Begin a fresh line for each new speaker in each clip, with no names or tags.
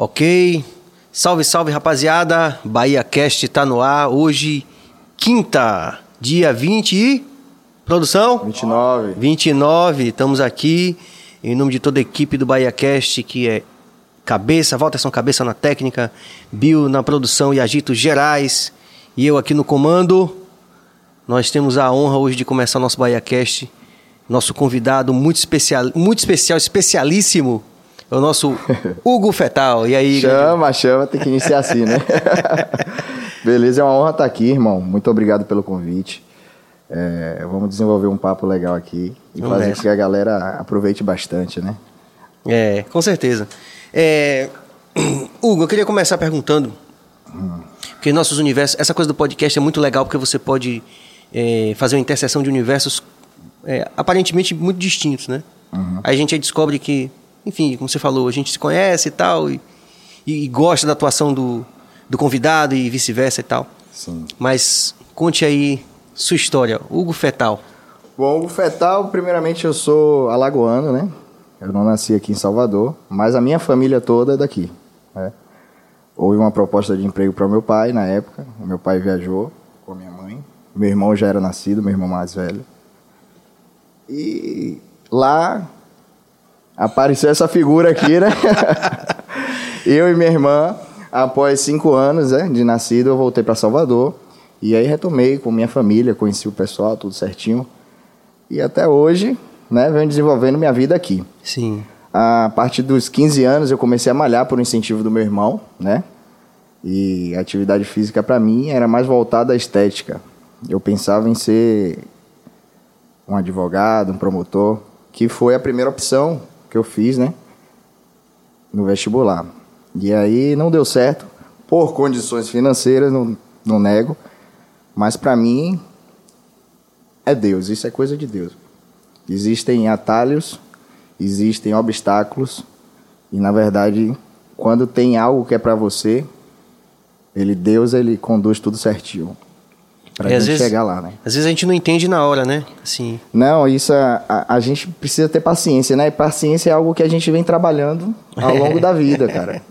Ok. Salve, salve, rapaziada. Bahia Cast tá no ar hoje, quinta, dia 20 e... Produção?
29.
29. Estamos aqui em nome de toda a equipe do Bahia Cast, que é Cabeça, Walterson Cabeça na técnica, Bill na produção e agitos gerais, e eu aqui no comando. Nós temos a honra hoje de começar nosso Bahia Cast. Nosso convidado muito especial, muito especial, especialíssimo, é o nosso Hugo Fetal. E aí,
Chama, chama, tem que iniciar assim, né? Beleza, é uma honra estar aqui, irmão. Muito obrigado pelo convite. É, vamos desenvolver um papo legal aqui e
Vamos
fazer com que a galera aproveite bastante, né?
É, com certeza. É, Hugo, eu queria começar perguntando, porque nossos universos, essa coisa do podcast é muito legal porque você pode é, fazer uma interseção de universos é, aparentemente muito distintos, né? Aí a gente descobre que, enfim, como você falou, a gente se conhece e tal, e, e gosta da atuação do, do convidado e vice-versa e tal.
Sim.
Mas conte aí sua história, Hugo Fetal.
Bom, o Fetal, primeiramente eu sou alagoano, né? Eu não nasci aqui em Salvador, mas a minha família toda é daqui. né? Houve uma proposta de emprego para o meu pai na época. O meu pai viajou com a minha mãe. Meu irmão já era nascido, meu irmão mais velho. E lá apareceu essa figura aqui, né? eu e minha irmã, após cinco anos né, de nascido, eu voltei para Salvador. E aí retomei com minha família, conheci o pessoal, tudo certinho. E até hoje, né, venho desenvolvendo minha vida aqui.
Sim.
A partir dos 15 anos eu comecei a malhar por incentivo do meu irmão, né? E a atividade física para mim era mais voltada à estética. Eu pensava em ser um advogado, um promotor, que foi a primeira opção que eu fiz, né? No vestibular. E aí não deu certo, por condições financeiras, não, não nego. Mas para mim é Deus, isso é coisa de Deus. Existem atalhos, existem obstáculos e na verdade, quando tem algo que é para você, ele Deus ele conduz tudo certinho para
às
gente
vezes-
chegar lá, né?
Às vezes a gente não entende na hora, né? Assim,
Não, isso é, a, a gente precisa ter paciência, né? E paciência é algo que a gente vem trabalhando ao longo da vida, cara.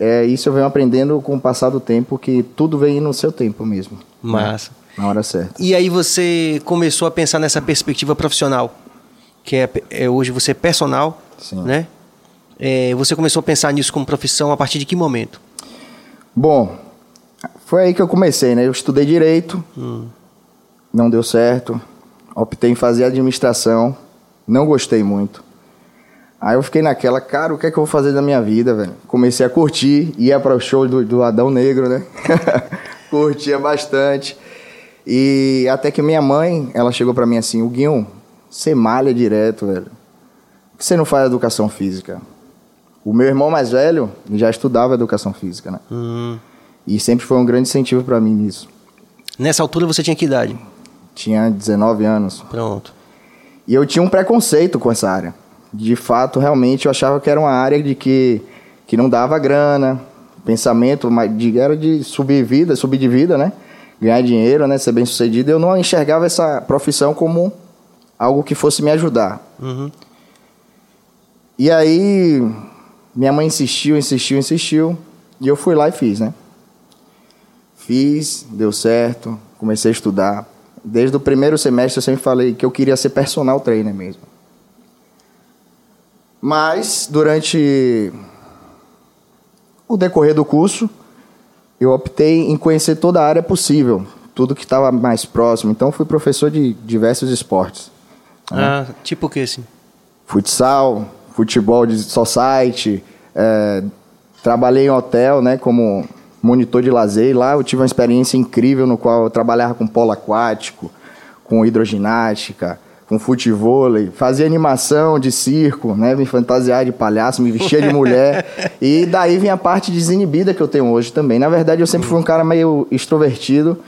É, isso eu venho aprendendo com o passar do tempo, que tudo vem no seu tempo mesmo.
massa.
Na hora certa.
E aí você começou a pensar nessa perspectiva profissional, que é, é hoje você é personal,
Sim.
né? É, você começou a pensar nisso como profissão a partir de que momento?
Bom, foi aí que eu comecei, né? Eu estudei direito, não deu certo. Optei em fazer administração, não gostei muito. Aí eu fiquei naquela, cara, o que é que eu vou fazer da minha vida, velho? Comecei a curtir, ia para o show do, do Adão Negro, né? Curtia bastante. E até que minha mãe, ela chegou para mim assim, o Guinho, você malha direto, velho. Por que você não faz educação física? O meu irmão mais velho já estudava educação física, né?
Hum,
E sempre foi um grande incentivo para mim nisso.
nessa altura você tinha que idade?
Tinha 19 anos.
Pronto.
E eu tinha um preconceito com essa área. De fato, realmente, eu achava que era uma área de que, que não dava grana, pensamento de, era de subir vida, subir de vida, né? Ganhar dinheiro, né? Ser bem sucedido. Eu não enxergava essa profissão como algo que fosse me ajudar.
Uhum.
E aí, minha mãe insistiu, insistiu, insistiu. E eu fui lá e fiz, né? Fiz, deu certo, comecei a estudar. Desde o primeiro semestre eu sempre falei que eu queria ser personal trainer mesmo. Mas, durante o decorrer do curso, eu optei em conhecer toda a área possível, tudo que estava mais próximo. Então, fui professor de diversos esportes
Ah, tipo o que, assim?
futsal, futebol de society, é, trabalhei em hotel, né, como monitor de lazer. E lá eu tive uma experiência incrível no qual eu trabalhava com polo aquático, com hidroginástica, com futevôlei, fazia animação de circo, né, me fantasiar de palhaço, me vestia de mulher. e daí vem a parte desinibida que eu tenho hoje também. Na verdade, eu sempre fui um cara meio extrovertido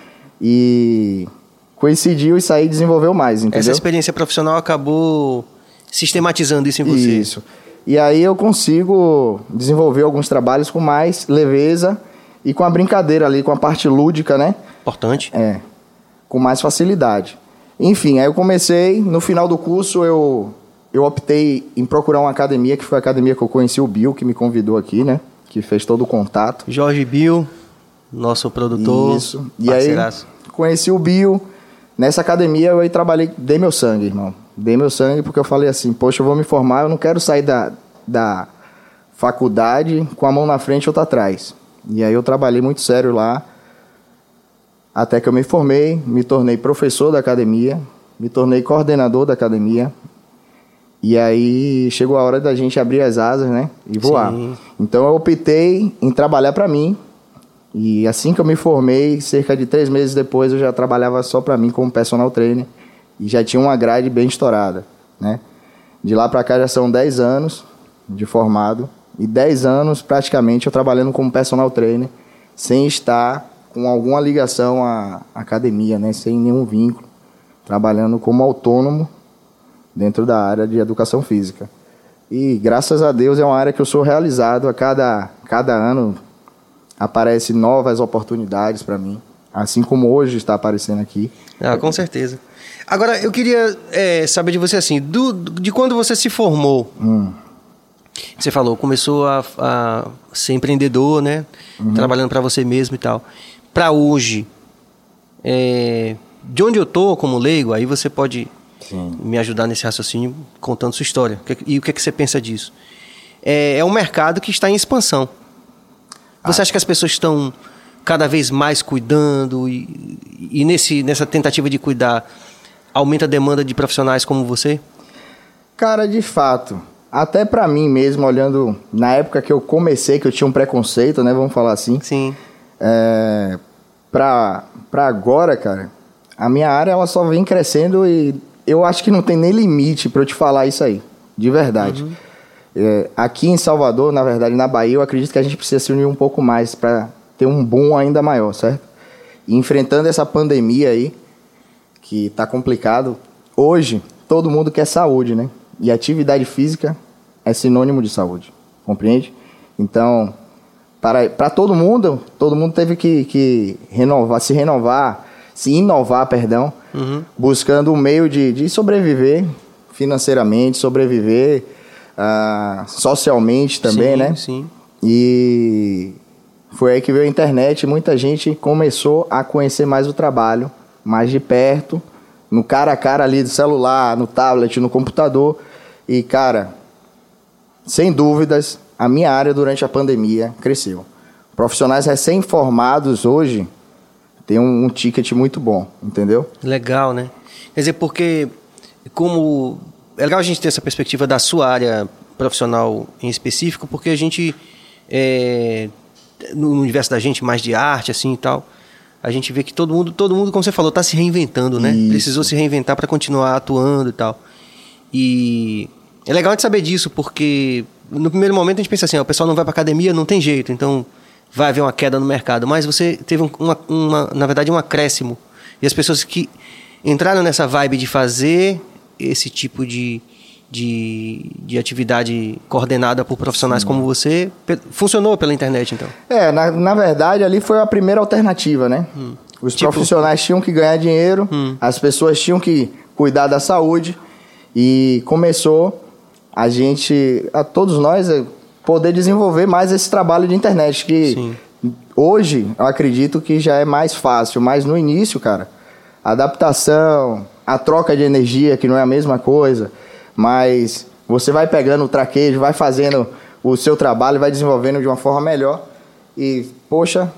e coincidiu isso aí desenvolveu mais, entendeu?
Essa experiência profissional acabou sistematizando isso em você.
Isso. E aí eu consigo desenvolver alguns trabalhos com mais leveza e com a brincadeira ali, com a parte lúdica, né?
Importante.
É, com mais facilidade. Enfim, aí eu comecei, no final do curso eu, eu optei em procurar uma academia, que foi a academia que eu conheci o Bill, que me convidou aqui, né? que fez todo o contato.
Jorge Bill, nosso produtor.
Isso. E aí, conheci o Bill. Nessa academia eu aí trabalhei, dei meu sangue, irmão. Dei meu sangue porque eu falei assim, poxa, eu vou me formar, eu não quero sair da, da faculdade com a mão na frente e outra atrás. E aí eu trabalhei muito sério lá, até que eu me formei, me tornei professor da academia, me tornei coordenador da academia. E aí chegou a hora da gente abrir as asas, né? E voar. Sim. Então eu optei em trabalhar para mim. E assim que eu me formei, cerca de três meses depois, eu já trabalhava só para mim como personal trainer. E já tinha uma grade bem estourada, né? De lá para cá já são 10 anos de formado. E 10 anos praticamente eu trabalhando como personal trainer, sem estar com alguma ligação à academia, né? Sem nenhum vínculo. Trabalhando como autônomo dentro da área de educação física. E graças a Deus é uma área que eu sou realizado a cada, cada ano aparecem novas oportunidades para mim, assim como hoje está aparecendo aqui.
Ah, com certeza. Agora eu queria é, saber de você assim, do, de quando você se formou. Hum. Você falou, começou a, a ser empreendedor, né? Uhum. Trabalhando para você mesmo e tal. Para hoje, é, de onde eu tô como leigo, aí você pode Sim. me ajudar nesse raciocínio contando sua história. E o que, é que você pensa disso? É, é um mercado que está em expansão. Você ah. acha que as pessoas estão cada vez mais cuidando e, e nesse, nessa tentativa de cuidar aumenta a demanda de profissionais como você?
Cara, de fato. Até para mim mesmo, olhando na época que eu comecei, que eu tinha um preconceito, né? Vamos falar assim.
Sim.
É, pra, pra agora, cara, a minha área ela só vem crescendo e eu acho que não tem nem limite para eu te falar isso aí, de verdade. Uhum. É, aqui em Salvador, na verdade, na Bahia, eu acredito que a gente precisa se unir um pouco mais para ter um boom ainda maior, certo? E enfrentando essa pandemia aí, que está complicado, hoje todo mundo quer saúde, né? E atividade física é sinônimo de saúde, compreende? Então, para, para todo mundo, todo mundo teve que, que renovar, se renovar, se inovar, perdão, uhum. buscando um meio de, de sobreviver financeiramente, sobreviver uh, socialmente também,
sim,
né?
Sim.
E foi aí que veio a internet, muita gente começou a conhecer mais o trabalho, mais de perto, no cara a cara ali do celular, no tablet, no computador. E, cara, sem dúvidas, a minha área durante a pandemia cresceu. Profissionais recém-formados hoje tem um, um ticket muito bom, entendeu?
Legal, né? Quer dizer, porque como é legal a gente ter essa perspectiva da sua área profissional em específico, porque a gente é, no universo da gente mais de arte assim e tal, a gente vê que todo mundo, todo mundo, como você falou, está se reinventando, né? Isso. Precisou se reinventar para continuar atuando e tal. E é legal de saber disso, porque no primeiro momento a gente pensa assim, ó, o pessoal não vai para academia, não tem jeito, então vai haver uma queda no mercado. Mas você teve uma, uma, na verdade, um acréscimo. E as pessoas que entraram nessa vibe de fazer esse tipo de, de, de atividade coordenada por profissionais Sim. como você, funcionou pela internet, então?
É, na, na verdade, ali foi a primeira alternativa, né? Hum. Os tipo... profissionais tinham que ganhar dinheiro, hum. as pessoas tinham que cuidar da saúde e começou a gente, a todos nós, poder desenvolver mais esse trabalho de internet que Sim. hoje eu acredito que já é mais fácil, mas no início, cara, a adaptação, a troca de energia que não é a mesma coisa, mas você vai pegando o traquejo, vai fazendo o seu trabalho, vai desenvolvendo de uma forma melhor e poxa,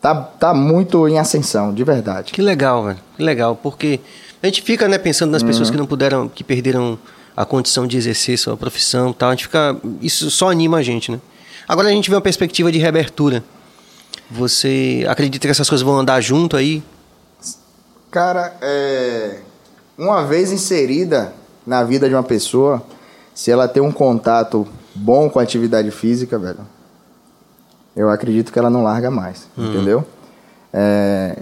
tá, tá muito em ascensão, de verdade.
Que legal, velho. Que legal, porque a gente fica, né, pensando nas uhum. pessoas que não puderam, que perderam a condição de exercer sua profissão tal. A gente fica. Isso só anima a gente, né? Agora a gente vê uma perspectiva de reabertura. Você acredita que essas coisas vão andar junto aí?
Cara, é... uma vez inserida na vida de uma pessoa, se ela tem um contato bom com a atividade física, velho, eu acredito que ela não larga mais, hum. entendeu? É...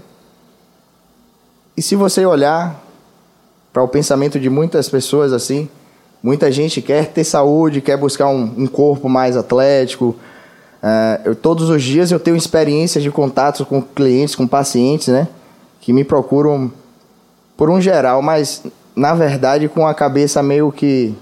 E se você olhar para o pensamento de muitas pessoas assim, Muita gente quer ter saúde, quer buscar um, um corpo mais atlético. Uh, eu, todos os dias eu tenho experiências de contatos com clientes, com pacientes, né? Que me procuram por um geral, mas na verdade com a cabeça meio que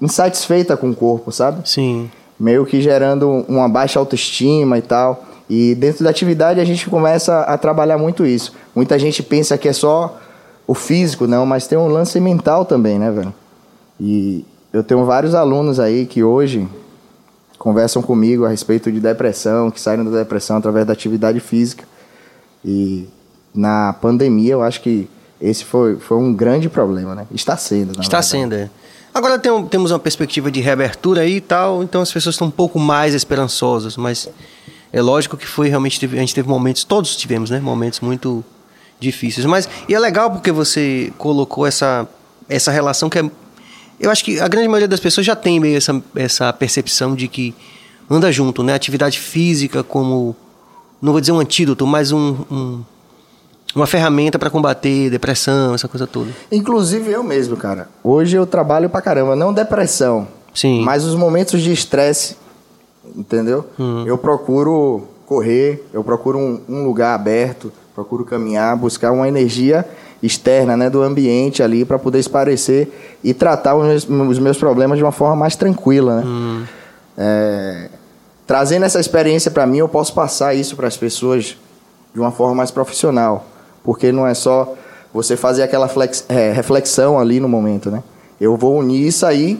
insatisfeita com o corpo, sabe?
Sim.
meio que gerando uma baixa autoestima e tal. E dentro da atividade a gente começa a trabalhar muito isso. Muita gente pensa que é só o físico, não, mas tem um lance mental também, né, velho? E eu tenho vários alunos aí que hoje conversam comigo a respeito de depressão, que saíram da depressão através da atividade física. E na pandemia eu acho que esse foi, foi um grande problema, né? Está sendo,
Está verdade. sendo, é. Agora tem, temos uma perspectiva de reabertura aí e tal, então as pessoas estão um pouco mais esperançosas, mas é lógico que foi realmente a gente teve momentos, todos tivemos, né, momentos muito difíceis, mas e é legal porque você colocou essa essa relação que é eu acho que a grande maioria das pessoas já tem meio essa, essa percepção de que anda junto, né? Atividade física como, não vou dizer um antídoto, mas um, um uma ferramenta para combater depressão, essa coisa toda.
Inclusive eu mesmo, cara. Hoje eu trabalho pra caramba, não depressão,
Sim.
mas os momentos de estresse, entendeu? Hum. Eu procuro correr, eu procuro um, um lugar aberto, procuro caminhar, buscar uma energia externa, né, do ambiente ali para poder esparecer e tratar os meus, os meus, problemas de uma forma mais tranquila, né? Hum. É, trazendo essa experiência para mim, eu posso passar isso para as pessoas de uma forma mais profissional, porque não é só você fazer aquela flex, é, reflexão ali no momento, né? Eu vou unir isso aí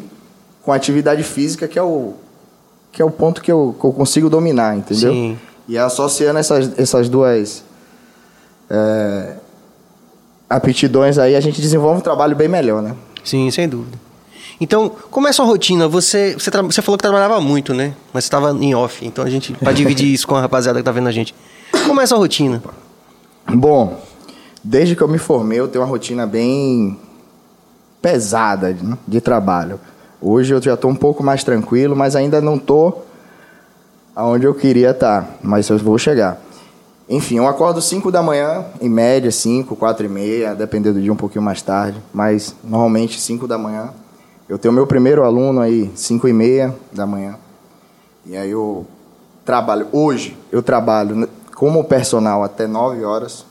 com a atividade física, que é o que é o ponto que eu, que eu consigo dominar, entendeu? Sim. E associando essas, essas duas é, aptidões aí, a gente desenvolve um trabalho bem melhor, né?
Sim, sem dúvida. Então, como é a sua rotina? Você, você, você falou que trabalhava muito, né? Mas estava em off, então a gente, para dividir isso com a rapaziada que tá vendo a gente. Como é a sua rotina?
Bom, desde que eu me formei, eu tenho uma rotina bem pesada de, trabalho. Hoje eu já estou um pouco mais tranquilo, mas ainda não estou aonde eu queria estar, tá, mas eu vou chegar. Enfim, eu acordo 5 da manhã, em média 5, 4 e meia, dependendo do dia um pouquinho mais tarde, mas normalmente 5 da manhã. Eu tenho meu primeiro aluno aí, 5 e meia da manhã. E aí eu trabalho, hoje eu trabalho como personal até 9 horas.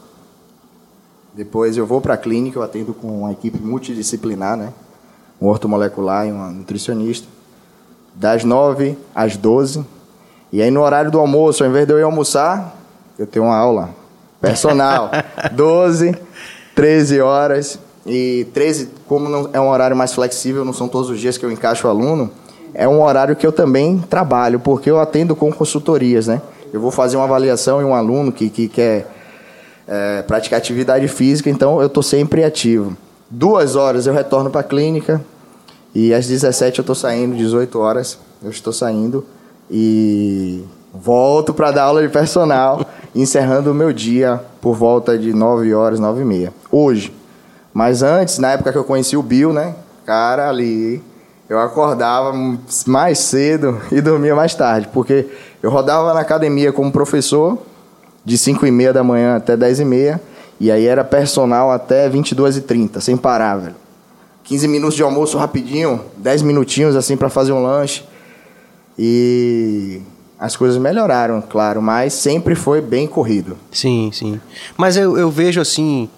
Depois eu vou para a clínica, eu atendo com uma equipe multidisciplinar, né? Um ortomolecular e uma nutricionista. Das 9 às 12. E aí no horário do almoço, ao invés de eu ir almoçar, eu tenho uma aula personal. 12, 13 horas. E 13, como não é um horário mais flexível, não são todos os dias que eu encaixo o aluno, é um horário que eu também trabalho, porque eu atendo com consultorias, né? Eu vou fazer uma avaliação em um aluno que, que quer é, praticar atividade física, então eu estou sempre ativo. Duas horas eu retorno para a clínica e às 17 eu estou saindo, 18 horas eu estou saindo e volto para dar aula de personal, encerrando o meu dia por volta de 9 horas, 9 e meia. Hoje. Mas antes, na época que eu conheci o Bill, né? Cara, ali eu acordava mais cedo e dormia mais tarde, porque eu rodava na academia como professor de 5 e meia da manhã até 10 e meia, e aí era personal até 22 e 30, sem parar, velho. 15 minutos de almoço rapidinho, 10 minutinhos assim para fazer um lanche. E as coisas melhoraram, claro, mas sempre foi bem corrido.
Sim, sim. Mas eu, eu vejo assim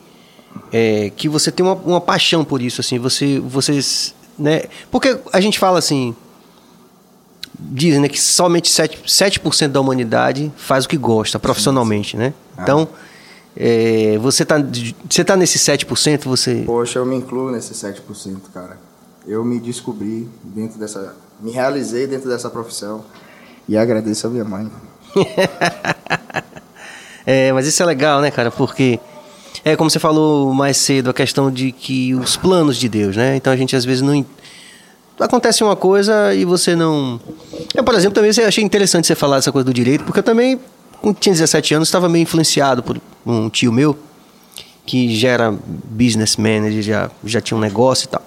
é, que você tem uma, uma, paixão por isso, assim, você, vocês, né? Porque a gente fala assim, dizem né, que somente 7%, 7 da humanidade faz o que gosta profissionalmente, né? Ah. Então, é, você tá, você tá nesse 7%, você...
Poxa, eu me incluo nesse 7%, cara. Eu me descobri dentro dessa... Me realizei dentro dessa profissão e agradeço a minha mãe.
é, mas isso é legal, né, cara? Porque é como você falou mais cedo, a questão de que os planos de Deus, né? Então a gente às vezes não acontece uma coisa e você não. Eu, por exemplo, também achei interessante você falar essa coisa do direito, porque eu também, quando tinha 17 anos, estava meio influenciado por um tio meu que já era business manager, já, já tinha um negócio e tal.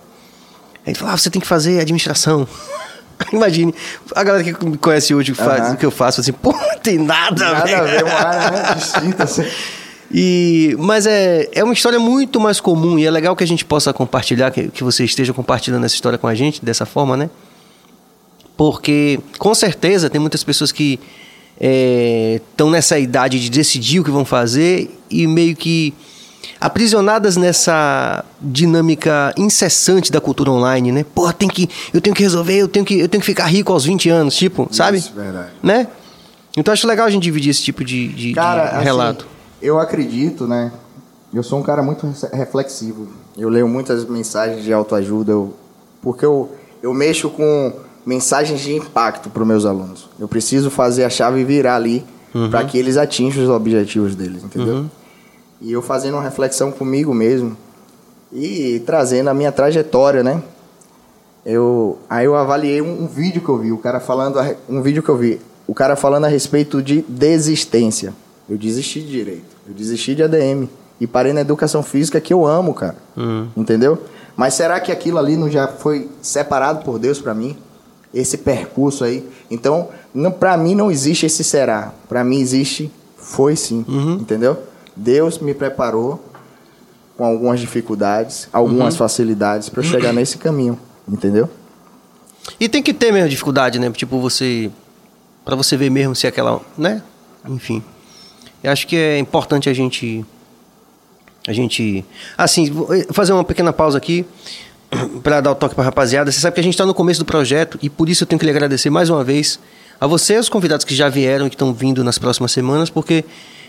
Aí ele falou: ah, você tem que fazer administração. Imagine, a galera que me conhece hoje faz uhum. o que eu faço, assim, pô, não tem nada,
nada a ver. Nada a ver, uma área né, distinta, assim.
E, mas é, é uma história muito mais comum e é legal que a gente possa compartilhar, que, que você esteja compartilhando essa história com a gente dessa forma, né? Porque, com certeza, tem muitas pessoas que estão é, nessa idade de decidir o que vão fazer e meio que aprisionadas nessa dinâmica incessante da cultura online, né? Porra, tem que, eu tenho que resolver, eu tenho que, eu tenho que ficar rico aos 20 anos, tipo, sabe?
Isso, verdade.
Né? Então acho legal a gente dividir esse tipo de, de,
Cara,
de
assim,
relato.
Eu acredito, né? Eu sou um cara muito re- reflexivo. Eu leio muitas mensagens de autoajuda, eu, porque eu, eu mexo com mensagens de impacto para os meus alunos. Eu preciso fazer a chave virar ali para que eles atinjam os objetivos deles, entendeu? E eu fazendo uma reflexão comigo mesmo e trazendo a minha trajetória, né? Eu, aí eu avaliei um, um vídeo que eu vi, o cara falando, a um vídeo que eu vi, o cara falando a respeito de desistência. Eu desisti de direito, eu desisti de ADM e parei na educação física que eu amo, cara. Entendeu? Mas será que aquilo ali não já foi separado por Deus para mim? Esse percurso aí. Então, para mim não existe esse será. Para mim existe foi sim, entendeu? Deus me preparou com algumas dificuldades, algumas facilidades para chegar nesse caminho, entendeu?
E tem que ter mesmo dificuldade, né? Tipo, você. Pra você ver mesmo se aquela. né? Enfim. Eu acho que é importante a gente. A gente. Assim, vou fazer uma pequena pausa aqui. Pra dar o toque pra rapaziada. Você sabe que a gente tá no começo do projeto e por isso eu tenho que lhe agradecer mais uma vez a você e os convidados que já vieram e que estão vindo nas próximas semanas, porque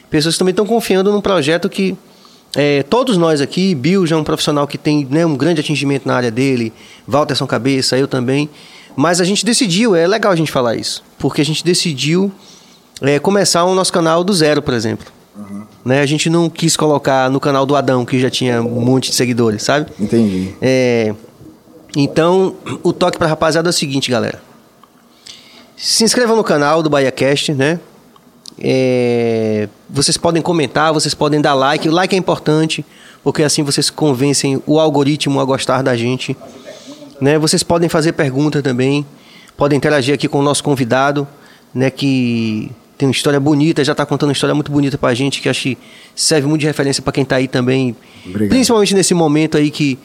pessoas também estão confiando num projeto que é, todos nós aqui, Bill já é um profissional que tem né, um grande atingimento na área dele, Walter São Cabeça, eu também. Mas a gente decidiu, é legal a gente falar isso, porque a gente decidiu é, começar o nosso canal do zero, por exemplo. Né, a gente não quis colocar no canal do Adão, que já tinha um monte de seguidores, sabe?
Entendi.
É, então, o toque pra rapaziada é o seguinte, galera. Se inscrevam no canal do BahiaCast, né? É, vocês podem comentar, vocês podem dar like. O like é importante, porque assim vocês convencem o algoritmo a gostar da gente. Né? Vocês podem fazer pergunta também, podem interagir aqui com o nosso convidado, né? Que tem uma história bonita, já está contando uma história muito bonita pra gente, que acho que serve muito de referência para quem tá aí também.
Obrigado.
Principalmente nesse momento aí que,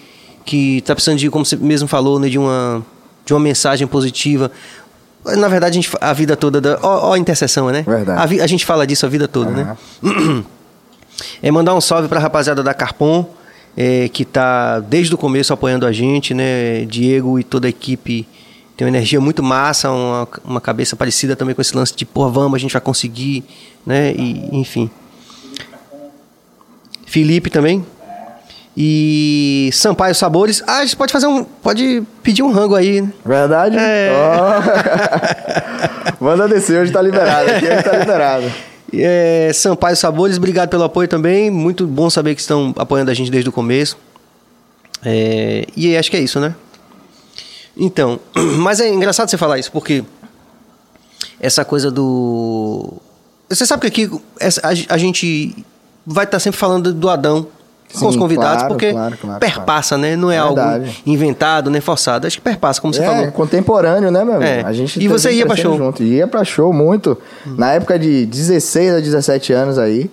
que tá precisando de, como você mesmo falou, né? De uma, de uma mensagem positiva. Na verdade, a, gente, a vida toda. Da, ó, ó a interseção, né?
Verdade.
A, vi- a gente fala disso a vida toda, né? É mandar um salve para a rapaziada da Carpon, é, que tá desde o começo apoiando a gente, né? Diego e toda a equipe tem uma energia muito massa, uma, uma cabeça parecida também com esse lance de, porra, vamos, a gente vai conseguir, né? E, enfim. Felipe também. E Sampaio Sabores. Ah, a gente pode fazer um. Pode pedir um rango aí, né?
Verdade?
É.
Ó. Manda descer, hoje tá liberado. Aqui hoje tá liberado.
É, Sampaio Sabores, obrigado pelo apoio também. Muito bom saber que estão apoiando a gente desde o começo. É, e acho que é isso, né? Então, mas é engraçado você falar isso, porque essa coisa do. Você sabe que aqui a, gente vai estar sempre falando do Adão com os
Sim,
convidados,
claro,
porque
claro, claro,
perpassa, né? Não é
Verdade.
algo inventado, nem forçado. Acho que perpassa, como você
é,
falou.
contemporâneo, né, meu amigo?
É.
A gente
E
tá
você ia pra show?
Junto. Ia pra show muito. Na época de 16 a 17 anos aí,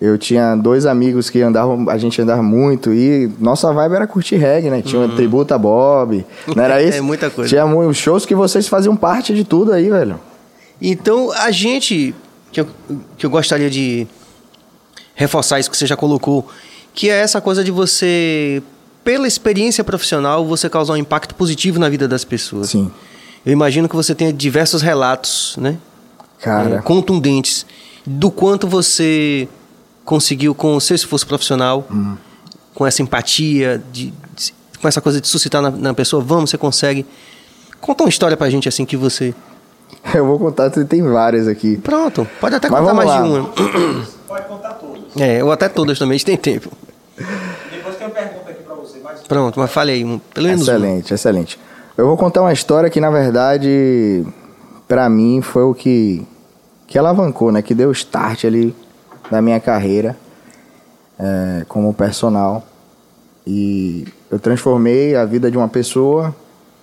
eu tinha dois amigos que andavam, a gente andava muito e nossa vibe era curtir reggae, né? Tinha um tributo a Bob, não era
Uhum. É,
isso?
muita coisa.
Tinha muitos shows que vocês faziam parte de tudo aí, velho.
Então, a gente, que eu, que eu gostaria de reforçar isso que você já colocou, que é essa coisa de você, pela experiência profissional, você causar um impacto positivo na vida das pessoas.
Sim.
Eu imagino que você tenha diversos relatos, né?
Cara,
É, contundentes do quanto você conseguiu com o seu esforço profissional,
Uhum.
com essa empatia, de, de- com essa coisa de suscitar na, na pessoa, vamos, você consegue. Conta uma história pra gente assim que você.
eu vou contar, tem várias aqui.
Pronto, pode até
Mas
contar mais
lá.
de uma.
Pode contar todas.
É, ou até todas também, a gente tem tempo.
Depois tem uma pergunta aqui pra você, mas
Pronto, mas falei aí, um- pelo menos uma.
Excelente, excelente. Eu vou contar uma história que, na verdade, pra mim foi o que, que alavancou, né? Que deu start ali na minha carreira é, como personal. E eu transformei a vida de uma pessoa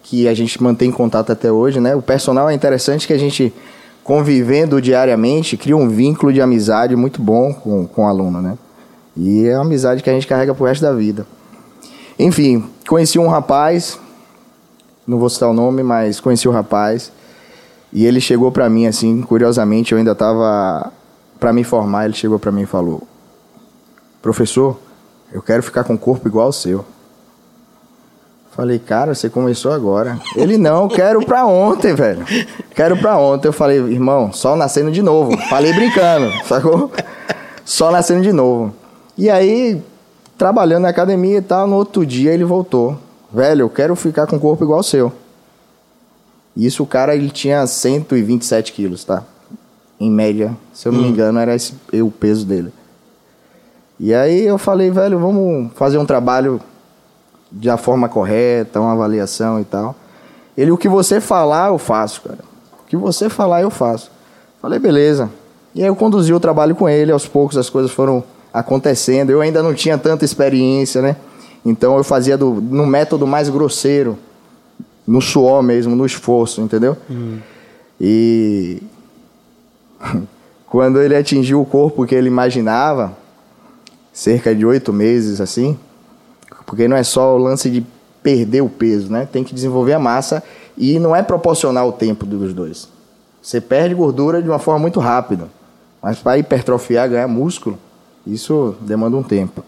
que a gente mantém contato até hoje, né? O personal é interessante que a gente, convivendo diariamente, cria um vínculo de amizade muito bom com, com o aluno, né? E é uma amizade que a gente carrega pro resto da vida. Enfim, conheci um rapaz, não vou citar o nome, mas conheci o rapaz. E ele chegou pra mim assim, curiosamente, eu ainda tava pra me formar, ele chegou pra mim e falou: "Professor, eu quero ficar com um corpo igual ao seu. Falei, cara, você começou agora. Ele, não, quero pra ontem, velho. Quero pra ontem. Eu falei, irmão, sol nascendo de novo. Falei brincando, sacou? Sol nascendo de novo. E aí, trabalhando na academia e tal, no outro dia ele voltou. Velho, eu quero ficar com um corpo igual ao seu. Isso o cara, ele tinha 127 quilos, tá? Em média, se eu não me engano, era esse o peso dele. E aí eu falei, velho, vamos fazer um trabalho da forma correta, uma avaliação e tal. Ele, o que você falar, eu faço, cara. O que você falar, eu faço. Falei, beleza. E aí eu conduzi o trabalho com ele, aos poucos as coisas foram acontecendo. Eu ainda não tinha tanta experiência, né? Então eu fazia do, no método mais grosseiro, no suor mesmo, no esforço, entendeu? E quando ele atingiu o corpo que ele imaginava, cerca de oito meses assim, porque não é só o lance de perder o peso, né? Tem que desenvolver a massa e não é proporcional o tempo dos dois. Você perde gordura de uma forma muito rápida, mas para hipertrofiar, ganhar músculo, isso demanda um tempo.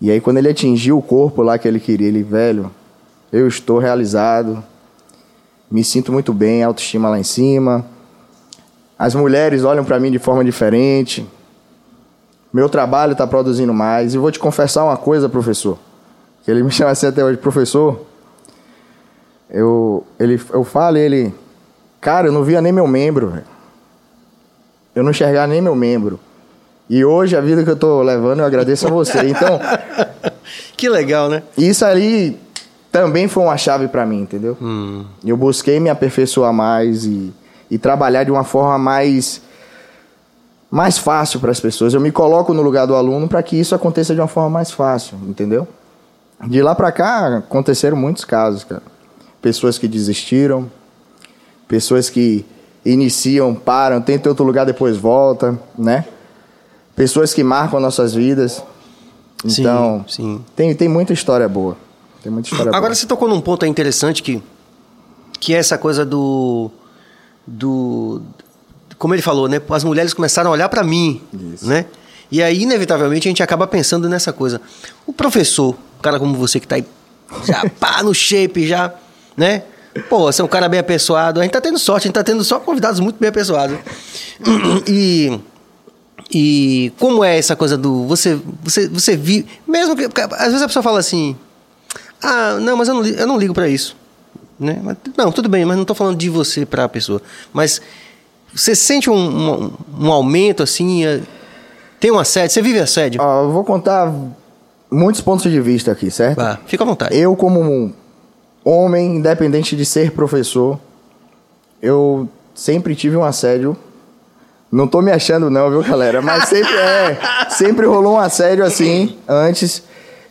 E aí quando ele atingiu o corpo lá que ele queria, ele, velho, eu estou realizado, me sinto muito bem, autoestima lá em cima. As mulheres olham para mim de forma diferente. Meu trabalho está produzindo mais. E vou te confessar uma coisa, professor. Que ele me chama assim até hoje, professor. Eu, ele, eu falo, ele, cara, eu não via nem meu membro. Eu não enxergava nem meu membro. E hoje a vida que eu tô levando, eu agradeço a você. Então,
Que legal, né?
isso ali também foi uma chave para mim, entendeu? Eu busquei me aperfeiçoar mais e, e trabalhar de uma forma mais mais fácil para as pessoas. Eu me coloco no lugar do aluno para que isso aconteça de uma forma mais fácil, entendeu? De lá para cá aconteceram muitos casos, cara. Pessoas que desistiram, pessoas que iniciam, param, tentam outro lugar depois volta, né? Pessoas que marcam nossas vidas.
Sim,
Então,
sim.
Tem, tem muita história boa. Tem muita história
Agora
boa.
você tocou num ponto interessante que, que é essa coisa do. Do como ele falou, né? As mulheres começaram a olhar para mim,
Isso.
né? E aí, inevitavelmente, a gente acaba pensando nessa coisa. O professor, um cara como você que tá aí já pá no shape, já, né? Pô, você é um cara bem apessoado. A gente tá tendo sorte, a gente tá tendo só convidados muito bem apessoados. E. E como é essa coisa do. Você, você, você vive. Mesmo que. Às vezes a pessoa fala assim. Ah, não, mas eu não, eu não ligo pra isso. Né? Mas, não, tudo bem, mas não tô falando de você pra pessoa. Mas você sente um, um, um aumento assim? eh, Tem um assédio? Você vive assédio?
Ó, eu vou contar muitos pontos de vista aqui, certo?
Vá, fica à vontade.
Eu, como um homem, independente de ser professor, eu sempre tive um assédio. Não tô me achando, não, viu, galera? Mas sempre é. Sempre rolou um assédio assim antes.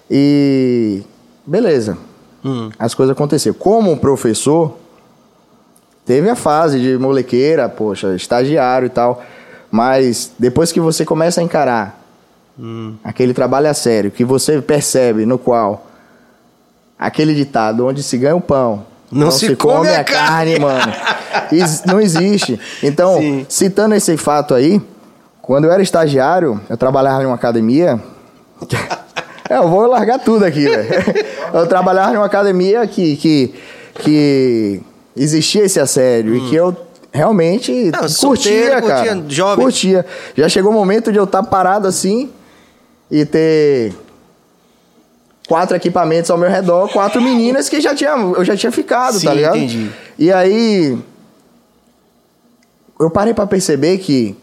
E. Beleza.
Hum.
As coisas aconteceram. Como um professor, teve a fase de molequeira, poxa, estagiário e tal. Mas depois que você começa a encarar aquele trabalho a sério, que você percebe no qual aquele ditado onde se ganha o pão,
Não se come a carne.
mano. Não existe. Então,
Sim.
citando esse fato aí, quando eu era estagiário, eu trabalhava em uma academia. É, eu vou largar tudo aqui, velho. Eu trabalhava em uma academia que, que, que existia esse assédio e que eu realmente
Hum. Não,
curtia,
solteiro,
cara.
curtia, jovem.
Curtia. Já chegou o momento de eu estar parado assim e ter quatro equipamentos ao meu redor, quatro meninas que já tinha, eu já tinha ficado,
Sim,
tá ligado?
entendi.
E aí eu parei pra perceber que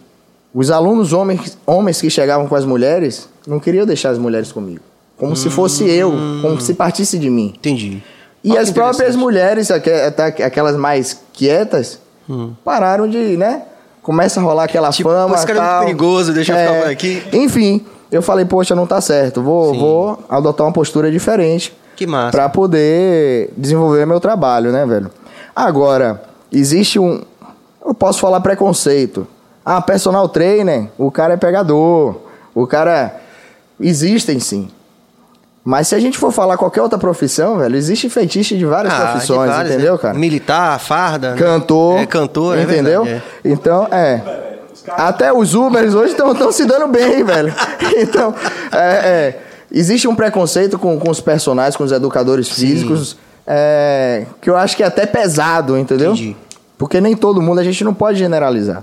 os alunos homens, homens que chegavam com as mulheres não queriam deixar as mulheres comigo. Como se fosse eu, como se partisse de mim.
Entendi.
E as próprias mulheres, aquelas mais quietas,
Hum.
pararam de, né? Começa a rolar aquela
Tipo,
fama.
esse cara é muito
tal.
perigoso, deixa eu ficar por aqui.
Enfim, eu falei, poxa, não tá certo. Vou,
Sim.
vou adotar uma postura diferente
Que massa.
pra poder desenvolver meu trabalho, né, velho? Agora, existe um. Eu posso falar preconceito. Ah, personal trainer, o cara é pegador. O cara. Existem sim. Mas se a gente for falar qualquer outra profissão, velho, existe fetiche de várias
Ah, de
profissões,
várias,
entendeu,
né?
cara?
Militar, farda. né?
Cantor.
É, cantor, é
Entendeu?
verdade,
Então, é. Até os Ubers hoje estão se dando bem, velho. Então, é, é. existe um preconceito com, com os personagens, com os educadores físicos, é, que eu acho que é até pesado, entendeu?
Entendi.
Porque nem todo mundo, a gente não pode generalizar.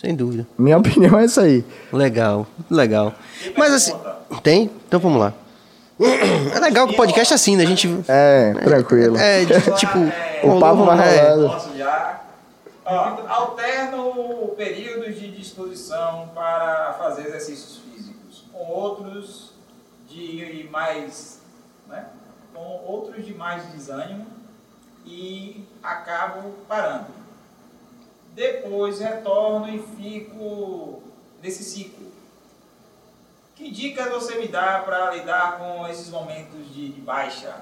Sem dúvida.
Minha opinião é essa aí.
Legal, legal. Mas assim. Tem? Então vamos lá. É legal que o podcast é assim, né? A gente.
É, tranquilo.
É, de- tipo.
O papo vai
é,
rolando.
Posso já? Ó, alterno períodos de disposição para fazer exercícios físicos, com outros de mais, né? com outros de mais desânimo e acabo parando. Depois retorno e fico nesse ciclo. Que dicas você me dá para lidar com esses momentos de, de baixa?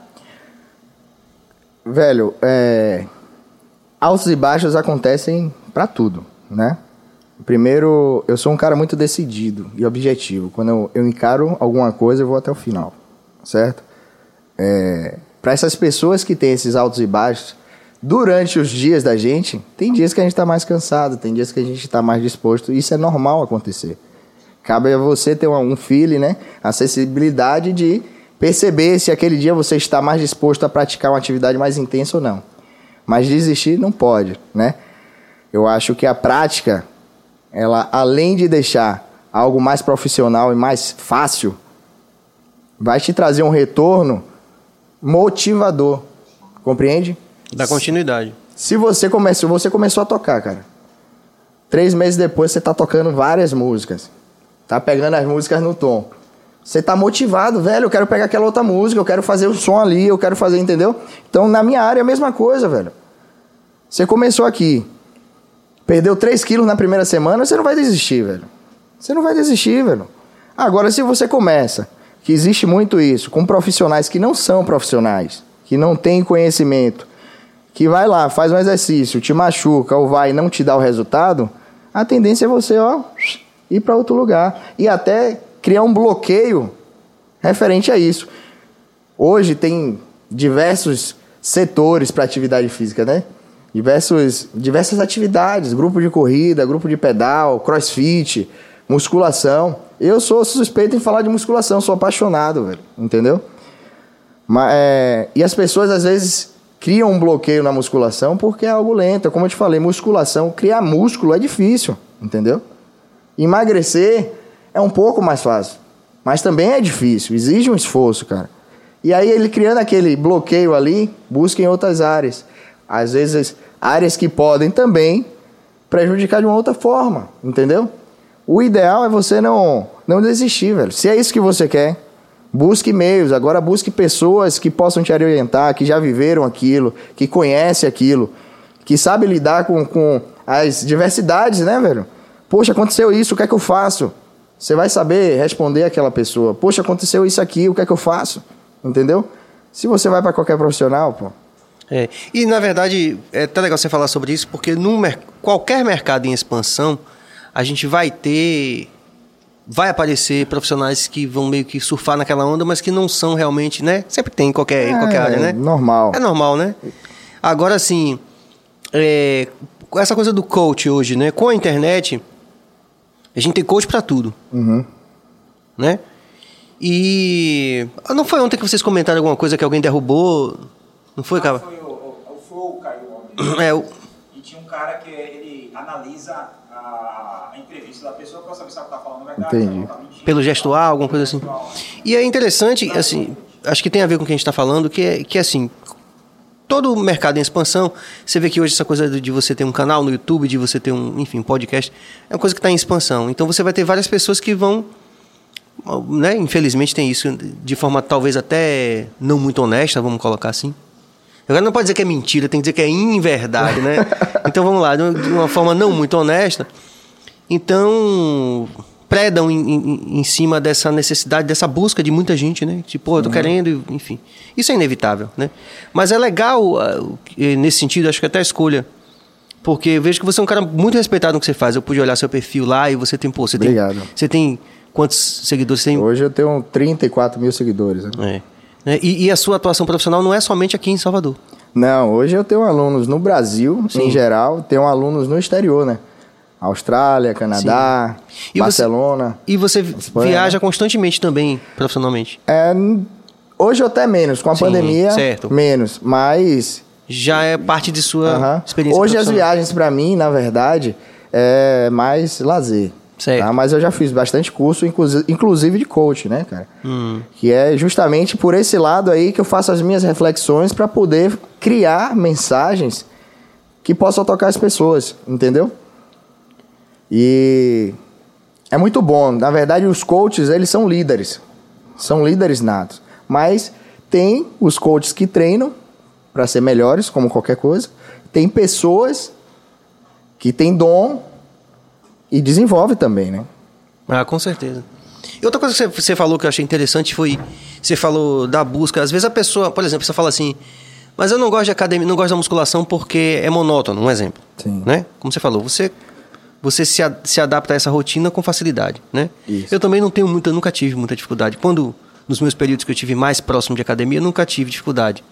Velho, é, altos e baixos acontecem pra tudo, né? Primeiro, eu sou um cara muito decidido e objetivo. Quando eu, eu encaro alguma coisa, eu vou até o final, certo? É, para essas pessoas que têm esses altos e baixos, durante os dias da gente, tem dias que a gente tá mais cansado, tem dias que a gente tá mais disposto. Isso é normal acontecer. Cabe a você ter um feeling, né? A sensibilidade de perceber se aquele dia você está mais disposto a praticar uma atividade mais intensa ou não. Mas desistir não pode, né? Eu acho que a prática, ela além de deixar algo mais profissional e mais fácil, vai te trazer um retorno motivador. Compreende?
Dá continuidade.
Se você começou, você começou a tocar, cara. Três meses depois você tá tocando várias músicas. Tá pegando as músicas no tom. Você tá motivado, velho. Eu quero pegar aquela outra música, eu quero fazer o som ali, eu quero fazer, entendeu? Então, na minha área é a mesma coisa, velho. Você começou aqui, perdeu 3 quilos na primeira semana, você não vai desistir, velho. Você não vai desistir, velho. Agora, se você começa, que existe muito isso, com profissionais que não são profissionais, que não têm conhecimento, que vai lá, faz um exercício, te machuca ou vai e não te dá o resultado, a tendência é você, ó, ir para outro lugar e até criar um bloqueio referente a isso. Hoje tem diversos setores para atividade física, né? Diversos, diversas atividades, grupo de corrida, grupo de pedal, crossfit, musculação. Eu sou suspeito em falar de musculação, sou apaixonado, velho, entendeu? Mas, é, e as pessoas às vezes criam um bloqueio na musculação porque é algo lento. Como eu te falei, musculação, criar músculo é difícil, entendeu? Emagrecer é um pouco mais fácil, mas também é difícil, exige um esforço, cara. E aí ele criando aquele bloqueio ali, busca em outras áreas. Às vezes, áreas que podem também prejudicar de uma outra forma, entendeu? O ideal é você não, não desistir, velho. Se é isso que você quer, busque meios. Agora busque pessoas que possam te orientar, que já viveram aquilo, que conhecem aquilo, que sabem lidar com, com as diversidades, né, velho? Poxa, aconteceu isso, o que é que eu faço? Você vai saber responder aquela pessoa. Poxa, aconteceu isso aqui, o que é que eu faço? Entendeu? Se você vai para qualquer profissional, pô,
É. E na verdade, é até legal você falar sobre isso, porque num mer- qualquer mercado em expansão, a gente vai ter. Vai aparecer profissionais que vão meio que surfar naquela onda, mas que não são realmente, né? Sempre tem em qualquer, em qualquer
É,
área, né?
normal.
É normal, né? Agora, assim, é, essa coisa do coach hoje, né? Com a internet, a gente tem coach pra tudo,
Uhum.
né? E ah, não foi ontem que vocês comentaram alguma coisa que alguém derrubou? Não foi, cara?
Foi o, o, o Flow caiu ontem.
É, o-
E tinha um cara que ele analisa a, a entrevista da pessoa para saber se ela está falando verdade,
Entendi.
tá mentindo.
pelo gestual, alguma coisa assim. E é interessante, assim, acho que tem a ver com o que a gente está falando, que é, que é assim, todo o mercado em expansão, você vê que hoje essa coisa de você ter um canal no YouTube, de você ter um, enfim, um podcast, é uma coisa que está em expansão. Então você vai ter várias pessoas que vão, né, infelizmente tem isso, de forma talvez até não muito honesta, vamos colocar assim. Agora não pode dizer que é mentira, tem que dizer que é inverdade, né? Então vamos lá, de uma- de uma forma não muito honesta. Então, predam em, em- em cima dessa necessidade, dessa busca de muita gente, né? Tipo, eu tô querendo, enfim. Isso é inevitável, né? Mas é legal, ah, nesse sentido, acho que até a escolha. Porque vejo que você é um cara muito respeitado no que você faz. Eu pude olhar seu perfil lá e você tem, pô, você
Obrigado.
tem. Você tem quantos seguidores? Você tem.
Hoje eu tenho 34 mil seguidores. né?
É. Né? E, e a sua atuação profissional não é somente aqui em Salvador.
Não, hoje eu tenho alunos no Brasil,
Sim.
em geral, tenho alunos no exterior, né? Austrália, Canadá,
E você-
Barcelona.
E você
Espanha,
viaja constantemente também, profissionalmente.
É, hoje até menos, com a
Sim,
pandemia,
certo.
menos. Mas
Já é parte de sua
aham.
experiência
hoje as viagens pra mim, na verdade, é mais lazer. Tá? Mas eu já fiz bastante curso, inclusi- inclusive de coach, né, cara?
Hum.
Que é justamente por esse lado aí que eu faço as minhas reflexões para poder criar mensagens que possam tocar as pessoas, entendeu? E é muito bom. Na verdade, os coaches, eles são líderes. São líderes natos. Mas tem os coaches que treinam para ser melhores, como qualquer coisa. Tem pessoas que têm dom e desenvolve também, né?
Ah, com certeza. E outra coisa que você- falou que eu achei interessante foi. Você falou da busca. Às vezes a pessoa, por exemplo, você fala assim. Mas eu não gosto de academia, não gosto da musculação porque é monótono, um exemplo.
Sim.
Né? Como você falou, você, você se, a- se adapta a essa rotina com facilidade, né?
Isso.
Eu também não tenho muita, nunca tive muita dificuldade. Quando, nos meus períodos que eu tive mais próximo de academia, eu nunca tive dificuldade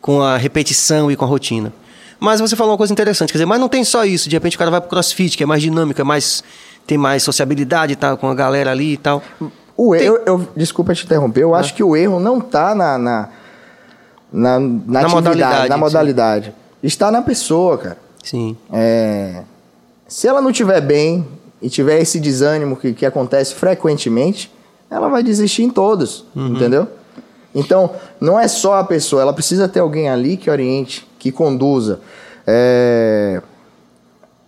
com a repetição e com a rotina. Mas você falou uma coisa interessante, quer dizer, mas não tem só isso. De repente o cara vai pro crossfit, que é mais dinâmico, é mais, tem mais sociabilidade tá, com a galera ali e tal.
O
Tem-
erro, eu, desculpa te interromper, eu acho que o erro não está na, na, na, na, atividade,
modalidade,
na modalidade. Está na pessoa, cara.
Sim.
É, se ela não estiver bem e tiver esse desânimo que, que acontece frequentemente, ela vai desistir em todos, entendeu? Então, não é só a pessoa, ela precisa ter alguém ali que oriente, que conduza. É,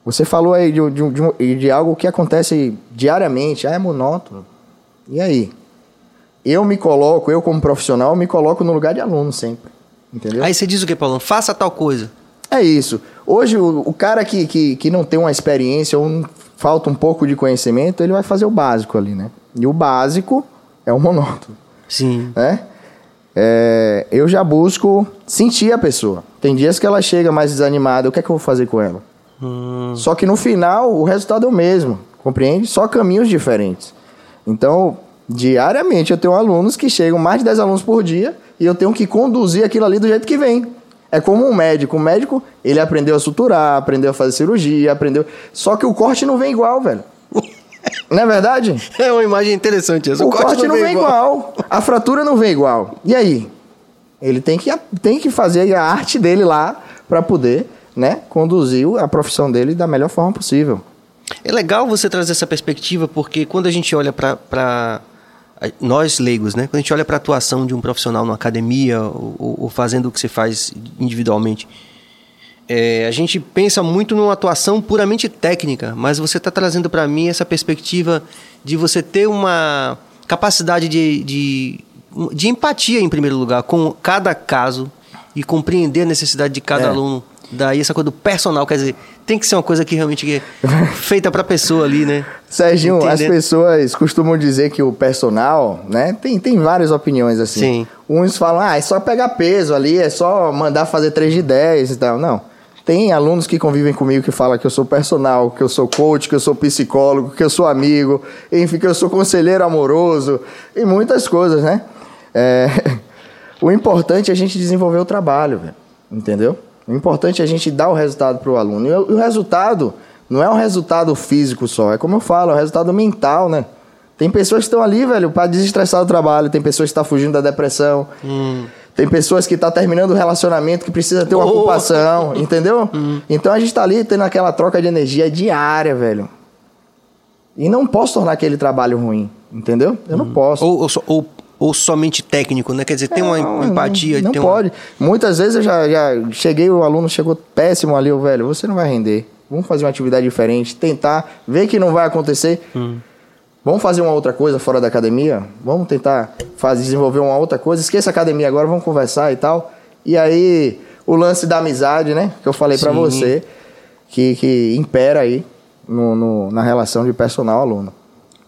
Você falou aí de, de, de, de algo que acontece diariamente, ah, é monótono. E aí? Eu me coloco, eu como profissional, me coloco no lugar de aluno sempre. Entendeu?
Aí você diz o que, Paulão? Faça tal coisa.
É isso. Hoje, o, o cara que, que, que não tem uma experiência ou um- falta um pouco de conhecimento, ele vai fazer o básico ali, né? E o básico é o monótono,
Sim.
né? É, eu já busco sentir a pessoa. Tem dias que ela chega mais desanimada, o que é que eu vou fazer com ela?
Hum,
Só que no final, o resultado é o mesmo, compreende? Só caminhos diferentes. Então, diariamente, eu tenho alunos que chegam, mais de 10 alunos por dia, e eu tenho que conduzir aquilo ali do jeito que vem. É como um médico. O médico, ele aprendeu a suturar, aprendeu a fazer cirurgia, aprendeu... Só que o corte não vem igual, velho. Não é verdade?
É uma imagem interessante essa.
O, corte, não vem igual. A fratura não vem igual. E aí? Ele tem que, tem que fazer a arte dele lá para poder né, conduzir a profissão dele da melhor forma possível.
É legal você trazer essa perspectiva, porque quando a gente olha para nós leigos, né? Quando a gente olha para a atuação de um profissional numa academia ou, ou- ou fazendo o que você faz individualmente, é, a gente pensa muito numa atuação puramente técnica, mas você está trazendo para mim essa perspectiva de você ter uma capacidade de, de, de empatia, em primeiro lugar, com cada caso e compreender a necessidade de cada
É.
aluno. Daí essa coisa do personal, quer dizer, tem que ser uma coisa que realmente é feita para a pessoa ali, né?
Serginho, as
Entendendo?
pessoas costumam dizer que o personal, né? Tem, tem várias opiniões assim.
Sim.
Uns falam, ah, é só pegar peso ali, é só mandar fazer 3 de 10 e tal. Não. Tem alunos que convivem comigo que falam que eu sou personal, que eu sou coach, que eu sou psicólogo, que eu sou amigo, enfim, que eu sou conselheiro amoroso e muitas coisas, né? É, O importante é a gente desenvolver o trabalho, velho. Entendeu? O importante é a gente dar o resultado para o aluno. E o, resultado não é um resultado físico só, é como eu falo, é um resultado mental, né? Tem pessoas que estão ali, velho, para desestressar o trabalho, tem pessoas que estão fugindo da depressão. Tem pessoas que estão terminando o relacionamento que precisa ter uma
Oh.
ocupação, entendeu? Então a gente tá ali tendo aquela troca de energia diária, velho. E não posso tornar aquele trabalho ruim, entendeu? Eu não posso.
Ou, ou, ou, ou somente técnico, né? Quer dizer, tem uma
Não,
empatia.
Não,
uma-
pode. Muitas vezes eu já, já cheguei, o aluno chegou péssimo ali, o velho, você não vai render. Vamos fazer uma atividade diferente, tentar, ver que não vai acontecer.
Hum.
Vamos fazer uma outra coisa fora da academia? Vamos tentar fazer, desenvolver uma outra coisa. Esqueça a academia agora, vamos conversar e tal. E aí, o lance da amizade, né? Que eu falei pra
Sim.
você, que, que impera aí no, no- na relação de personal-aluno.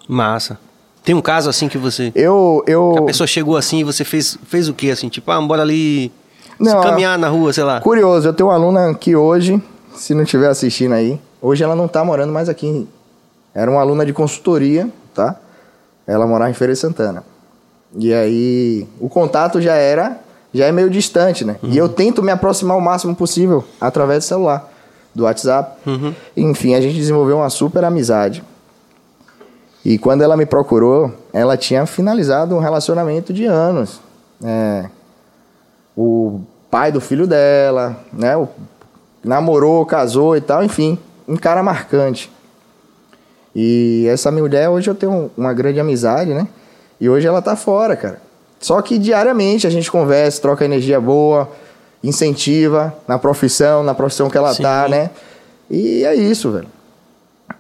Massa. Tem um caso assim que você.
Eu, eu...
a pessoa chegou assim e você fez, fez o quê? Assim, tipo, ah, bora ali
Não,
caminhar na rua, sei lá.
Curioso, eu tenho uma aluna que hoje, se não estiver assistindo aí, hoje ela não tá morando mais aqui. Era uma aluna de consultoria, tá? Ela morava em Feira de Santana. E aí, o contato já era, já é meio distante, né? E eu tento me aproximar o máximo possível através do celular. do WhatsApp. Enfim, a gente desenvolveu uma super amizade. E quando ela me procurou, ela tinha finalizado um relacionamento de anos. É, o pai do filho dela, né? O, namorou, casou e tal, enfim, um cara marcante. E essa mulher hoje eu tenho uma grande amizade, né? E hoje ela tá fora, cara. Só que diariamente a gente conversa, troca energia boa, incentiva na profissão, na profissão que ela
Sim.
tá, né? E é isso, velho.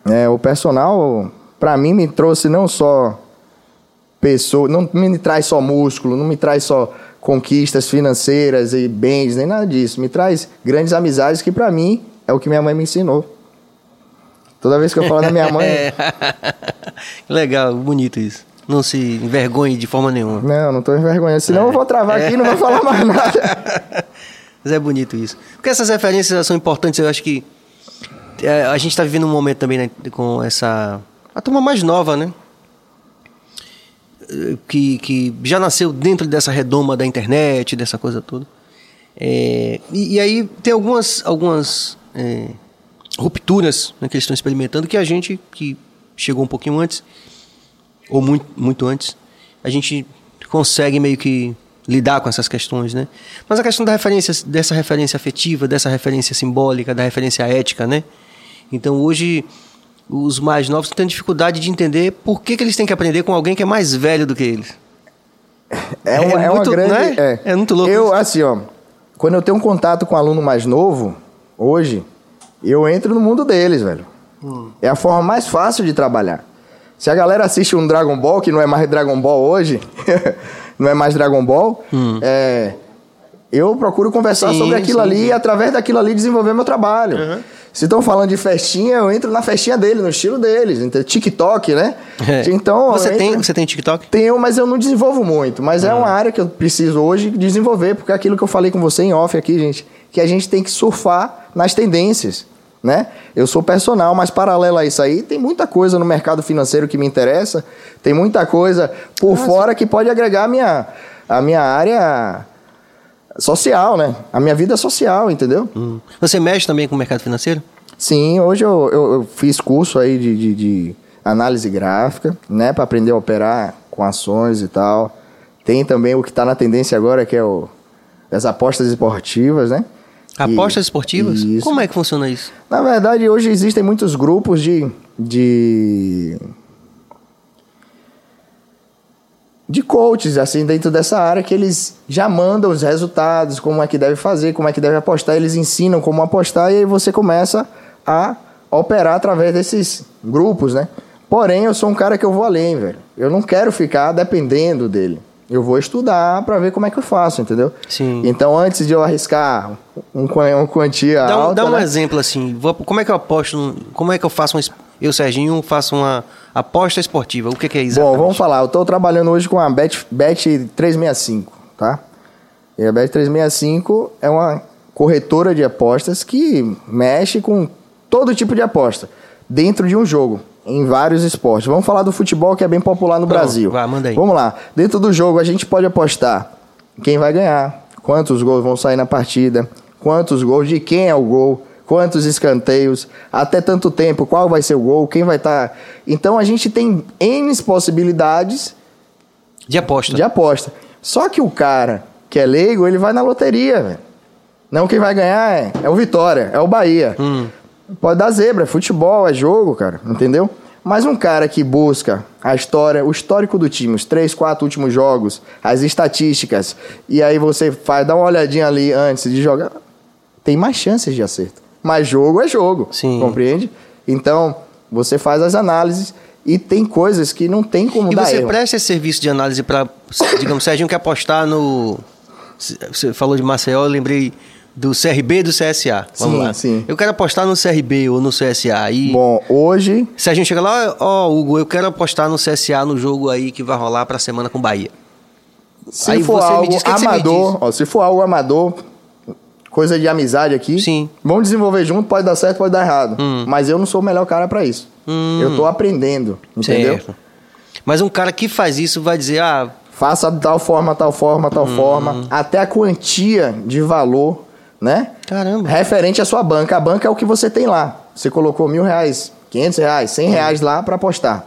É, o personal, pra mim, me trouxe não só pessoa, não me traz só músculo, não me traz só conquistas financeiras e bens, nem nada disso. Me traz grandes amizades que pra mim é o que minha mãe me ensinou. Toda vez que eu falo da minha mãe,
É. Legal, bonito isso. Não se envergonhe de forma nenhuma.
não, não tô envergonhando, senão eu vou travar aqui e não vou falar mais nada.
Mas é bonito isso. Porque essas referências são importantes, eu acho que é, a gente está vivendo um momento também né, com essa. A turma mais nova, né? Que, que já nasceu dentro dessa redoma da internet, dessa coisa toda. É, e, e aí tem algumas, algumas é, rupturas né, que eles estão experimentando que a gente, que chegou um pouquinho antes, ou muito, muito antes, a gente consegue meio que lidar com essas questões, né? Mas a questão da referência, dessa referência afetiva, dessa referência simbólica, da referência ética, né? Então hoje os mais novos têm dificuldade de entender por que, que eles têm que aprender com alguém que é mais velho do que eles.
É,
É
uma, é uma
muito,
grande.
né?
É.
É muito louco
Eu,
isso.
assim, ó, quando eu tenho um contato com um aluno mais novo, hoje, eu entro no mundo deles, velho.
Hum.
É a forma mais fácil de trabalhar. Se a galera assiste um Dragon Ball, que não é mais Dragon Ball hoje, não é mais Dragon Ball, é, eu procuro conversar.
Sim,
sobre aquilo
sim,
ali
sim.
e através daquilo ali desenvolver meu trabalho. Se estão falando de festinha, eu entro na festinha dele, no estilo deles. Então, TikTok, né?
É.
Então,
você
eu
tem,
entro-
você tem TikTok?
tenho, mas eu não desenvolvo muito. Mas é uma área que eu preciso hoje desenvolver, porque é aquilo que eu falei com você em off aqui, gente, que a gente tem que surfar nas tendências, né? Eu sou personal, mas paralelo a isso aí, tem muita coisa no mercado financeiro que me interessa, tem muita coisa por fora que pode agregar a minha, a minha área social, né? A minha vida social, entendeu?
Hum. Você mexe também com o mercado financeiro?
Sim, hoje eu, eu, eu fiz curso aí de, de, de análise gráfica, né, para aprender a operar com ações e tal. Tem também o que está na tendência agora, que é o, as apostas esportivas, né?
Apostas
E-
esportivas?
Isso.
Como é que funciona isso?
Na verdade, hoje existem muitos grupos de. de. De coaches, assim, dentro dessa área, que eles já mandam os resultados, como é que deve fazer, como é que deve apostar, eles ensinam como apostar, e aí você começa a operar através desses grupos, né? Porém, eu sou um cara que eu vou além, velho. Eu não quero ficar dependendo dele. Eu vou estudar para ver como é que eu faço, entendeu?
Sim.
Então, antes de eu arriscar um, uma quantia
Dá um,
alta,
dá um
né?
exemplo assim. vou- como é que eu aposto? como é que eu faço Eu, Serginho, faço uma aposta esportiva. O que, que é isso?
Bom, vamos falar. Eu estou trabalhando hoje com a Bet, Bet 365, tá? E a Bet 365 é uma corretora de apostas que mexe com todo tipo de aposta dentro de um jogo, em vários esportes. Vamos falar do futebol que é bem popular no
Vamos,
Brasil.
vai, manda aí.
Vamos lá. Dentro do jogo a gente pode apostar quem vai ganhar, quantos gols vão sair na partida, quantos gols, de quem é o gol, quantos escanteios, até tanto tempo, qual vai ser o gol, quem vai estar. Então a gente tem N possibilidades
De aposta.
de aposta. Só que o cara que é leigo, ele vai na loteria, velho. Não quem vai ganhar é, é o Vitória, é o Bahia.
Hum.
Pode dar zebra, é futebol, é jogo, cara, entendeu? Mas um cara que busca a história, o histórico do time, os três, quatro últimos jogos, as estatísticas, e aí você faz, dá uma olhadinha ali antes de jogar, tem mais chances de acerto. Mas jogo é jogo,
Sim.
compreende? Então, você faz as análises e tem coisas que não tem como
E
dar
você
erro.
presta esse serviço de análise para, digamos, Serginho quer apostar no. Você falou de Maceió, eu lembrei do CRB e do CSA. Vamos
Sim,
lá.
sim.
Eu quero apostar no CRB ou no CSA. E
Bom, hoje
Serginho chega lá, ó, Hugo, eu quero apostar no CSA no jogo aí que vai rolar pra semana com o Bahia.
Se
Aí
for algo
diz,
amador, ó, se for algo amador, coisa de amizade aqui,
Sim.
vamos desenvolver junto, pode dar certo, pode dar errado.
Hum.
Mas eu não sou o melhor cara pra isso.
Hum.
Eu tô aprendendo, entendeu?
Certo. Mas um cara que faz isso vai dizer, ah,
Faça de tal forma, tal forma,
Hum.
tal forma, até a quantia de valor né?
Caramba.
Referente à sua banca. A banca é o que você tem lá. Você colocou mil reais, quinhentos reais, cem reais lá para apostar.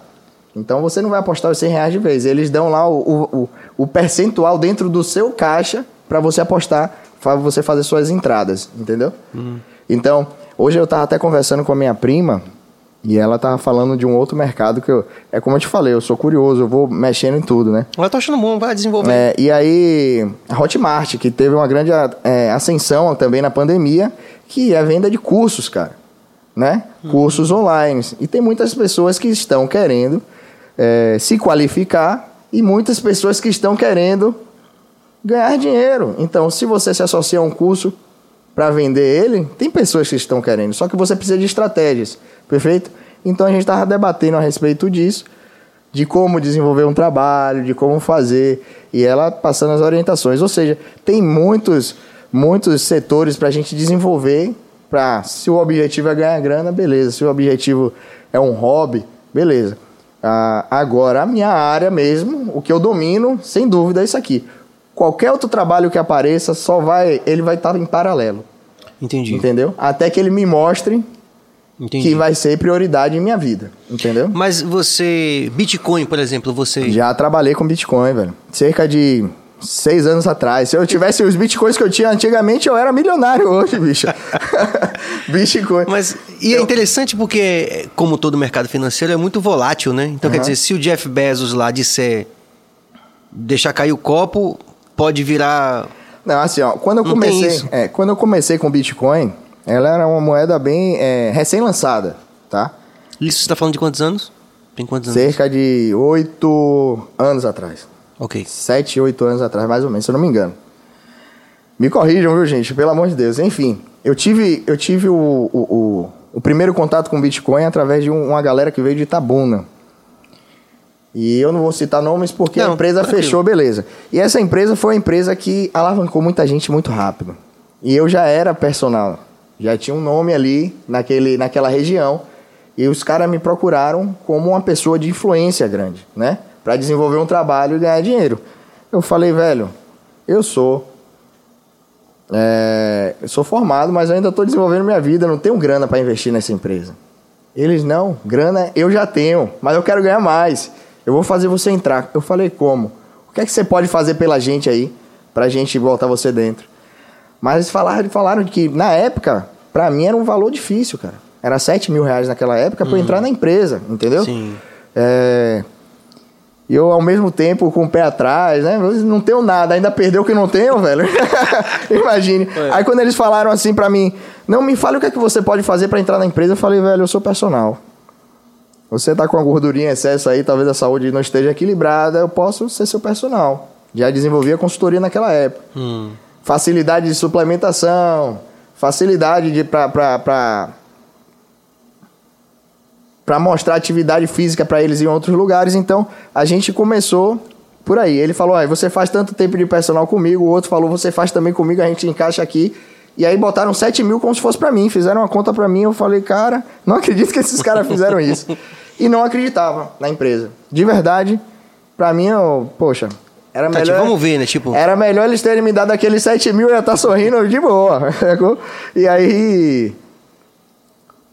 Então você não vai apostar os 100 reais de vez. Eles dão lá o, o, o percentual dentro do seu caixa para você apostar, para você fazer suas entradas, entendeu? Então, hoje eu tava até conversando com a minha prima e ela tava falando de um outro mercado que eu. É como eu te falei, eu sou curioso, eu vou mexendo em tudo, né?
Eu tô achando bom, vai desenvolver.
É, e aí, a Hotmart, que teve uma grande é, ascensão também na pandemia, que é a venda de cursos, cara. Né? Cursos online. E tem muitas pessoas que estão querendo é, se qualificar e muitas pessoas que estão querendo ganhar dinheiro. Então, se você se associa a um curso para vender ele, tem pessoas que estão querendo, só que você precisa de estratégias, perfeito? Então a gente estava debatendo a respeito disso, de como desenvolver um trabalho, de como fazer, e ela passando as orientações. Ou seja, tem muitos, muitos setores para a gente desenvolver. Pra, se o objetivo é ganhar grana, beleza. Se o objetivo é um hobby, beleza. Ah, agora, a minha área mesmo, o que eu domino, sem dúvida, é isso aqui. Qualquer outro trabalho que apareça, só vai, ele vai estar em paralelo.
Entendi.
Entendeu? Até que ele me mostre
Entendi.
que vai ser prioridade em minha vida. Entendeu?
Mas você. Bitcoin, por exemplo, você.
Já trabalhei com Bitcoin, velho. Cerca de seis anos atrás. Se eu tivesse os Bitcoins que eu tinha antigamente, eu era milionário hoje, bicho. Bitcoin.
Mas, e é
Eu-
interessante porque, como todo mercado financeiro, é muito volátil, né? Então, quer
Aham.
dizer, se o Jeff Bezos lá disser deixar cair o copo, pode virar.
Não, assim, ó, quando eu
Não
comecei, é, quando eu comecei com Bitcoin, ela era uma moeda bem é, recém-lançada, tá?
Isso você está falando de quantos anos? Tem quantos anos?
Cerca de oito anos atrás.
Ok.
Sete, oito anos atrás, mais ou menos, se eu não me engano. Me corrijam, viu, gente? Pelo amor de Deus. Enfim, eu tive, eu tive o, o, o, o primeiro contato com Bitcoin através de um- uma galera que veio de Itabuna. E eu não vou citar nomes porque a
Não,
empresa
tranquilo.
fechou, beleza. E essa empresa foi uma empresa que alavancou muita gente muito rápido. E eu já era personal. Já tinha um nome ali naquele, naquela região. E os caras me procuraram como uma pessoa de influência grande, né? Para desenvolver um trabalho e ganhar dinheiro. Eu falei, velho, eu sou. é, eu sou formado, mas ainda estou desenvolvendo minha vida, não tenho grana para investir nessa empresa. Eles não, grana eu já tenho, mas eu quero ganhar mais. Eu vou fazer você entrar. Eu falei, como? O que é que você pode fazer pela gente aí, pra gente botar você dentro? Mas eles falaram, falaram que, na época, pra mim era um valor difícil, cara. Era 7 mil reais naquela época pra eu entrar na empresa, entendeu?
Sim.
É, E eu, ao mesmo tempo, com o pé atrás, né? Não tenho nada, ainda perdeu o que não tenho, velho. Imagine.
É.
Aí quando eles falaram assim pra mim, não me fale o que é que você pode fazer pra entrar na empresa, eu falei, velho, eu sou personal. Você tá com a gordurinha em excesso aí, talvez a saúde não esteja equilibrada, eu posso ser seu personal. Já desenvolvi a consultoria naquela época.
Hum.
Facilidade de suplementação, facilidade de pra, pra mostrar atividade física para eles em outros lugares. Então, a gente começou por aí. Ele falou: "Ai, você faz tanto tempo de personal comigo", o outro falou: "Você faz também comigo, a gente encaixa aqui". E aí botaram 7 mil como se fosse para mim, fizeram uma conta para mim. Eu falei, cara, não acredito que esses caras fizeram isso. E não acreditava na empresa. De verdade, para mim, eu, poxa, era
Tá,
melhor.
tipo, vamos ver, né? Tipo,
Era melhor eles terem me dado aqueles 7 mil e eu estar sorrindo de boa. e aí.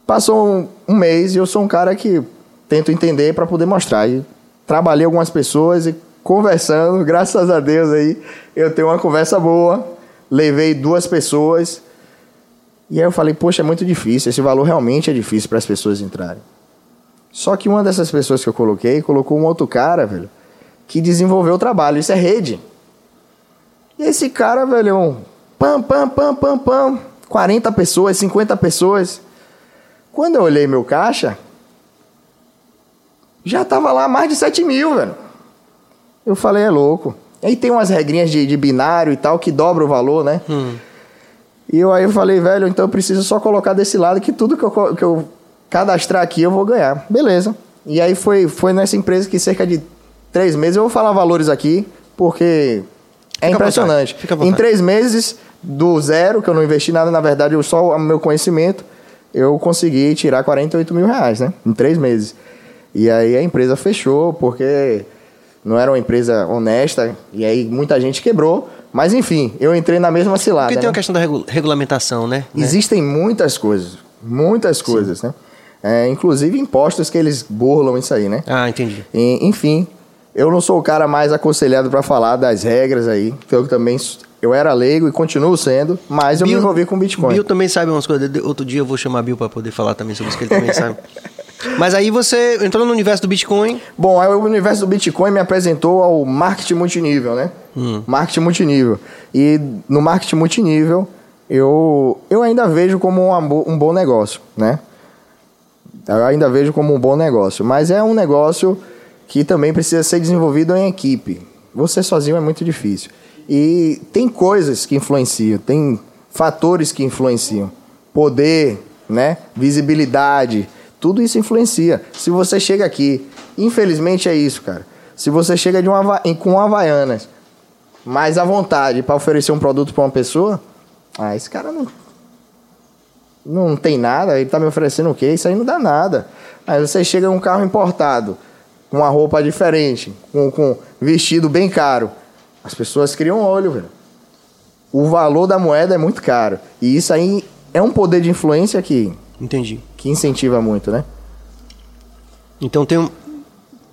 Passou um, um mês e eu sou um cara que tento entender para poder mostrar. E trabalhei algumas pessoas e conversando, graças a Deus aí, eu tenho uma conversa boa. Levei duas pessoas. E aí eu falei, poxa, é muito difícil. Esse valor realmente é difícil para as pessoas entrarem. Só que uma dessas pessoas que eu coloquei, colocou um outro cara, velho, que desenvolveu o trabalho. Isso é rede. E esse cara, velho, um pam, pam, pam, pam, pam, 40 pessoas, 50 pessoas. Quando eu olhei meu caixa, já tava lá mais de 7 mil, velho. Eu falei, é louco. Aí tem umas regrinhas de, de binário e tal que dobra o valor, né?
hum,
E eu aí eu falei, velho, então eu preciso só colocar desse lado que tudo que eu, que eu cadastrar aqui eu vou ganhar. Beleza. E aí foi, foi nessa empresa que cerca de três meses, eu vou falar valores aqui, porque é
Fica
impressionante. em três meses, do zero, que eu não investi nada, na verdade, eu só o meu conhecimento, eu consegui tirar 48 mil reais, né? Em três meses. E aí a empresa fechou, porque não era uma empresa honesta, e aí muita gente quebrou, Mas enfim, eu entrei na mesma cilada.
Porque tem
né?
uma questão da regu- regulamentação, né? Né?
Existem muitas coisas, muitas coisas, né? É, inclusive impostos que eles burlam isso aí, né?
Ah, entendi.
E, enfim, eu não sou o cara mais aconselhado para falar das regras aí. que Eu também eu era leigo e continuo sendo, mas eu me
Bill-
envolvi com Bitcoin.
Bill também sabe umas coisas. Outro dia eu vou chamar Bill para poder falar também sobre isso, que ele também sabe. Mas aí você entrou no universo do Bitcoin.
Bom, aí o universo do Bitcoin me apresentou ao marketing multinível, né? Marketing multinível. E no marketing multinível, eu, eu ainda vejo como um, um bom negócio, né? Eu ainda vejo como um bom negócio. Mas é um negócio que também precisa ser desenvolvido em equipe. Você sozinho é muito difícil. E tem coisas que influenciam, tem fatores que influenciam. Poder, né? Visibilidade, tudo isso influencia. Se você chega aqui, infelizmente é isso, cara. Se você chega de uma, com Havaianas, mais à vontade para oferecer um produto para uma pessoa, ah, esse cara não não tem nada, ele tá me oferecendo o quê? Isso aí não dá nada. Aí você chega num carro importado, com uma roupa diferente, com, com vestido bem caro. As pessoas criam olho, velho. O valor da moeda é muito caro. E isso aí é um poder de influência que,
Entendi.
que incentiva muito, né?
Então tem um.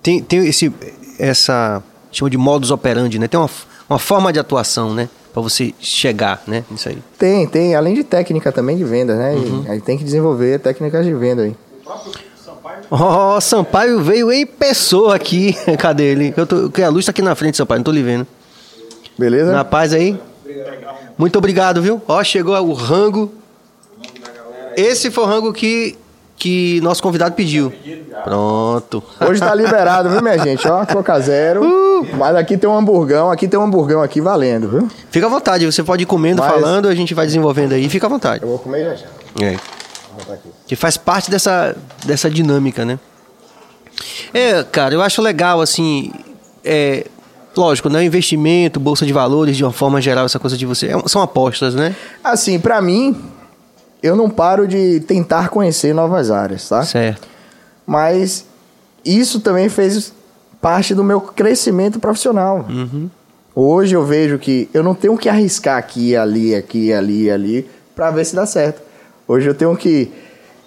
Tem, tem esse. Essa. Chama de modus operandi, né? Tem uma, uma forma de atuação, né? Pra você chegar, né? Isso aí.
Tem, tem, além de técnica também de venda, né? E aí tem que desenvolver técnicas de venda aí.
Ó, Sampaio veio em pessoa aqui. Cadê ele? Eu tô, a luz tá aqui na frente, Sampaio, não tô lhe vendo.
Beleza?
Na paz aí? Muito obrigado, viu? Ó, chegou o rango. Esse foi o rango que, que nosso convidado pediu. Pronto.
Hoje tá liberado, viu, minha gente? Ó, troca zero. Mas aqui tem um hamburgão, aqui tem um hamburgão aqui valendo, viu?
Fica à vontade, você pode ir comendo,
Mas-
falando, a gente vai desenvolvendo aí. Fica à vontade.
Eu vou comer já já.
É. Que faz parte dessa, dessa dinâmica, né? É, cara, eu acho legal, assim. É, lógico, né? Investimento, bolsa de valores, de uma forma geral, essa coisa de você. é- são apostas, né?
Assim, pra mim, eu não paro de tentar conhecer novas áreas, tá?
Certo.
Mas isso também fez parte do meu crescimento profissional. Hoje eu vejo que eu não tenho que arriscar aqui, ali, aqui, ali, ali, para ver se dá certo. Hoje eu tenho que,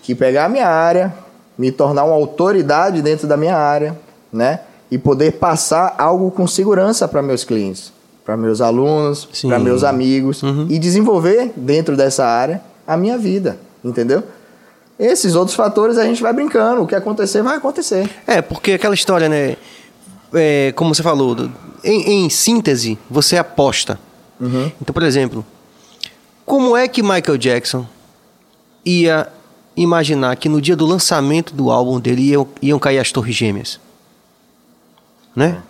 que pegar a minha área, me tornar uma autoridade dentro da minha área, né? E poder passar algo com segurança para meus clientes, para meus alunos, para meus amigos e desenvolver dentro dessa área a minha vida, entendeu? Esses outros fatores a gente vai brincando, o que acontecer vai acontecer.
É, porque aquela história, né? É, como você falou, em, em síntese, você aposta. Então, por exemplo, como é que Michael Jackson ia imaginar que no dia do lançamento do álbum dele iam, iam cair as Torres Gêmeas? Né?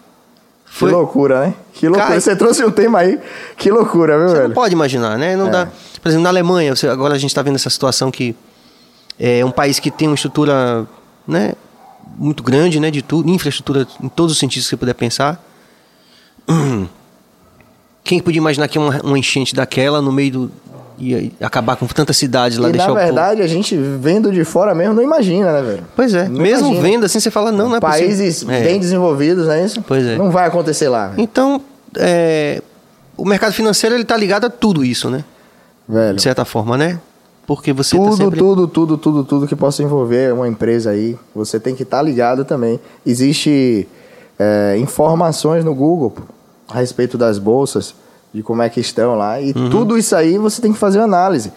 Que loucura, né? Que loucura.
Cara,
Você trouxe um tema aí. Que loucura, viu,
Você
velho?
não pode imaginar, né? Não
É.
dá. Por exemplo, na Alemanha, você- agora a gente está vendo essa situação que é um país que tem uma estrutura, né, muito grande, né, de tudo, infraestrutura em todos os sentidos que você puder pensar. Quem podia imaginar que uma, uma enchente daquela no meio do ia acabar com tantas cidades lá,
E
deixar
na
povo-
verdade, a gente vendo de fora mesmo não imagina, né, velho?
Pois é,
Não
mesmo
imagina.
vendo assim, você fala, não, não é
Países
possível. É.
bem desenvolvidos, não é isso?
Pois é.
Não vai acontecer lá, velho.
Então, é, o mercado financeiro ele tá ligado a tudo isso, né?
velho.
De certa forma, né? Porque você tá
Tudo,
sempre...
tudo, tudo, tudo, tudo que possa envolver uma empresa aí, você tem que estar ligado também. Existe é, informações no Google pô, a respeito das bolsas, de como é que estão lá, e
Uhum.
tudo isso aí você tem que fazer análise.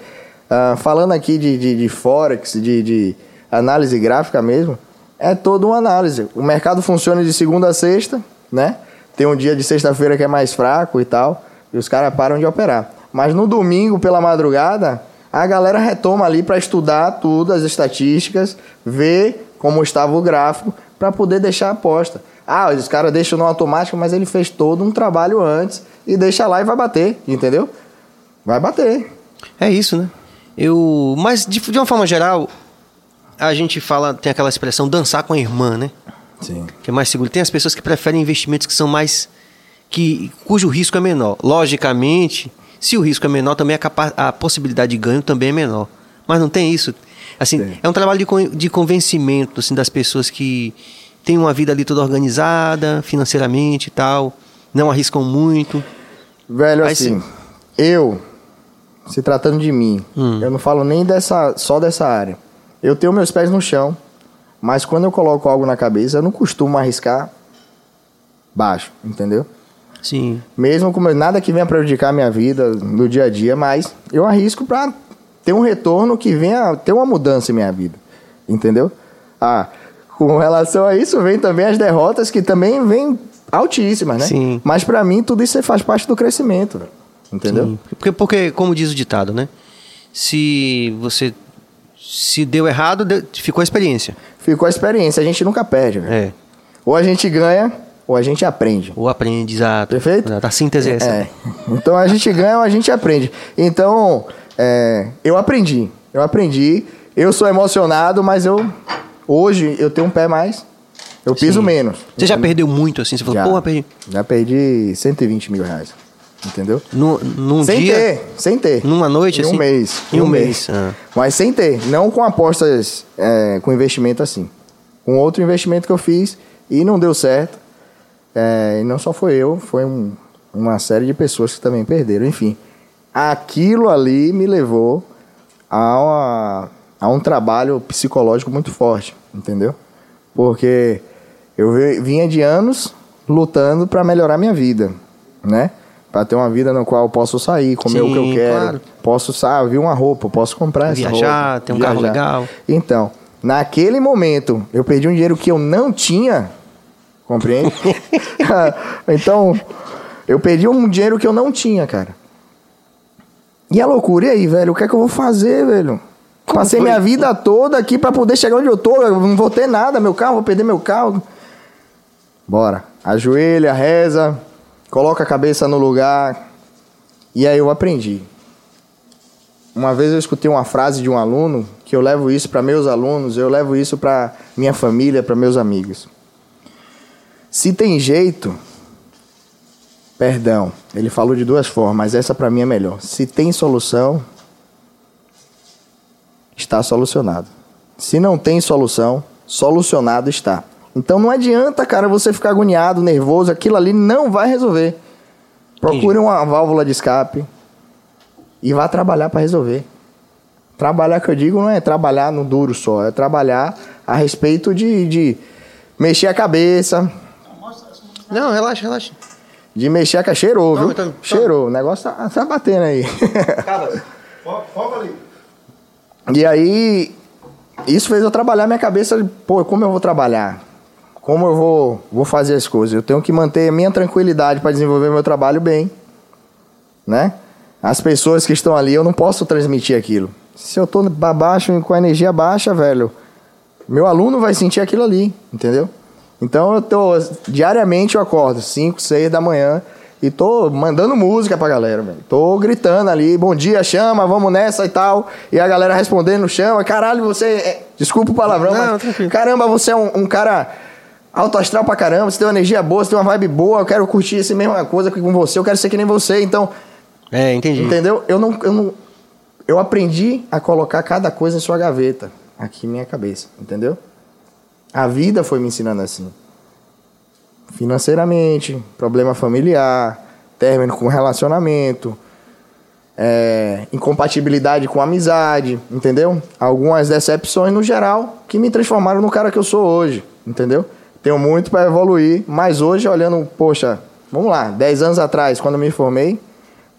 Ah, falando aqui de, de, de Forex, de, de análise gráfica mesmo, é toda uma análise. O mercado funciona de segunda a sexta, né? Tem um dia de sexta-feira que é mais fraco e tal, e os caras param de operar. Mas no domingo, pela madrugada, a galera retoma ali para estudar tudo, as estatísticas, ver como estava o gráfico, para poder deixar a aposta. Ah, os caras deixam no automático, mas ele fez todo um trabalho antes e deixa lá e vai bater, entendeu? Vai bater.
É isso, né? Eu, mas de, de uma forma geral, a gente fala, tem aquela expressão dançar com a irmã, né?
Sim.
Que é mais seguro. Tem as pessoas que preferem investimentos que são mais que cujo risco é menor. Logicamente, se o risco é menor, também a, capa- a possibilidade de ganho também é menor. Mas não tem isso. Assim,
Tem.
é um trabalho de, de convencimento assim, das pessoas que têm uma vida ali toda organizada, financeiramente e tal, não arriscam muito.
Velho,
Aí
assim, eu, se tratando de mim,
Hum.
eu não falo nem dessa, só dessa área. Eu tenho meus pés no chão, mas quando eu coloco algo na cabeça, eu não costumo arriscar baixo, entendeu?
Sim.
Mesmo com nada que venha prejudicar a minha vida no dia a dia, mas eu arrisco pra ter um retorno que venha ter uma mudança em minha vida, entendeu? Ah, com relação a isso, vem também as derrotas que também vêm altíssimas, né?
Sim.
Mas pra mim tudo isso faz parte do crescimento, entendeu?
Sim. Porque, porque, como diz o ditado, né? Se você se deu errado, deu- ficou a experiência.
Ficou a experiência, a gente nunca perde, velho.
É.
Ou a gente ganha, ou a gente aprende.
O aprendizado.
Perfeito?
A síntese é essa.
É. Então a gente ganha ou a gente aprende. Então, é, eu aprendi. Eu aprendi. Eu sou emocionado, mas eu. Hoje eu tenho um pé mais. Eu piso
Sim.
menos.
Você já perdeu muito assim? Você falou,
Já.
porra, perdi.
Já perdi 120 mil reais. Entendeu?
Num, num
sem
dia.
ter, sem ter.
Numa noite,
em um
assim?
mês.
Em um mês, ah.
Mas sem ter. Não com apostas, é, com investimento assim. Com outro investimento que eu fiz e não deu certo. É, e não só foi eu, foi um- uma série de pessoas que também perderam. Enfim, aquilo ali me levou a, uma- a um trabalho psicológico muito forte, entendeu? Porque eu vi- vinha de anos lutando para melhorar minha vida, né? Para ter uma vida na qual eu posso sair, comer o que eu
Sim,
quero,
claro.
posso sair, ver uma roupa, posso comprar essa
Viajar,
roupa,
ter um carro legal.
Então, naquele momento, eu perdi um dinheiro que eu não tinha, compreende? então, eu perdi um dinheiro que eu não tinha, cara. E a loucura, e aí, velho? O que é que eu vou fazer, velho?
Como
Passei
foi?
minha vida toda aqui pra poder chegar onde eu tô. Eu não vou ter nada, meu carro, vou perder meu carro. Bora. Ajoelha, reza, coloca a cabeça no lugar. E aí eu aprendi. Uma vez eu escutei uma frase de um aluno que eu levo isso para meus alunos, eu levo isso para minha família, para meus amigos. Se tem jeito, perdão, ele falou de duas formas, mas essa para mim é melhor. Se tem solução, está solucionado. Se não tem solução, solucionado está. Então não adianta, cara, você ficar agoniado, nervoso, aquilo ali não vai resolver. Procure uma válvula de escape e vá trabalhar para resolver. Trabalhar que eu digo não é trabalhar no duro só, é trabalhar a respeito de, de mexer a cabeça,
Não, relaxa, relaxa.
de mexer a cabeça. Cheirou,
Toma,
viu?
toma, toma.
Cheirou, o negócio tá, tá batendo aí.
Foca ali.
E aí, isso fez eu trabalhar minha cabeça, pô, como eu vou trabalhar? Como eu vou, vou fazer as coisas? Eu tenho que manter a minha tranquilidade para desenvolver meu trabalho bem, né? As pessoas que estão ali, eu não posso transmitir aquilo. Se eu ba- baixo, com a energia baixa, velho, meu aluno vai sentir aquilo ali, entendeu? Então eu tô, diariamente eu acordo, 5, 6 da manhã, e tô mandando música pra galera, velho. Tô gritando ali, bom dia, chama, vamos nessa e tal. E a galera respondendo, chama, caralho, você. é- Desculpa o palavrão,
Não,
mas. Caramba, você é um, um cara alto astral pra caramba, você tem uma energia boa, você tem uma vibe boa, eu quero curtir essa mesma coisa com você, eu quero ser que nem você. Então,
É, entendi.
Entendeu? Eu não, eu não. Eu aprendi a colocar cada coisa em sua gaveta. Aqui em minha cabeça. Entendeu? A vida foi me ensinando assim. Financeiramente, problema familiar, término com relacionamento, é, incompatibilidade com amizade, entendeu? Algumas decepções no geral que me transformaram no cara que eu sou hoje, entendeu? Tenho muito para evoluir, mas hoje olhando, poxa, vamos lá, 10 anos atrás, quando eu me formei,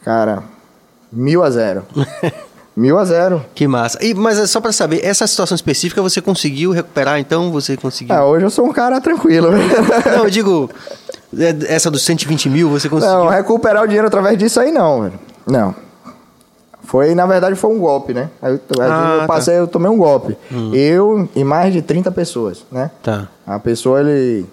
cara, mil a zero. mil a zero.
Que massa. E, mas é só pra saber, essa situação específica você conseguiu recuperar, então? Você conseguiu?
Ah, hoje eu sou um cara tranquilo.
Não, eu digo, é, essa dos 120 mil você conseguiu.
Não, recuperar o dinheiro através disso aí não, velho. Não. Foi, na verdade, foi um golpe, né? Aí eu,
Ah,
eu
tá.
passei, eu tomei um golpe. Eu e mais de 30 pessoas, né?
Tá.
A pessoa, ele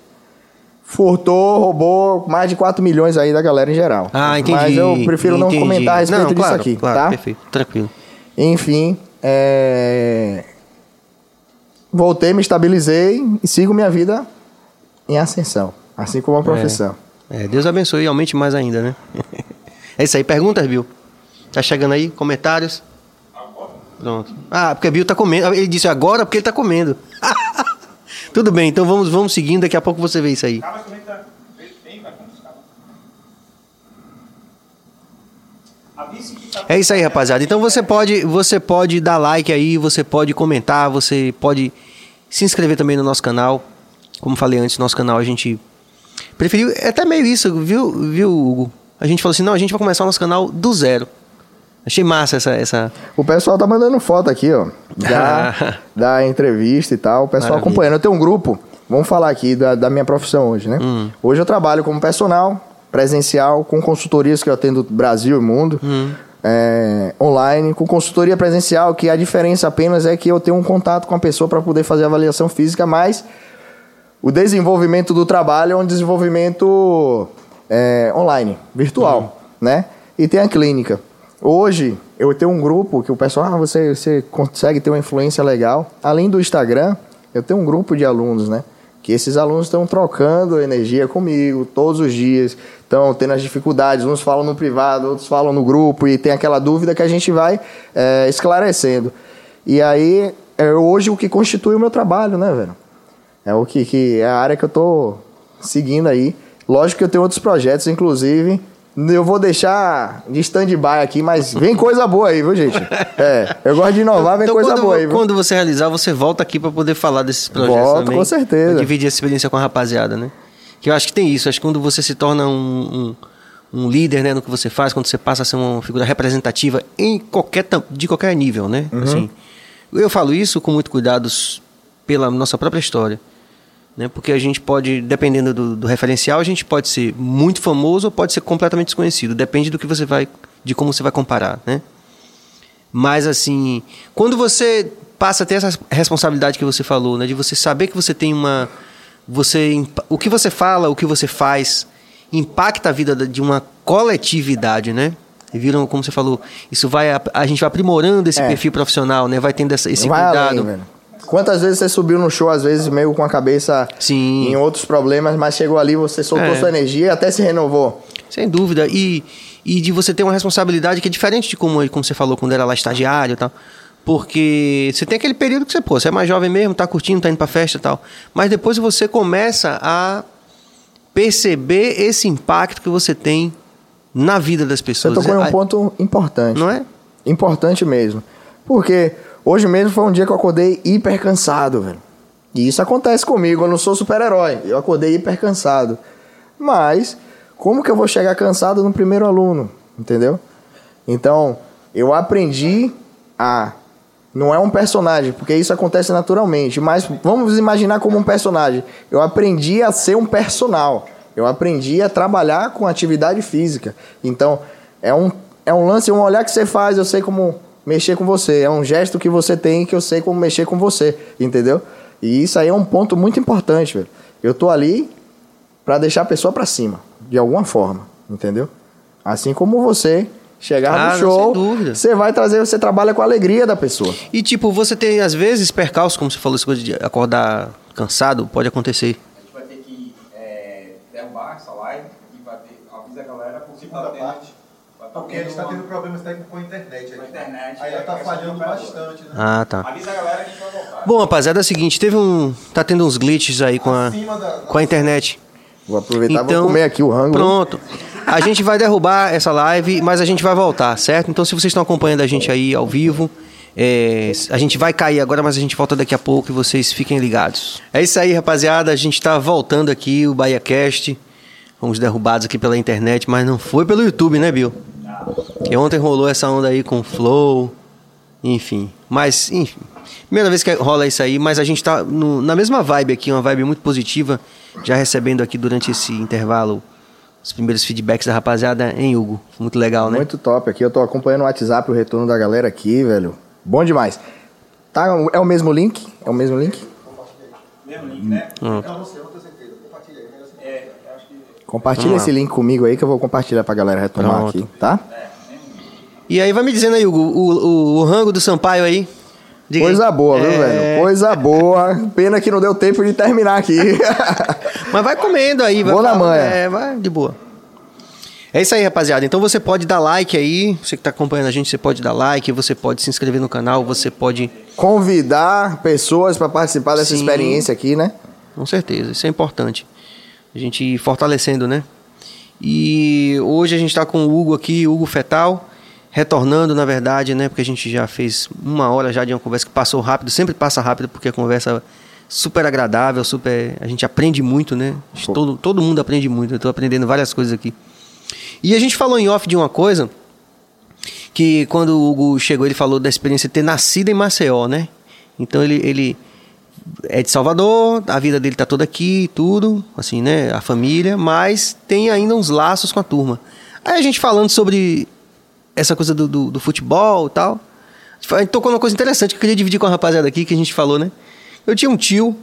furtou, roubou mais de 4 milhões aí da galera em geral.
Ah, entendi.
Mas eu prefiro não
entendi.
comentar a respeito
Não,
disso
claro,
aqui,
claro,
tá?
Perfeito, tranquilo.
Enfim, é... voltei, me estabilizei e sigo minha vida em ascensão, assim como a profissão.
É, Deus abençoe e aumente mais ainda, né? é isso aí. Perguntas, Bill? Tá chegando aí? Comentários? Pronto. Ah, porque Bill tá comendo. Ele disse agora porque ele tá comendo. Tudo bem, então vamos, vamos seguindo. Daqui a pouco você vê isso aí.
Tá. A tá
É isso aí, rapaziada. Então você pode, você pode dar like aí, você pode comentar, você pode se inscrever também no nosso canal. Como falei antes, nosso canal a gente preferiu, é até meio isso, viu, viu, Hugo? A gente falou assim, não, a gente vai começar o nosso canal do zero. Achei massa essa, essa...
O pessoal tá mandando foto aqui, ó. Da, da entrevista e tal. O pessoal
Maravilha.
acompanhando. Eu tenho um grupo. Vamos falar aqui da, da minha profissão hoje, né?
Hum.
Hoje eu trabalho como personal, presencial, com consultorias que eu atendo Brasil e mundo.
Hum.
é, online, com consultoria presencial, que a diferença apenas é que eu tenho um contato com a pessoa para poder fazer a avaliação física, mas o desenvolvimento do trabalho é um desenvolvimento é, online, virtual, né? E tem a clínica. Hoje, eu tenho um grupo que o pessoal, ah, você, você consegue ter uma influência legal. Além do Instagram, eu tenho um grupo de alunos, né? Que esses alunos estão trocando energia comigo todos os dias, estão tendo as dificuldades. Uns falam no privado, outros falam no grupo, e tem aquela dúvida que a gente vai é, esclarecendo. E aí, é hoje o que constitui o meu trabalho, né, velho? É o que, que é a área que eu tô seguindo aí. Lógico que eu tenho outros projetos, inclusive. Eu vou deixar de stand-by aqui, mas vem coisa boa aí, viu, gente? É, eu gosto de inovar, vem
Então,
coisa
quando,
boa aí, viu?
quando você realizar, você volta aqui para poder falar desses projetos
Volto,
também.
com certeza.
Dividir essa experiência com a rapaziada, né? Que eu acho que tem isso. Acho que quando você se torna um, um, um líder né, no que você faz, quando você passa a ser uma figura representativa em qualquer, de qualquer nível, né?
Uhum.
Assim, eu falo isso com muito cuidado pela nossa própria história. Né? Porque a gente pode, dependendo do, do referencial, a gente pode ser muito famoso ou pode ser completamente desconhecido. Depende do que você vai, de como você vai comparar, né? Mas assim, quando você passa a ter essa responsabilidade que você falou, né, de você saber que você tem uma você o que você fala, o que você faz impacta a vida da- de uma coletividade, né? Viram como você falou, isso vai ap- a gente vai aprimorando esse
É.
perfil profissional, né? Vai tendo essa, esse
Vai
cuidado.
além. Quantas vezes você subiu no show, às vezes meio com a cabeça
Sim.
em outros problemas, mas chegou ali, você soltou
É.
sua energia e até se renovou.
Sem dúvida. E, e de você ter uma responsabilidade que é diferente de como, como você falou quando era lá estagiário e tal. Porque você tem aquele período que você, pô, você é mais jovem mesmo, tá curtindo, tá indo pra festa e tal. Mas depois você começa a perceber esse impacto que você tem na vida das
Você
pessoas.
tocou em
É-
um ponto importante.
Não é?
Importante mesmo. Porque hoje mesmo foi um dia que eu acordei hiper cansado, velho. E isso acontece comigo, eu não sou super-herói. Eu acordei hiper cansado. Mas, como que eu vou chegar cansado no primeiro aluno? Entendeu? Então, eu aprendi a. Não é um personagem, porque isso acontece naturalmente. Mas vamos imaginar como um personagem. Eu aprendi a ser um personal. Eu aprendi a trabalhar com atividade física. Então, é um, é um lance, um olhar que você faz, eu sei como mexer com você. É um gesto que você tem que eu sei como mexer com você. Entendeu? E isso aí é um ponto muito importante, velho. Eu tô ali para deixar a pessoa para cima, de alguma forma, entendeu? Assim como você chegar
Ah,
no show, você vai trazer, você trabalha com a alegria da pessoa.
E tipo, você tem às vezes percalços, como você falou, essa coisa de acordar cansado, pode acontecer.
A gente vai ter que é, derrubar essa live e vai ter, avisa a galera porque
Segunda
tá tendo,
parte.
vai tá
Porque a gente está tendo problemas técnicos com a internet
Com a
aqui.
internet,
Aí
é,
ela tá
questão
falhando bastante, né?
Ah, tá.
Avisa a galera que a gente vai voltar.
Bom, rapaziada, é o seguinte, teve um. Tá tendo uns glitches aí com a, com a internet.
Vou aproveitar e
Então,
vou comer aqui o rango.
Pronto. A gente vai derrubar essa live, mas a gente vai voltar, certo? Então, se vocês estão acompanhando a gente aí ao vivo, é, a gente vai cair agora, mas a gente volta daqui a pouco e vocês fiquem ligados. É isso aí, rapaziada. A gente tá voltando aqui, o BahiaCast. Fomos derrubados aqui pela internet, mas não foi pelo YouTube, né, Bill? Que ontem rolou essa onda aí com o Flow, enfim. Mas, enfim. Primeira vez que rola isso aí, mas a gente tá no- na mesma vibe aqui, uma vibe muito positiva, já recebendo aqui durante esse intervalo os primeiros feedbacks da rapaziada em Hugo. Muito legal, né?
Muito top aqui. Eu tô acompanhando o WhatsApp, o retorno da galera aqui, velho. Bom demais. Tá, é o mesmo link? É o mesmo link?
Mesmo link, né?
Hum.
Não, não sei, não tenho certeza. Compartilha aí. melhor assim.
É, eu acho que
Compartilha esse link comigo aí que eu vou compartilhar pra galera retomar
Pronto.
aqui, tá?
E aí, vai me dizendo aí, Hugo, o, o, o rango do Sampaio aí. Diga aí.
Coisa boa, viu,
É,
velho? Coisa boa. Pena que não deu tempo de terminar aqui.
Mas vai comendo aí. Vai
Vou na manha.
É, vai de boa. É isso aí, rapaziada. Então você pode dar like aí. Você que tá acompanhando a gente, você pode dar like, você pode se inscrever no canal, você pode.
Convidar pessoas pra participar dessa
Sim.
experiência aqui, né?
Com certeza, isso é importante. A gente fortalecendo, né? E hoje a gente tá com o Hugo aqui, Hugo Fetal. retornando, na verdade, né? Porque a gente já fez uma hora já de uma conversa que passou rápido, sempre passa rápido, porque a conversa super agradável, super. A gente aprende muito, né? Todo, todo mundo aprende muito. Eu estou aprendendo várias coisas aqui. E a gente falou em off de uma coisa que quando o Hugo chegou, ele falou da experiência de ter nascido em Maceió, né? Então ele, ele é de Salvador, a vida dele tá toda aqui, tudo, assim, né? A família, mas tem ainda uns laços com a turma. Aí a gente falando sobre essa coisa do, do, do futebol e tal. A gente tocou numa coisa interessante que eu queria dividir com a rapaziada aqui, que a gente falou, né? Eu tinha um tio,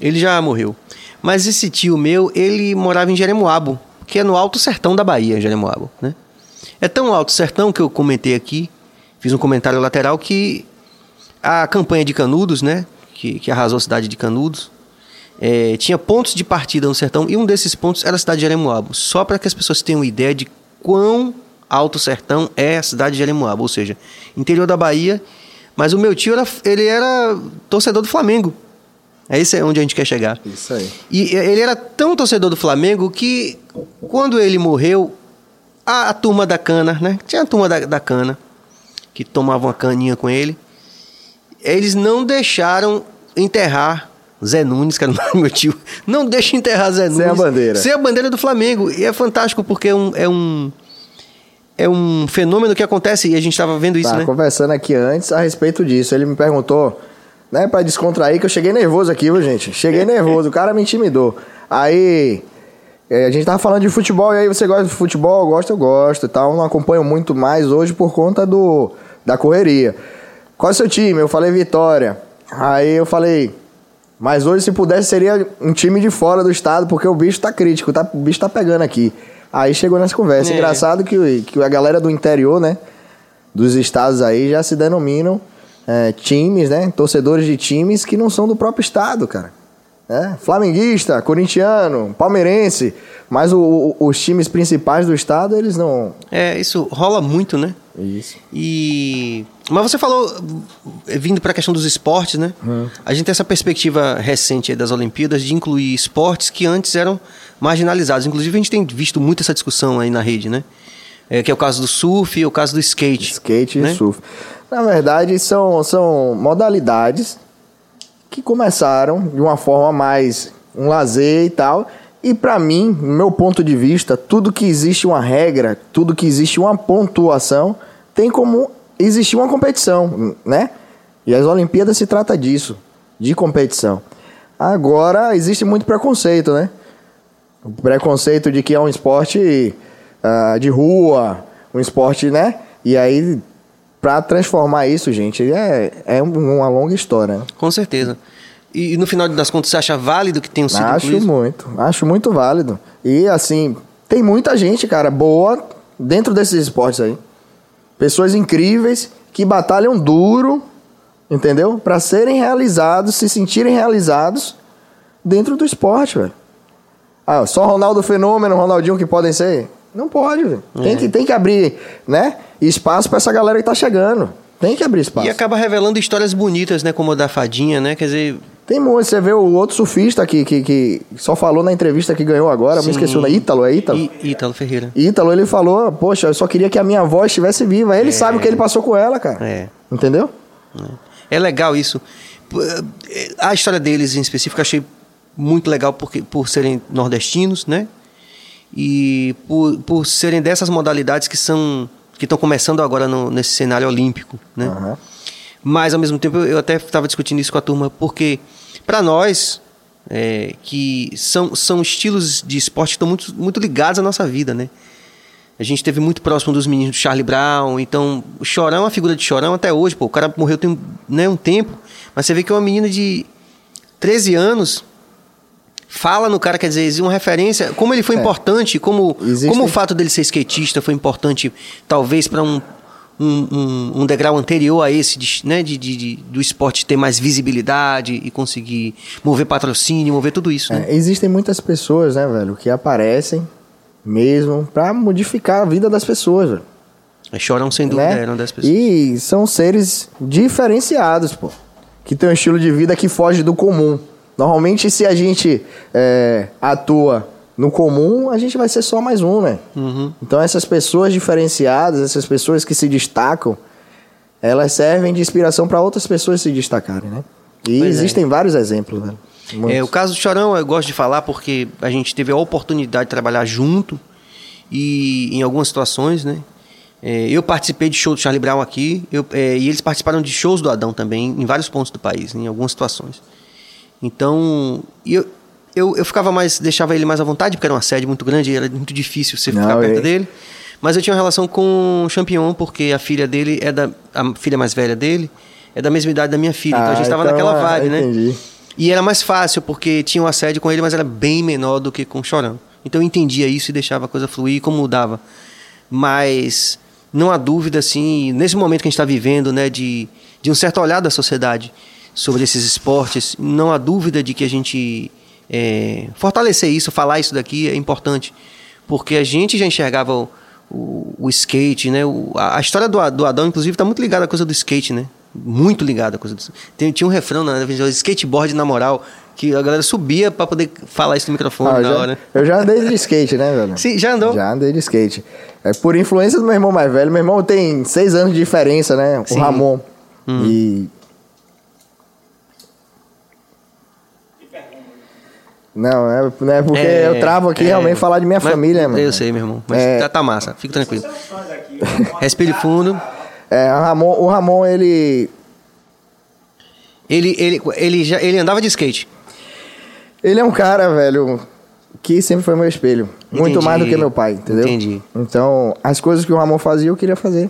ele já morreu. Mas esse tio meu, ele morava em Jeremoabo, que é no Alto Sertão da Bahia, Jeremoabo, né? É tão Alto Sertão que eu comentei aqui, fiz um comentário lateral que a campanha de Canudos, né? Que, que arrasou a cidade de Canudos, é, tinha pontos de partida no sertão e um desses pontos era a cidade de Jeremoabo. Só para que as pessoas tenham ideia de quão Alto Sertão é a cidade de Jeremoabo, ou seja, interior da Bahia. Mas o meu tio era, ele era torcedor do Flamengo. É isso onde a gente quer chegar.
Isso aí.
E ele era tão torcedor do Flamengo que quando ele morreu, a, a turma da cana, né? Tinha a turma da, da cana que tomava uma caninha com ele. Eles não deixaram enterrar Zé Nunes, que era o meu tio. Não deixa enterrar Zé Nunes.
Sem a bandeira.
Sem a bandeira do Flamengo. E é fantástico porque é um. É um é um fenômeno que acontece e a gente estava vendo isso,
Tá
né?
conversando aqui antes a respeito disso. Ele me perguntou, né, pra descontrair, que eu cheguei nervoso aqui, viu, gente? Cheguei nervoso, o cara me intimidou. Aí, é, a gente tava falando de futebol, e aí você gosta de futebol? Eu gosto, eu gosto e tal. Não acompanho muito mais hoje por conta do, da correria. Qual é o seu time? Eu falei Vitória. Aí eu falei, mas hoje se pudesse seria um time de fora do estado, porque o bicho tá crítico, tá, o bicho tá pegando aqui. Aí chegou nessa conversa.
É.
Engraçado que, que a galera do interior, né? Dos estados aí já se denominam é, times, né? Torcedores de times que não são do próprio estado, cara. É, flamenguista, corintiano, palmeirense. Mas o- o- os times principais do estado, eles não.
É, isso rola muito, né?
Isso.
E. Mas você falou, vindo para a questão dos esportes, né? A gente tem essa perspectiva recente aí das Olimpíadas de incluir esportes que antes eram marginalizados. Inclusive, a gente tem visto muito essa discussão aí na rede, né? É, que é o caso do surf e o caso do skate.
Skate
né?
e surf. Na verdade, são, são modalidades que começaram de uma forma mais um lazer e tal. E pra mim, no meu ponto de vista, tudo que existe uma regra, tudo que existe uma pontuação, tem como existir uma competição, né? E as Olimpíadas se trata disso, de competição. Agora, existe muito preconceito, né? O preconceito de que é um esporte ah, de rua, um esporte, né? E aí, pra transformar isso, gente, é, é um- uma longa história. Né?
Com certeza. E, e no final das contas, você acha válido que tenham sido
Acho
incluídos?
muito, acho muito válido. E assim, tem muita gente, cara, boa dentro desses esportes aí. Pessoas incríveis que batalham duro, entendeu? Pra serem realizados, se sentirem realizados dentro do esporte, velho. Ah, só Ronaldo Fenômeno, Ronaldinho que podem ser? Não pode, velho. Tem, que, tem que abrir, né? Espaço pra essa galera que tá chegando. Tem que abrir espaço.
E acaba revelando histórias bonitas, né? Como a da Fadinha, né? Quer dizer,
Tem muito, você vê o outro surfista que, que, que só falou na entrevista que ganhou agora, me
Sim.
esqueci o nome, Ítalo, é Ítalo?
Ítalo Ferreira.
Ítalo, ele falou, poxa, eu só queria que a minha avó estivesse viva. Ele sabe o que ele passou com ela, cara.
É.
Entendeu?
É legal isso. Eh, A história deles em específico eu achei muito legal porque, por serem nordestinos, né? E por, por serem dessas modalidades que são que estão começando agora no- nesse cenário olímpico, né?
Aham.
Mas ao mesmo tempo eu até estava discutindo isso com a turma porque para nós é, que são, são estilos de esporte que estão muito, muito ligados à nossa vida, né? A gente teve muito próximo dos meninos do Charlie Brown, então o Chorão, a figura de Chorão até hoje, pô, o cara morreu tem um- né, um tempo, mas você vê que é uma menina de 13 anos fala no cara, quer dizer, uma referência, como ele foi
É.
importante, como, como o fato dele ser skatista foi importante, talvez para um, um, um, um degrau anterior a esse, de, né, de, de- de- do esporte ter mais visibilidade e conseguir mover patrocínio, mover tudo isso, né?
É, existem muitas pessoas, né, velho, que aparecem mesmo pra modificar a vida das pessoas, velho.
É. Chorão, sem dúvida,
né?
era uma das pessoas.
E são seres diferenciados, pô. Que tem um estilo de vida que foge do comum. Normalmente, se a gente é, atua no comum, a gente vai ser só mais um, né?
Uhum.
Então essas pessoas diferenciadas, essas pessoas que se destacam, elas servem de inspiração para outras pessoas se destacarem, né? E
Pois é.
existem vários exemplos, né?
É, o caso do Chorão eu gosto de falar porque a gente teve a oportunidade de trabalhar junto e em algumas situações, né? É, eu participei de show do Charlie Brown aqui eu- é, e eles participaram de shows do Adão também em vários pontos do país, em algumas situações. Então, eu, eu, eu ficava mais, deixava ele mais à vontade porque era uma sede muito grande e era muito difícil você ficar
Não,
perto
é.
dele. Mas eu tinha uma relação com o Champion porque a filha dele é da a filha mais velha dele é da mesma idade da minha filha, então a
Ah,
gente estava
então,
naquela
ah,
vibe, né?
entendi.
E era mais fácil, porque tinha um assédio com ele, mas era bem menor do que com o Chorão. Então eu entendia isso e deixava a coisa fluir como mudava. Mas não há dúvida, assim, nesse momento que a gente está vivendo, né, de, de um certo olhar da sociedade sobre esses esportes, não há dúvida de que a gente é, fortalecer isso, falar isso daqui é importante. Porque a gente já enxergava o, o, o skate, né? O- a, história do, do Adão, inclusive, está muito ligada à coisa do skate, né? Muito ligada à coisa do Tem, Tinha um refrão na na- skateboard na moral, que a galera subia para poder falar isso no microfone
Ah,
na
já-
hora.
Eu já andei de skate, né, velho?
Sim, já andou?
Já andei de skate. É por influência do meu irmão mais velho. Meu irmão tem seis anos de diferença, né? O
Sim.
Ramon. E. Não, é, não é porque
É,
eu travo aqui
é.
realmente falar de minha
Mas-
família, mano.
Eu sei, meu irmão. Mas
É.
tá, tá massa, fica tranquilo. Respire fundo.
É, o Ramon, o Ramon, ele.
Ele, ele, ele, já, ele andava de skate.
Ele é um cara, velho, que sempre foi meu espelho. Muito
Entendi.
mais do que meu pai, entendeu?
Entendi.
Então, as coisas que o Ramon fazia, eu queria fazer.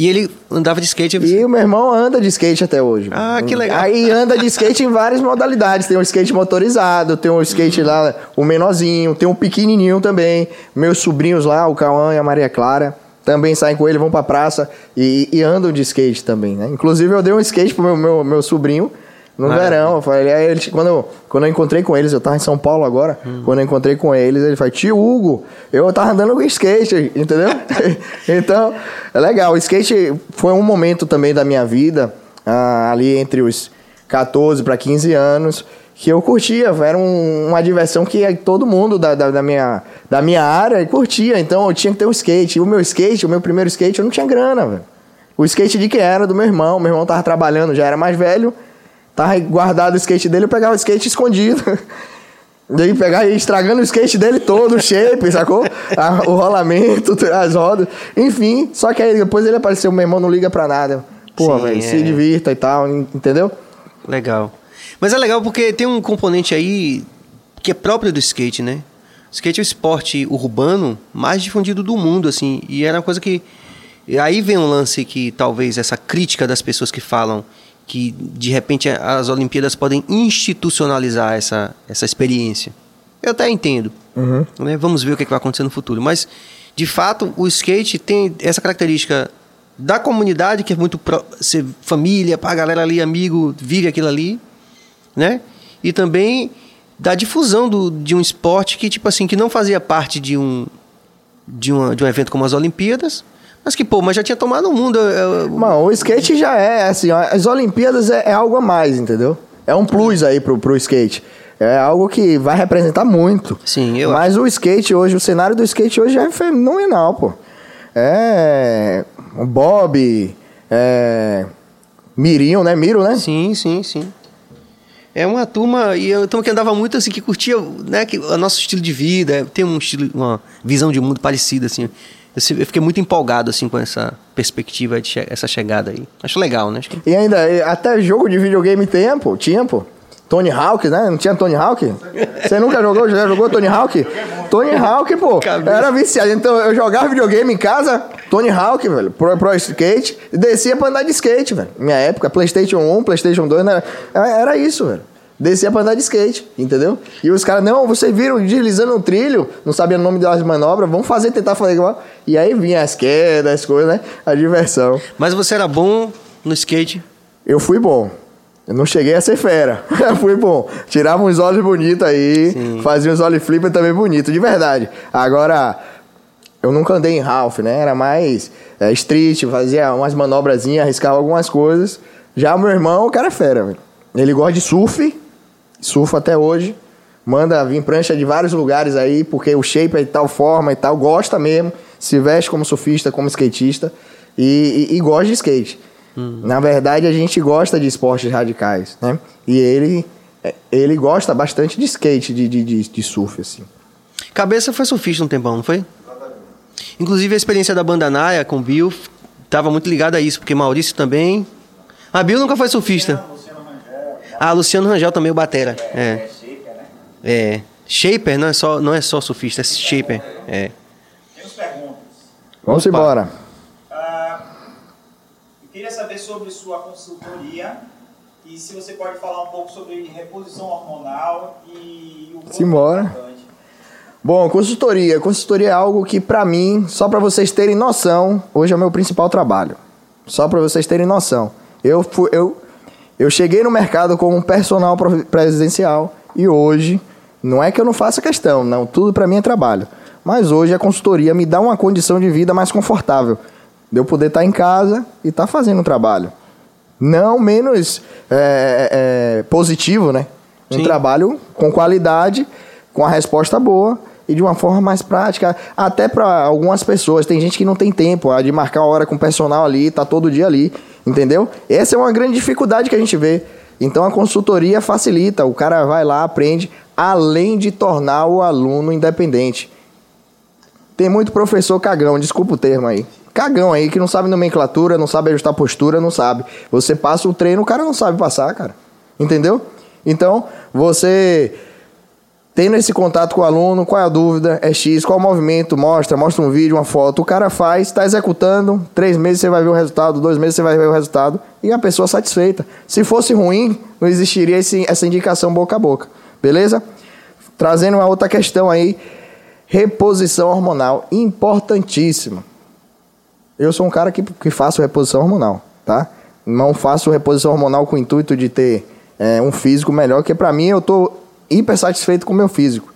E ele andava de skate.
E o meu irmão anda de skate até hoje.
Ah, que legal.
Aí anda de skate em várias modalidades. Tem o skate motorizado, tem o skate lá, o menorzinho, tem o pequenininho também. Meus sobrinhos lá, o Cauã e a Maria Clara, também saem com ele, vão pra praça e, e andam de skate também, né? Inclusive eu dei um skate pro meu, meu, meu sobrinho no
Maravilha.
verão. Eu falei, aí ele, quando, eu, quando eu encontrei com eles, eu tava em São Paulo agora,
Hum.
quando eu encontrei com eles, ele falou, tio Hugo, eu tava andando com skate, entendeu? então, é legal. O skate foi um momento também da minha vida, ah, ali entre os 14 para 15 anos, que eu curtia, era um- uma diversão que todo mundo da, da, da minha, da minha área curtia, então eu tinha que ter um skate. E o meu skate, o meu primeiro skate, eu não tinha grana, velho. O skate de quem era? Do meu irmão. Meu irmão tava trabalhando, já era mais velho. Tava guardado o skate dele, eu pegava o skate escondido. Daí pegar e estragando o skate dele todo, o shape, sacou? A- o rolamento, as rodas. Enfim, só que aí depois ele apareceu, meu irmão não liga pra nada. Pô, velho,
é.
se divirta e tal, entendeu?
Legal. Mas é legal porque tem um componente aí que é próprio do skate, né? O skate é o esporte urbano mais difundido do mundo, assim. E era uma coisa que. e Aí vem um lance que talvez essa crítica das pessoas que falam que de repente as Olimpíadas podem institucionalizar essa, essa experiência. Eu até entendo. né? Vamos ver o que, que vai acontecer no futuro. Mas, de fato, o skate tem essa característica da comunidade, que é muito pró- ser família, a galera ali, amigo, vive aquilo ali, né? E também da difusão do, de um esporte que, tipo assim, que não fazia parte de um, de, uma, de um evento como as Olimpíadas, mas que, pô, mas já tinha tomado o mundo. é, é,
Mano, o skate já é, assim, as Olimpíadas é, é algo a mais, entendeu? É um plus aí pro, pro skate. É algo que vai representar muito.
Sim, eu
Mas o skate hoje, o cenário do skate hoje é fenomenal, pô. É. O Bob, é. Mirinho, né? Miro, né?
Sim, sim, sim. É uma turma, e eu turma que andava muito assim, que curtia né, que, o nosso estilo de vida, tem um estilo, uma visão de mundo parecida, assim. Eu, fiquei muito empolgado, assim, com essa perspectiva, de che- essa chegada aí. Acho legal, né? Que-
E ainda, até jogo de videogame tem, pô. Tinha, pô. Tony Hawk, né? Não tinha Tony Hawk? Você nunca jogou? Já jogou Tony Hawk? Tony Hawk, pô. Era viciado. Então eu jogava videogame em casa, Tony Hawk, velho, pro, pro skate, e descia pra andar de skate, velho. Minha época, PlayStation 1, PlayStation 2, né? era isso, velho. Descia pra andar de skate, entendeu? E os caras, não, vocês viram deslizando no trilho, não sabia o nome das manobras, vamos fazer, tentar fazer igual. E aí vinha as quedas, as coisas, né? A diversão.
Mas você era bom no skate.
Eu fui bom. Eu não cheguei a ser fera. Fui bom. Tirava uns olhos bonitos aí,
Sim.
fazia uns olhos flipper também bonitos, de verdade. Agora, eu nunca andei em Ralph, né? Era mais é, street, fazia umas manobrazinhas, arriscava algumas coisas. Já meu irmão, o cara é fera, velho. Ele gosta de surf, surfa até hoje. Manda vir prancha de vários lugares aí, porque o shape é de tal forma e tal, gosta mesmo, se veste como surfista, como skatista e, e, e gosta de skate. Na verdade, a gente gosta de esportes radicais, né? E ele, ele gosta bastante de skate, de, de, de, de surf, assim.
Cabeça foi surfista um tempão, não foi? Inclusive a experiência da banda Naia com o Bill estava muito ligada a isso, porque Maurício também. A Bill nunca foi surfista. Ah, Luciano Rangel também, o Batera. É. É. Shaper não é só, não é só surfista, é shaper. É.
Temos perguntas.
Vamos
Opa.
embora.
Ah, eu queria saber sobre sua consultoria e se você pode falar um pouco sobre reposição hormonal e o
Simbora.
é importante.
Bom, consultoria. Consultoria é algo que, pra mim, só pra vocês terem noção, hoje é o meu principal trabalho. Só pra vocês terem noção. Eu, fui, eu, eu cheguei no mercado como um personal presidencial e hoje, não é que eu não faça questão, não, tudo pra mim é trabalho. Mas hoje a consultoria me dá uma condição de vida mais confortável. De eu poder estar em casa e estar fazendo um trabalho. Não menos é, é, positivo, né? Um
Sim.
trabalho com qualidade, com a resposta boa e de uma forma mais prática. Até para algumas pessoas. Tem gente que não tem tempo ah, de marcar hora com o personal ali, tá todo dia ali. Entendeu? Essa é uma grande dificuldade que a gente vê. Então a consultoria facilita. O cara vai lá, aprende, além de tornar o aluno independente. Tem muito professor cagão, desculpa o termo aí. Cagão aí, que não sabe nomenclatura, não sabe ajustar postura, não sabe. Você passa o treino, o cara não sabe passar, cara. Entendeu? Então, você tendo esse contato com o aluno, qual é a dúvida? É X, qual o movimento? Mostra, mostra um vídeo, uma foto. O cara faz, está executando, três meses você vai ver o resultado, dois meses você vai ver o resultado, e a pessoa satisfeita. Se fosse ruim, não existiria esse- essa indicação boca a boca. Beleza? Trazendo uma outra questão aí, reposição hormonal, importantíssima. Eu sou um cara que, que faço reposição hormonal, tá? Não faço reposição hormonal com o intuito de ter é, um físico melhor, porque pra mim eu tô hiper satisfeito com o meu físico.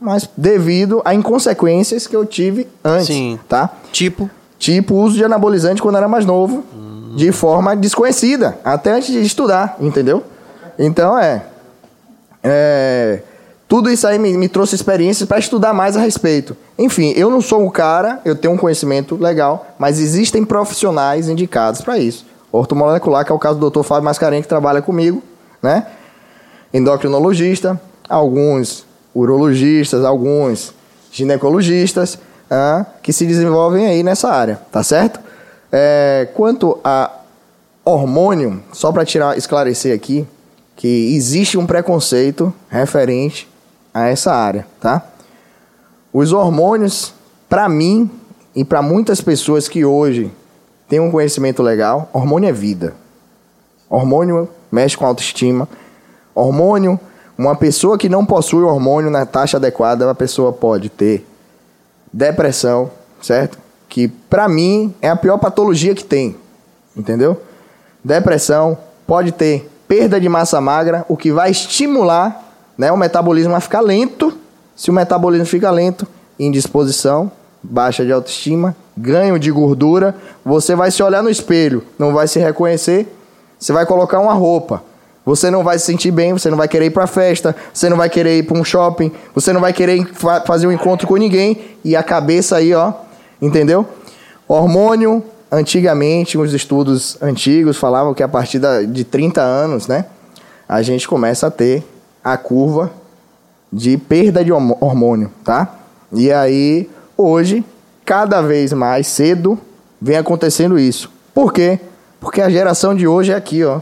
Mas devido a inconsequências que eu tive antes,
Sim.
tá?
Tipo,
Tipo uso de anabolizante quando era mais novo, de forma desconhecida, até antes de estudar, entendeu? Então é. é, tudo isso aí me, me trouxe experiências para estudar mais a respeito. Enfim, eu não sou um cara, eu tenho um conhecimento legal, mas existem profissionais indicados para isso. Ortomolecular, que é o caso do Dr. Fábio Mascarenhas, que trabalha comigo, né? endocrinologista, alguns urologistas, alguns ginecologistas, ah, que se desenvolvem aí nessa área, tá certo? É, quanto a hormônio, só para tirar, esclarecer aqui, que existe um preconceito referente a essa área, tá? Os hormônios, para mim e para muitas pessoas que hoje têm um conhecimento legal, hormônio é vida. Hormônio mexe com autoestima. Hormônio, uma pessoa que não possui hormônio na taxa adequada, a pessoa pode ter depressão, certo? Que pra mim é a pior patologia que tem, entendeu? Depressão, pode ter perda de massa magra, o que vai estimular né, o metabolismo a ficar lento. Se o metabolismo fica lento, indisposição, baixa de autoestima, ganho de gordura, você vai se olhar no espelho, não vai se reconhecer, você vai colocar uma roupa. Você não vai se sentir bem, você não vai querer ir pra festa, você não vai querer ir pra um shopping, você não vai querer fa- fazer um encontro com ninguém e a cabeça aí, ó, entendeu? Hormônio, antigamente, os estudos antigos falavam que a partir da- de 30 anos, né, a gente começa a ter a curva de perda de hormônio, tá? E aí, hoje, cada vez mais cedo, vem acontecendo isso. Por quê? Porque a geração de hoje é aqui, ó.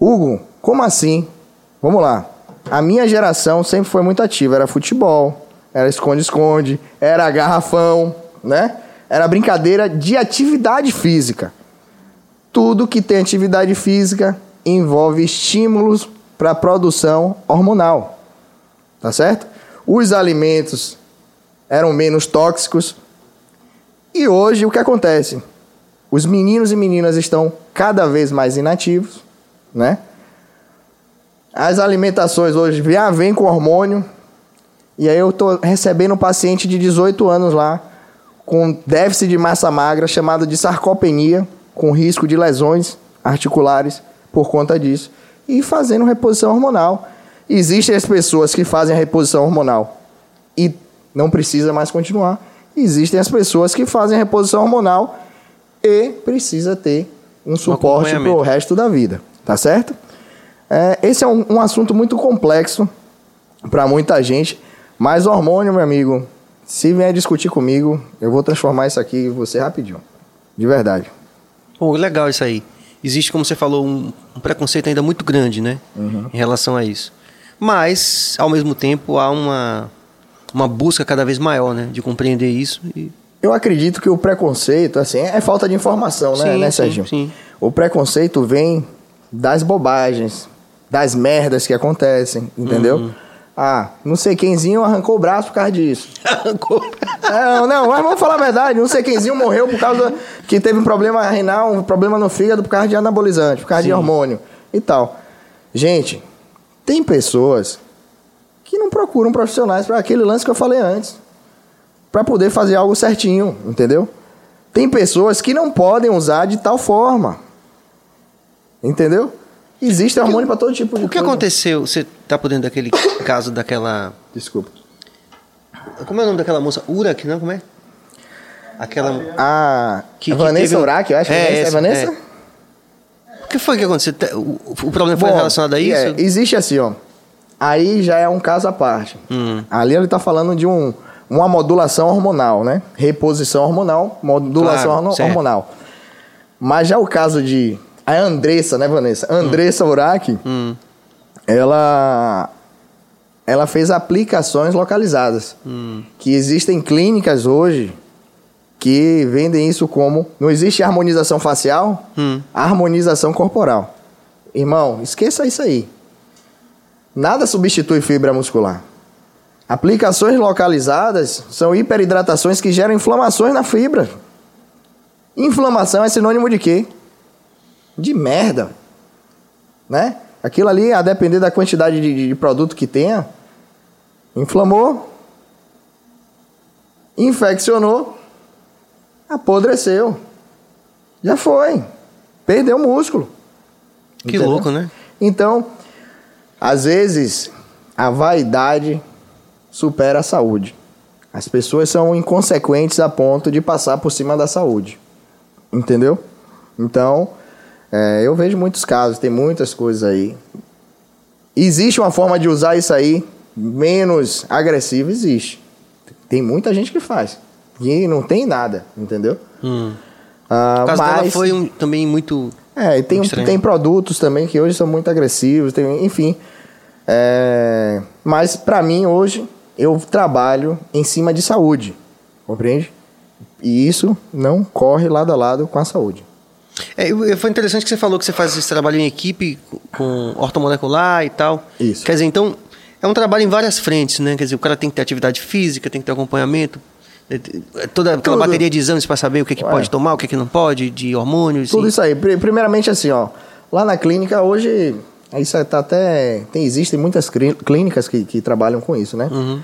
Hugo, como assim? Vamos lá. A minha geração sempre foi muito ativa. Era futebol, era esconde-esconde, era garrafão, né? Era brincadeira de atividade física. Tudo que tem atividade física envolve estímulos para produção hormonal. Tá certo? Os alimentos eram menos tóxicos. E hoje o que acontece? Os meninos e meninas estão cada vez mais inativos, né? As alimentações hoje já vêm com hormônio. E aí eu tô recebendo um paciente de 18 anos lá com déficit de massa magra chamado de sarcopenia, com risco de lesões articulares por conta disso. e fazendo reposição hormonal. Existem as pessoas que fazem a reposição hormonal e não precisa mais continuar. Existem as pessoas que fazem a reposição hormonal e precisa ter um suporte para o resto da vida, tá certo? É, esse é um, um assunto muito complexo para muita gente, mas hormônio, meu amigo, se vier discutir comigo, eu vou transformar isso aqui em você rapidinho. De verdade.
Pô, legal isso aí. Existe, como você falou, um, um preconceito ainda muito grande, né? Uhum. Em relação a isso. Mas, ao mesmo tempo, há uma, uma busca cada vez maior, né? De compreender isso. E...
Eu acredito que o preconceito, assim, é falta de informação, né, sim, né Serginho? Sim, sim. O preconceito vem das bobagens, das merdas que acontecem, entendeu? Uhum. Ah, não sei quemzinho arrancou o braço por causa disso. Arrancou. Não, não, mas vamos falar a verdade. Não sei quemzinho morreu por causa que teve um problema renal, um problema no fígado por causa de anabolizante, por causa Sim. de hormônio e tal. Gente, tem pessoas que não procuram profissionais para aquele lance que eu falei antes. Para poder fazer algo certinho, entendeu? Tem pessoas que não podem usar de tal forma. Entendeu? Existe hormônio para todo tipo de
O que coisa. aconteceu? Você tá por dentro daquele caso daquela.
Desculpa.
Como é o nome daquela moça? Urak, não? Como é? Aquela.
Ah, que, Vanessa um... Urak, eu acho. É, é, é Vanessa? É.
O que foi que aconteceu? O, o problema foi Bom, relacionado a isso? É,
existe assim, ó. Aí já é um caso à parte. Hum. Ali ele tá falando de um, uma modulação hormonal, né? Reposição hormonal, modulação claro, hormonal. Mas já o caso de a Andressa, né, Vanessa? Andressa hum. Uraki, hum. ela ela fez aplicações localizadas. Hum. Que existem clínicas hoje que vendem isso como não existe harmonização facial, hum. harmonização corporal. Irmão, esqueça isso aí. Nada substitui fibra muscular. Aplicações localizadas são hiperidratações que geram inflamações na fibra. Inflamação é sinônimo de quê? De merda. Né? Aquilo ali, a depender da quantidade de, de produto que tenha, inflamou, infeccionou, apodreceu. Já foi. Perdeu músculo.
Que Entendeu? louco, né?
Então, às vezes, a vaidade supera a saúde. As pessoas são inconsequentes a ponto de passar por cima da saúde. Entendeu? Então, é, eu vejo muitos casos, tem muitas coisas aí. Existe uma forma de usar isso aí menos agressiva? Existe. Tem muita gente que faz. E não tem nada, entendeu?
Hum. Ah, o caso mas, dela foi um, também muito.
É, tem, tem produtos também que hoje são muito agressivos, tem, enfim. É, mas para mim hoje eu trabalho em cima de saúde, compreende? E isso não corre lado a lado com a saúde.
É, foi interessante que você falou que você faz esse trabalho em equipe com ortomolecular e tal.
Isso.
Quer dizer, então, é um trabalho em várias frentes, né? Quer dizer, o cara tem que ter atividade física, tem que ter acompanhamento, é, é, toda aquela Tudo. bateria de exames para saber o que, é que pode tomar, o que, é que não pode, de hormônios.
Tudo e... isso aí. Primeiramente, assim, ó, lá na clínica hoje, isso tá até. Tem, existem muitas clínicas que, que trabalham com isso, né? Uhum.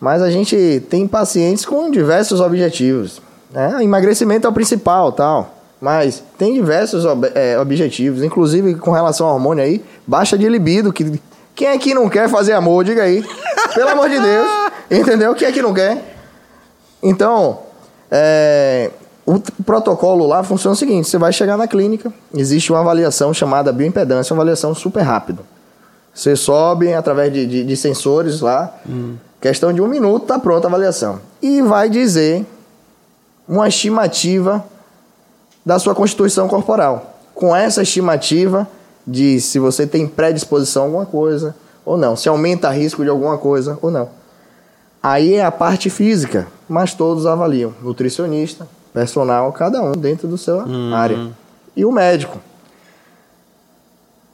Mas a gente tem pacientes com diversos objetivos. Né? Emagrecimento é o principal, tal. Mas tem diversos ob é, objetivos, inclusive com relação ao hormônio aí, baixa de libido. Que, quem é que não quer fazer amor? Diga aí. Pelo amor de Deus. Entendeu? Quem é que não quer? Então, é, o protocolo lá funciona o seguinte: você vai chegar na clínica, existe uma avaliação chamada bioimpedância, uma avaliação super rápida. Você sobe através de, de, de sensores lá, hum. questão de um minuto, tá pronta a avaliação. E vai dizer uma estimativa da sua constituição corporal. Com essa estimativa de se você tem predisposição a alguma coisa ou não, se aumenta risco de alguma coisa ou não. Aí é a parte física, mas todos avaliam. Nutricionista, personal, cada um dentro do seu uhum. área. E o médico.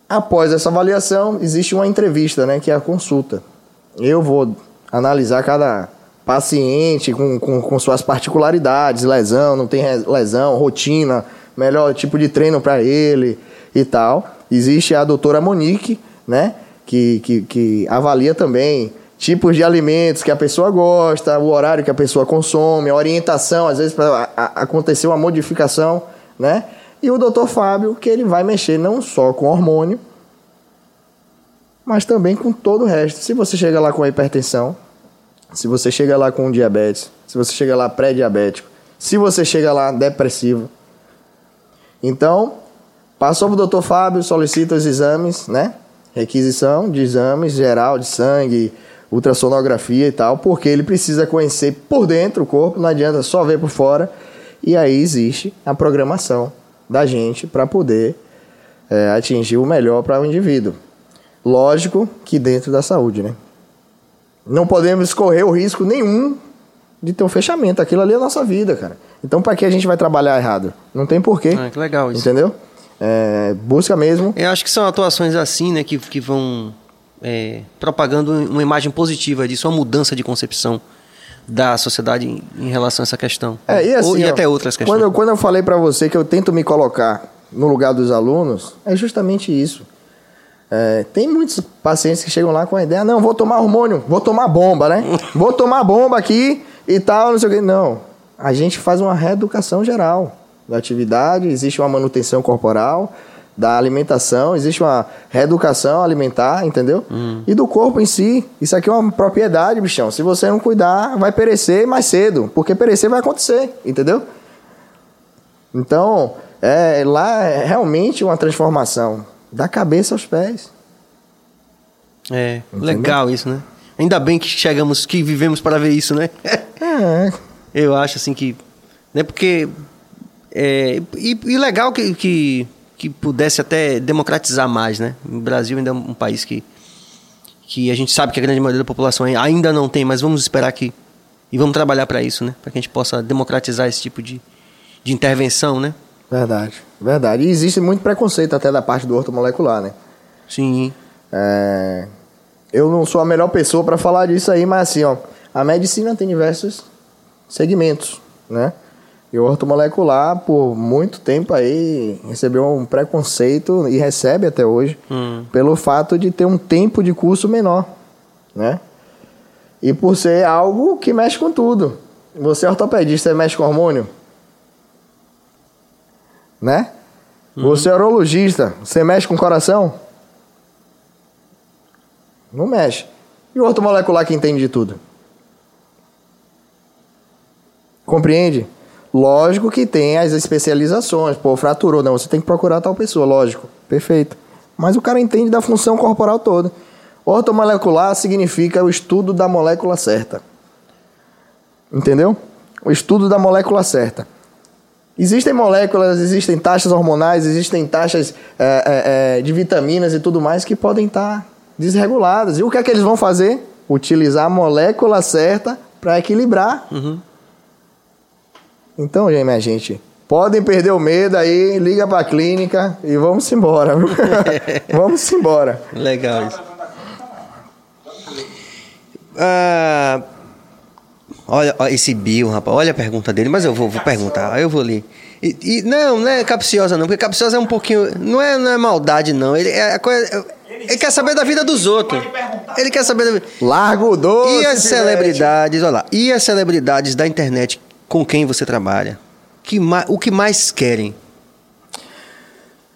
Após essa avaliação, existe uma entrevista, né, que é a consulta. Eu vou analisar cada paciente com, com, com suas particularidades, lesão, não tem lesão, rotina, melhor tipo de treino para ele e tal. Existe a doutora Monique, né? Que, que, que avalia também tipos de alimentos que a pessoa gosta, o horário que a pessoa consome, a orientação, às vezes para acontecer uma modificação, né? E o doutor Fábio, que ele vai mexer não só com hormônio, mas também com todo o resto. Se você chega lá com a hipertensão, se você chega lá com diabetes, se você chega lá pré-diabético, se você chega lá depressivo. Então, passou para o doutor Fábio, solicita os exames, né? Requisição de exames geral de sangue, ultrassonografia e tal, porque ele precisa conhecer por dentro o corpo, não adianta só ver por fora. E aí existe a programação da gente para poder é, atingir o melhor para o indivíduo. Lógico que dentro da saúde, né? Não podemos correr o risco nenhum de ter um fechamento. Aquilo ali é a nossa vida, cara. Então, para que a gente vai trabalhar errado? Não tem porquê.
Ah, que legal isso.
Entendeu? É, busca mesmo.
Eu acho que são atuações assim, né, que, que vão é, propagando uma imagem positiva disso, uma mudança de concepção da sociedade em, em relação a essa questão.
É, e, assim,
Ou, e
ó,
até outras questões.
Quando eu, quando eu falei para você que eu tento me colocar no lugar dos alunos, é justamente isso. É, tem muitos pacientes que chegam lá com a ideia, não, vou tomar hormônio, vou tomar bomba, né? vou tomar bomba aqui e tal, não sei o quê. Não, a gente faz uma reeducação geral da atividade, existe uma manutenção corporal, da alimentação, existe uma reeducação alimentar, entendeu? E do corpo em si. Isso aqui é uma propriedade, bichão. Se você não cuidar, vai perecer mais cedo, porque perecer vai acontecer, entendeu? Então, é, lá é realmente uma transformação da cabeça aos pés.
É,
Entendeu?
legal isso, né? Ainda bem que chegamos, que vivemos para ver isso, né?
É,
Eu acho assim que. Né, porque. É, e, e legal que, que, que pudesse até democratizar mais, né? O Brasil ainda é um país que. que a gente sabe que a grande maioria da população ainda não tem, mas vamos esperar que. E vamos trabalhar para isso, né? Para que a gente possa democratizar esse tipo de, de intervenção, né?
Verdade, verdade. E existe muito preconceito até da parte do ortomolecular, né?
Sim.
É, eu não sou a melhor pessoa para falar disso aí, mas assim, ó, a medicina tem diversos segmentos, né? E o ortomolecular, por muito tempo aí, recebeu um preconceito e recebe até hoje,
Hum.
pelo fato de ter um tempo de curso menor, né? E por ser algo que mexe com tudo. Você é ortopedista, você mexe com hormônio? Né? Você é urologista, você mexe com coração? Não mexe. E o ortomolecular que entende de tudo? Compreende? Lógico que tem as especializações. Pô, fraturou. Não, você tem que procurar tal pessoa, lógico. Perfeito. Mas o cara entende da função corporal toda. Ortomolecular significa o estudo da molécula certa. Entendeu? O estudo da molécula certa. Existem moléculas, existem taxas hormonais, existem taxas é, é, é, de vitaminas e tudo mais que podem estar desreguladas. E o que é que eles vão fazer? Utilizar a molécula certa para equilibrar. Então, gente, minha gente, podem perder o medo aí, liga para a clínica e vamos embora. vamos embora.
Legal isso. Ah, olha, ó, esse Bill, rapaz, olha a pergunta dele, mas eu vou, vou perguntar, eu vou ler. E, e- não, não é capciosa não, porque capciosa é um pouquinho, não é, não é maldade não, ele é a coisa, ele quer saber da vida dos outros. Ele quer saber da vida.
Largo o doce.
E as celebridades, olha lá, e as celebridades da internet com quem você trabalha? Que ma- o que mais querem?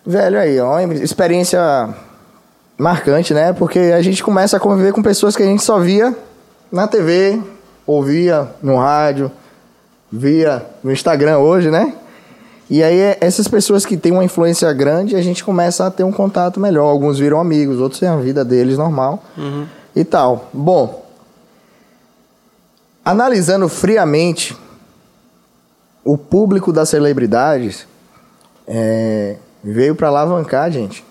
Velho, aí, ó, experiência marcante, né? Porque a gente começa a conviver com pessoas que a gente só via na TV, ouvia no rádio, via no Instagram hoje, né? E aí, essas pessoas que têm uma influência grande, a gente começa a ter um contato melhor. Alguns viram amigos, outros têm a vida deles normal e tal. Bom, analisando friamente o público das celebridades, é, veio para alavancar, gente.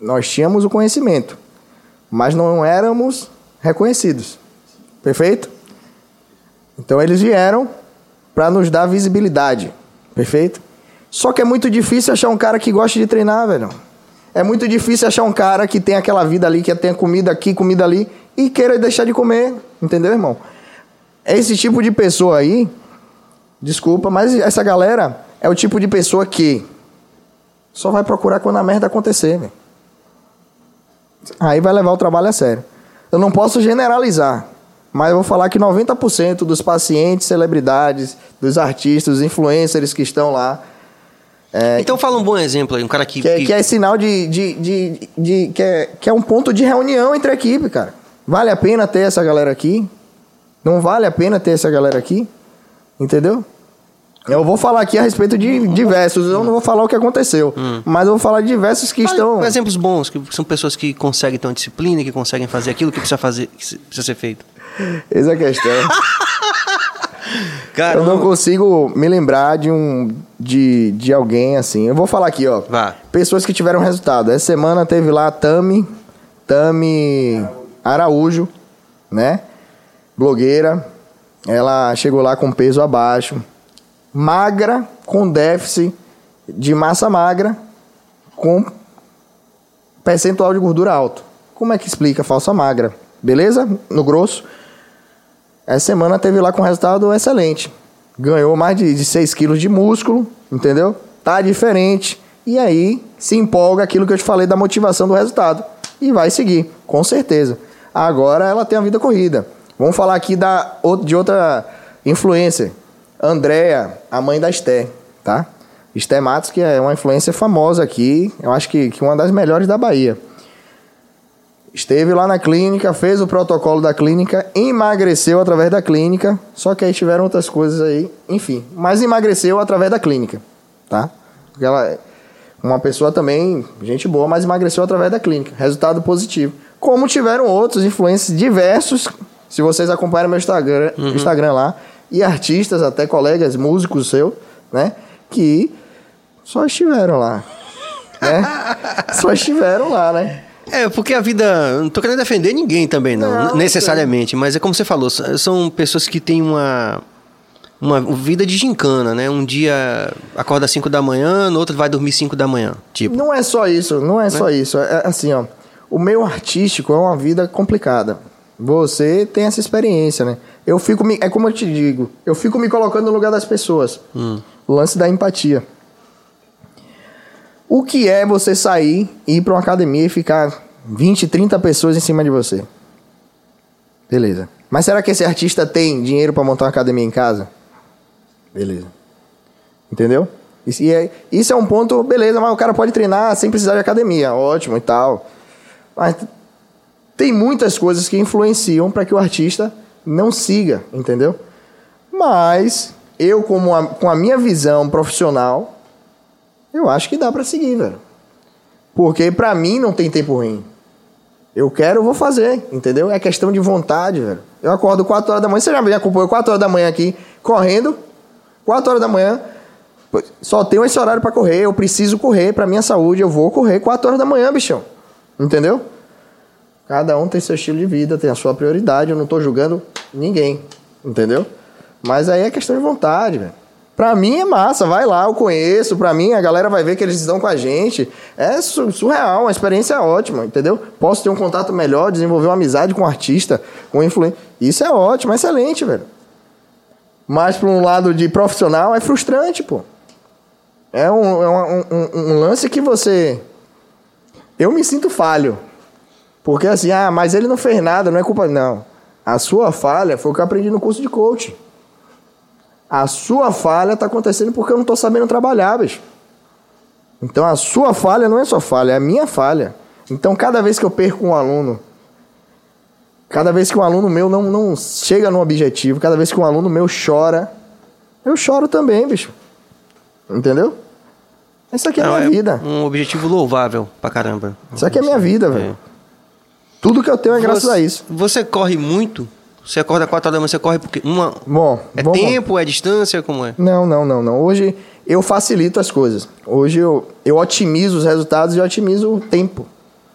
Nós tínhamos o conhecimento, mas não éramos reconhecidos. Perfeito? Então eles vieram para nos dar visibilidade. Perfeito? Só que é muito difícil achar um cara que gosta de treinar, velho. É muito difícil achar um cara que tem aquela vida ali, que tem comida aqui, comida ali, e queira deixar de comer. Entendeu, irmão? Esse tipo de pessoa aí, desculpa, mas essa galera é o tipo de pessoa que só vai procurar quando a merda acontecer, velho. Aí vai levar o trabalho a sério. Eu não posso generalizar, mas eu vou falar que 90% dos pacientes, celebridades, dos artistas, dos influencers que estão lá,
Então fala um bom exemplo aí, um cara que...
Que é,
que-
que é sinal de. de, de, de- que, é, que é um ponto de reunião entre a equipe, cara. Vale a pena ter essa galera aqui? Não vale a pena ter essa galera aqui? Entendeu? Eu vou falar aqui a respeito de diversos. Eu não vou falar o que aconteceu. Mas eu vou falar de diversos que
Fala
estão.
exemplos bons, que são pessoas que conseguem ter uma disciplina, que conseguem fazer aquilo que precisa fazer, que precisa ser feito.
Essa é a questão.
Cara,
eu não consigo me lembrar de um. De, de alguém assim. Eu vou falar aqui, ó.
Vá.
Pessoas que tiveram resultado. Essa semana teve lá a Tami, Tami Araújo, né? Blogueira. Ela chegou lá com peso abaixo. Magra, com déficit de massa magra, com percentual de gordura alto. Como é que explica falsa magra? Beleza? No grosso. Essa semana teve lá com resultado excelente. Ganhou mais de, de 6 quilos de músculo, entendeu? Tá diferente. E aí se empolga aquilo que eu te falei da motivação do resultado. E vai seguir, com certeza. Agora ela tem a vida corrida. Vamos falar aqui da, de outra influencer. Andrea, a mãe da Esté, tá? Esté Matos, que é uma influencer famosa aqui. Eu acho que, que uma das melhores da Bahia. Esteve lá na clínica, fez o protocolo da clínica, emagreceu através da clínica, só que aí tiveram outras coisas aí, enfim. Mas emagreceu através da clínica, tá? Porque ela, uma pessoa também, gente boa, mas emagreceu através da clínica. Resultado positivo. Como tiveram outros influencers diversos, se vocês acompanham meu Instagram, Instagram lá, e artistas, até colegas, músicos seu, né? Que só estiveram lá. Né? só estiveram lá, né?
É, porque a vida. Não tô querendo defender ninguém também, não,
Não,
necessariamente. Mas é como você falou, são pessoas que têm uma. Uma vida de gincana, né? Um dia acorda às 5 da manhã, no outro vai dormir 5 da manhã. Tipo.
Não é só isso, não é só isso. É assim, ó. O meio artístico é uma vida complicada. Você tem essa experiência, né? Eu fico me, é como eu te digo, eu fico me colocando no lugar das pessoas. O lance da empatia. O que é você sair, ir para uma academia e ficar 20, 30 pessoas em cima de você? Beleza. Mas será que esse artista tem dinheiro para montar uma academia em casa? Beleza. Entendeu? Isso é, isso é um ponto, beleza, mas o cara pode treinar sem precisar de academia, ótimo e tal. Mas tem muitas coisas que influenciam para que o artista não siga, entendeu? Mas eu, como a- com a minha visão profissional, eu acho que dá para seguir, velho. Porque para mim não tem tempo ruim. Eu quero, eu vou fazer, entendeu? É questão de vontade, velho. Eu acordo 4 horas da manhã, você já me acompanhou 4 horas da manhã aqui, correndo, 4 horas da manhã, só tenho esse horário pra correr, eu preciso correr pra minha saúde, eu vou correr 4 horas da manhã, bichão. Entendeu? Cada um tem seu estilo de vida, tem a sua prioridade, eu não tô julgando ninguém, entendeu? Mas aí é questão de vontade, velho. Pra mim é massa, vai lá, eu conheço, pra mim a galera vai ver que eles estão com a gente. É su- surreal, uma experiência ótima, entendeu? Posso ter um contato melhor, desenvolver uma amizade com um artista, com um influencer. Isso é ótimo, é excelente, velho. Mas para um lado de profissional é frustrante, pô. É um, é um, um- um lance que você. Eu me sinto falho. Porque assim, ah, mas ele não fez nada, não é culpa. Não. A sua falha foi o que eu aprendi no curso de coaching. A sua falha tá acontecendo porque eu não tô sabendo trabalhar, bicho. Então a sua falha não é sua falha, é a minha falha. Então cada vez que eu perco um aluno, cada vez que um aluno meu não, não chega no objetivo, cada vez que um aluno meu chora, eu choro também, bicho. Entendeu? Isso aqui é a minha vida.
Um objetivo louvável pra caramba.
Isso aqui é minha vida, velho. Tudo que eu tenho é graças
você,
a isso.
Você corre muito? Você acorda 4 horas da manhã, você corre porque. Uma,
Bom,
é
vamos-
tempo, é distância, como é?
Não, não, não, não. Hoje eu facilito as coisas. Hoje eu, eu otimizo os resultados e otimizo o tempo.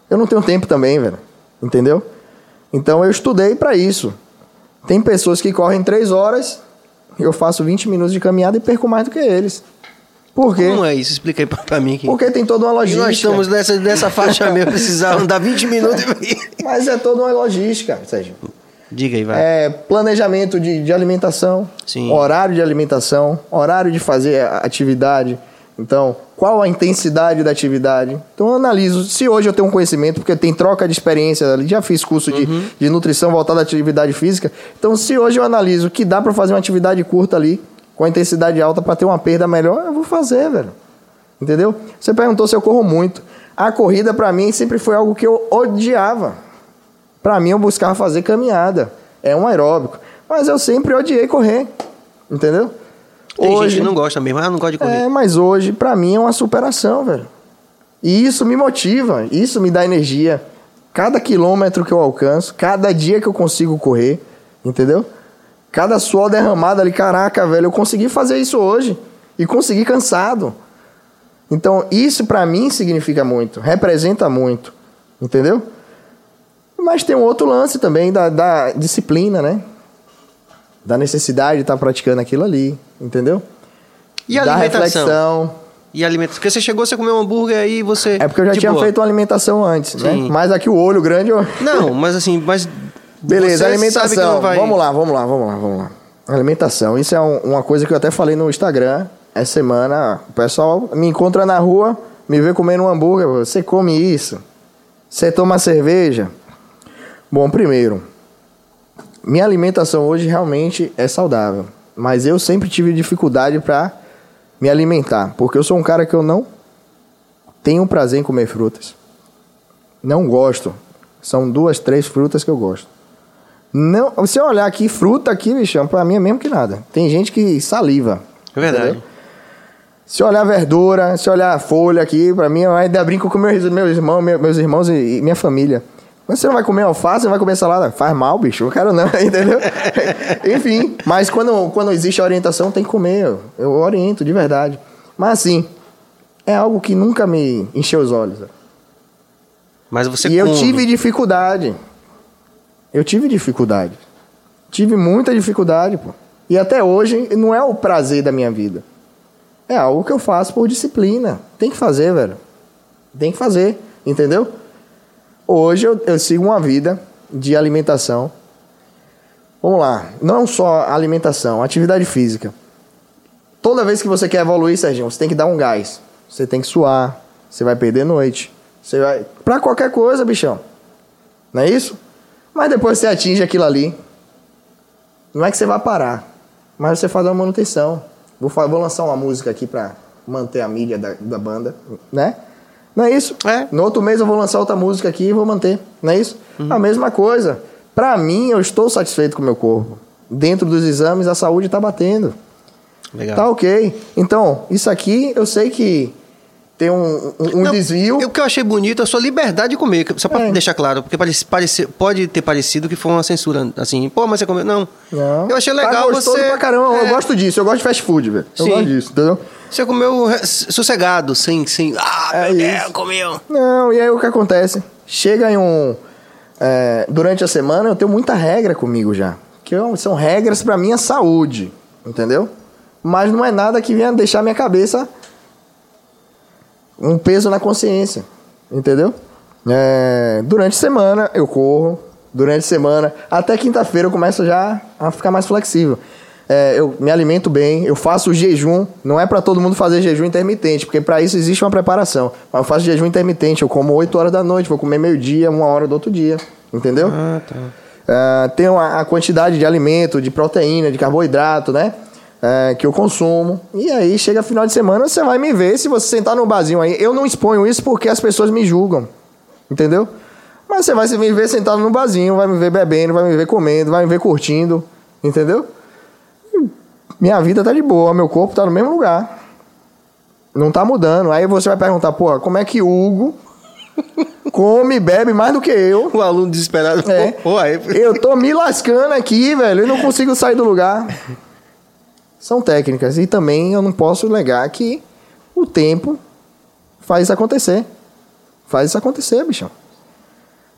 Eu não tenho tempo também, velho. Entendeu? Então eu estudei pra isso. Tem pessoas que correm 3 horas, eu faço 20 minutos de caminhada e perco mais do que eles. Por quê?
Como é isso? Explica aí pra, pra mim aqui.
Porque tem toda uma
E
logística.
nós estamos nessa, nessa faixa mesmo, precisar andar 20 minutos e.
Mas é toda uma logística, Sérgio.
Diga aí, vai.
É, planejamento de, de alimentação,
Sim.
horário de alimentação, horário de fazer atividade. Então, qual a intensidade da atividade? Então, eu analiso. Se hoje eu tenho um conhecimento, porque tem troca de experiência ali, já fiz curso de, de nutrição voltado à atividade física. Então, se hoje eu analiso que dá para fazer uma atividade curta ali, com a intensidade alta, para ter uma perda melhor, eu vou fazer, velho. Entendeu? Você perguntou se eu corro muito. A corrida pra mim sempre foi algo que eu odiava. Pra mim eu buscava fazer caminhada. É um aeróbico. Mas eu sempre odiei correr. Entendeu?
Tem gente que não gosta mesmo, ah, não gosta de correr.
É, mas hoje, pra mim, é uma superação, velho. E isso me motiva, isso me dá energia. Cada quilômetro que eu alcanço, cada dia que eu consigo correr, entendeu? Cada suor derramado ali, caraca, velho, eu consegui fazer isso hoje. E consegui cansado. Então, isso pra mim significa muito, representa muito, entendeu? Mas tem um outro lance também da, da disciplina, né? Da necessidade de estar praticando aquilo ali, entendeu?
E a
da
alimentação?
reflexão.
E alimentação? Porque você chegou, você comeu um hambúrguer aí você.
É porque eu já tinha
boa.
feito uma alimentação antes, né?
Sim.
Mas aqui o olho grande eu...
Não, mas assim, mas.
Beleza,
você
alimentação.
vai-
Vamos lá, vamos lá, vamos lá, vamos lá. Alimentação. Isso é um- uma coisa que eu até falei no Instagram essa semana. O pessoal me encontra na rua, me vê comendo um hambúrguer. Você come isso? Você toma cerveja? Bom, primeiro, minha alimentação hoje realmente é saudável. Mas eu sempre tive dificuldade para me alimentar. Porque eu sou um cara que eu não tenho prazer em comer frutas. Não gosto. São duas, três frutas que eu gosto. Não, se eu olhar aqui, fruta aqui, bichão, pra mim é mesmo que nada. Tem gente que saliva.
É verdade.
entendeu? Se olhar verdura, se olhar folha aqui, pra mim, eu ainda brinco com meus, meus irmãos, meu- meus irmãos e, e minha família. Mas você não vai comer alface, não vai comer salada? Faz mal, bicho. Eu quero não, entendeu? Enfim, mas quando, quando existe orientação, tem que comer. Eu, eu oriento, de verdade. Mas assim, é algo que nunca me encheu os olhos.
Mas você
e eu
come.
tive dificuldade. Eu tive dificuldade. Tive muita dificuldade, pô. E até hoje não é o prazer da minha vida. É algo que eu faço por disciplina. Tem que fazer, velho. Tem que fazer, entendeu? Hoje eu, eu sigo uma vida de alimentação. Vamos lá. Não só alimentação, atividade física. Toda vez que você quer evoluir, Serginho, você tem que dar um gás. Você tem que suar. Você vai perder noite. Você vai. Pra qualquer coisa, bichão. Não é isso? Mas depois você atinge aquilo ali. Não é que você vai parar. Mas você faz uma manutenção. Vou, vou lançar uma música aqui pra manter a mídia da, da banda, né? Não é isso?
É.
No outro mês eu vou lançar outra música aqui e vou manter. Não é isso? A mesma coisa. Pra mim, eu estou satisfeito com o meu corpo. Dentro dos exames, a saúde tá batendo.
Legal.
Tá ok. Então, isso aqui eu sei que tem um, um- um
Não,
desvio.
O que eu achei bonito é a sua liberdade de comer, só pra
É.
deixar claro, porque parece, parece- pode ter parecido que foi uma censura, assim, pô, mas você comeu. Não.
Não.
Eu achei legal
tá
você.
pra caramba. Eu
é,
gosto disso. Eu gosto de fast food, velho. Eu
Sim.
gosto disso, entendeu?
Você comeu sossegado, sem. sem ah,
É
meu. Deus, comeu.
Não, e aí o que acontece? Chega em um. é, durante a semana eu tenho muita regra comigo já. Que eu- são regras pra minha saúde. Entendeu? Mas não é nada que venha deixar minha cabeça um peso na consciência. Entendeu? É, durante a semana eu corro. Durante a semana, até quinta-feira eu começo já a ficar mais flexível. É, eu me alimento bem, eu faço jejum. Não é pra todo mundo fazer jejum intermitente, porque pra isso existe uma preparação. Mas eu faço jejum intermitente, eu como 8 horas da noite, vou comer meio-dia, uma hora do outro dia. Entendeu?
Ah, tá.
É, tenho a, a quantidade de alimento, de proteína, de carboidrato, né? É, que eu consumo. E aí, chega final de semana, você vai me ver. Se você sentar no barzinho aí, eu não exponho isso porque as pessoas me julgam. Entendeu? Mas você vai me ver sentado no barzinho, vai me ver bebendo, vai me ver comendo, vai me ver curtindo. Entendeu? E Minha vida tá de boa, meu corpo tá no mesmo lugar. Não tá mudando. Aí você vai perguntar, pô, como é que Hugo come e bebe mais do que eu?
O aluno desesperado.
É.
Pô, aí.
Eu tô me lascando aqui, velho. Eu não consigo sair do lugar. São técnicas. E também eu não posso negar que o tempo faz acontecer. Faz isso acontecer, bichão.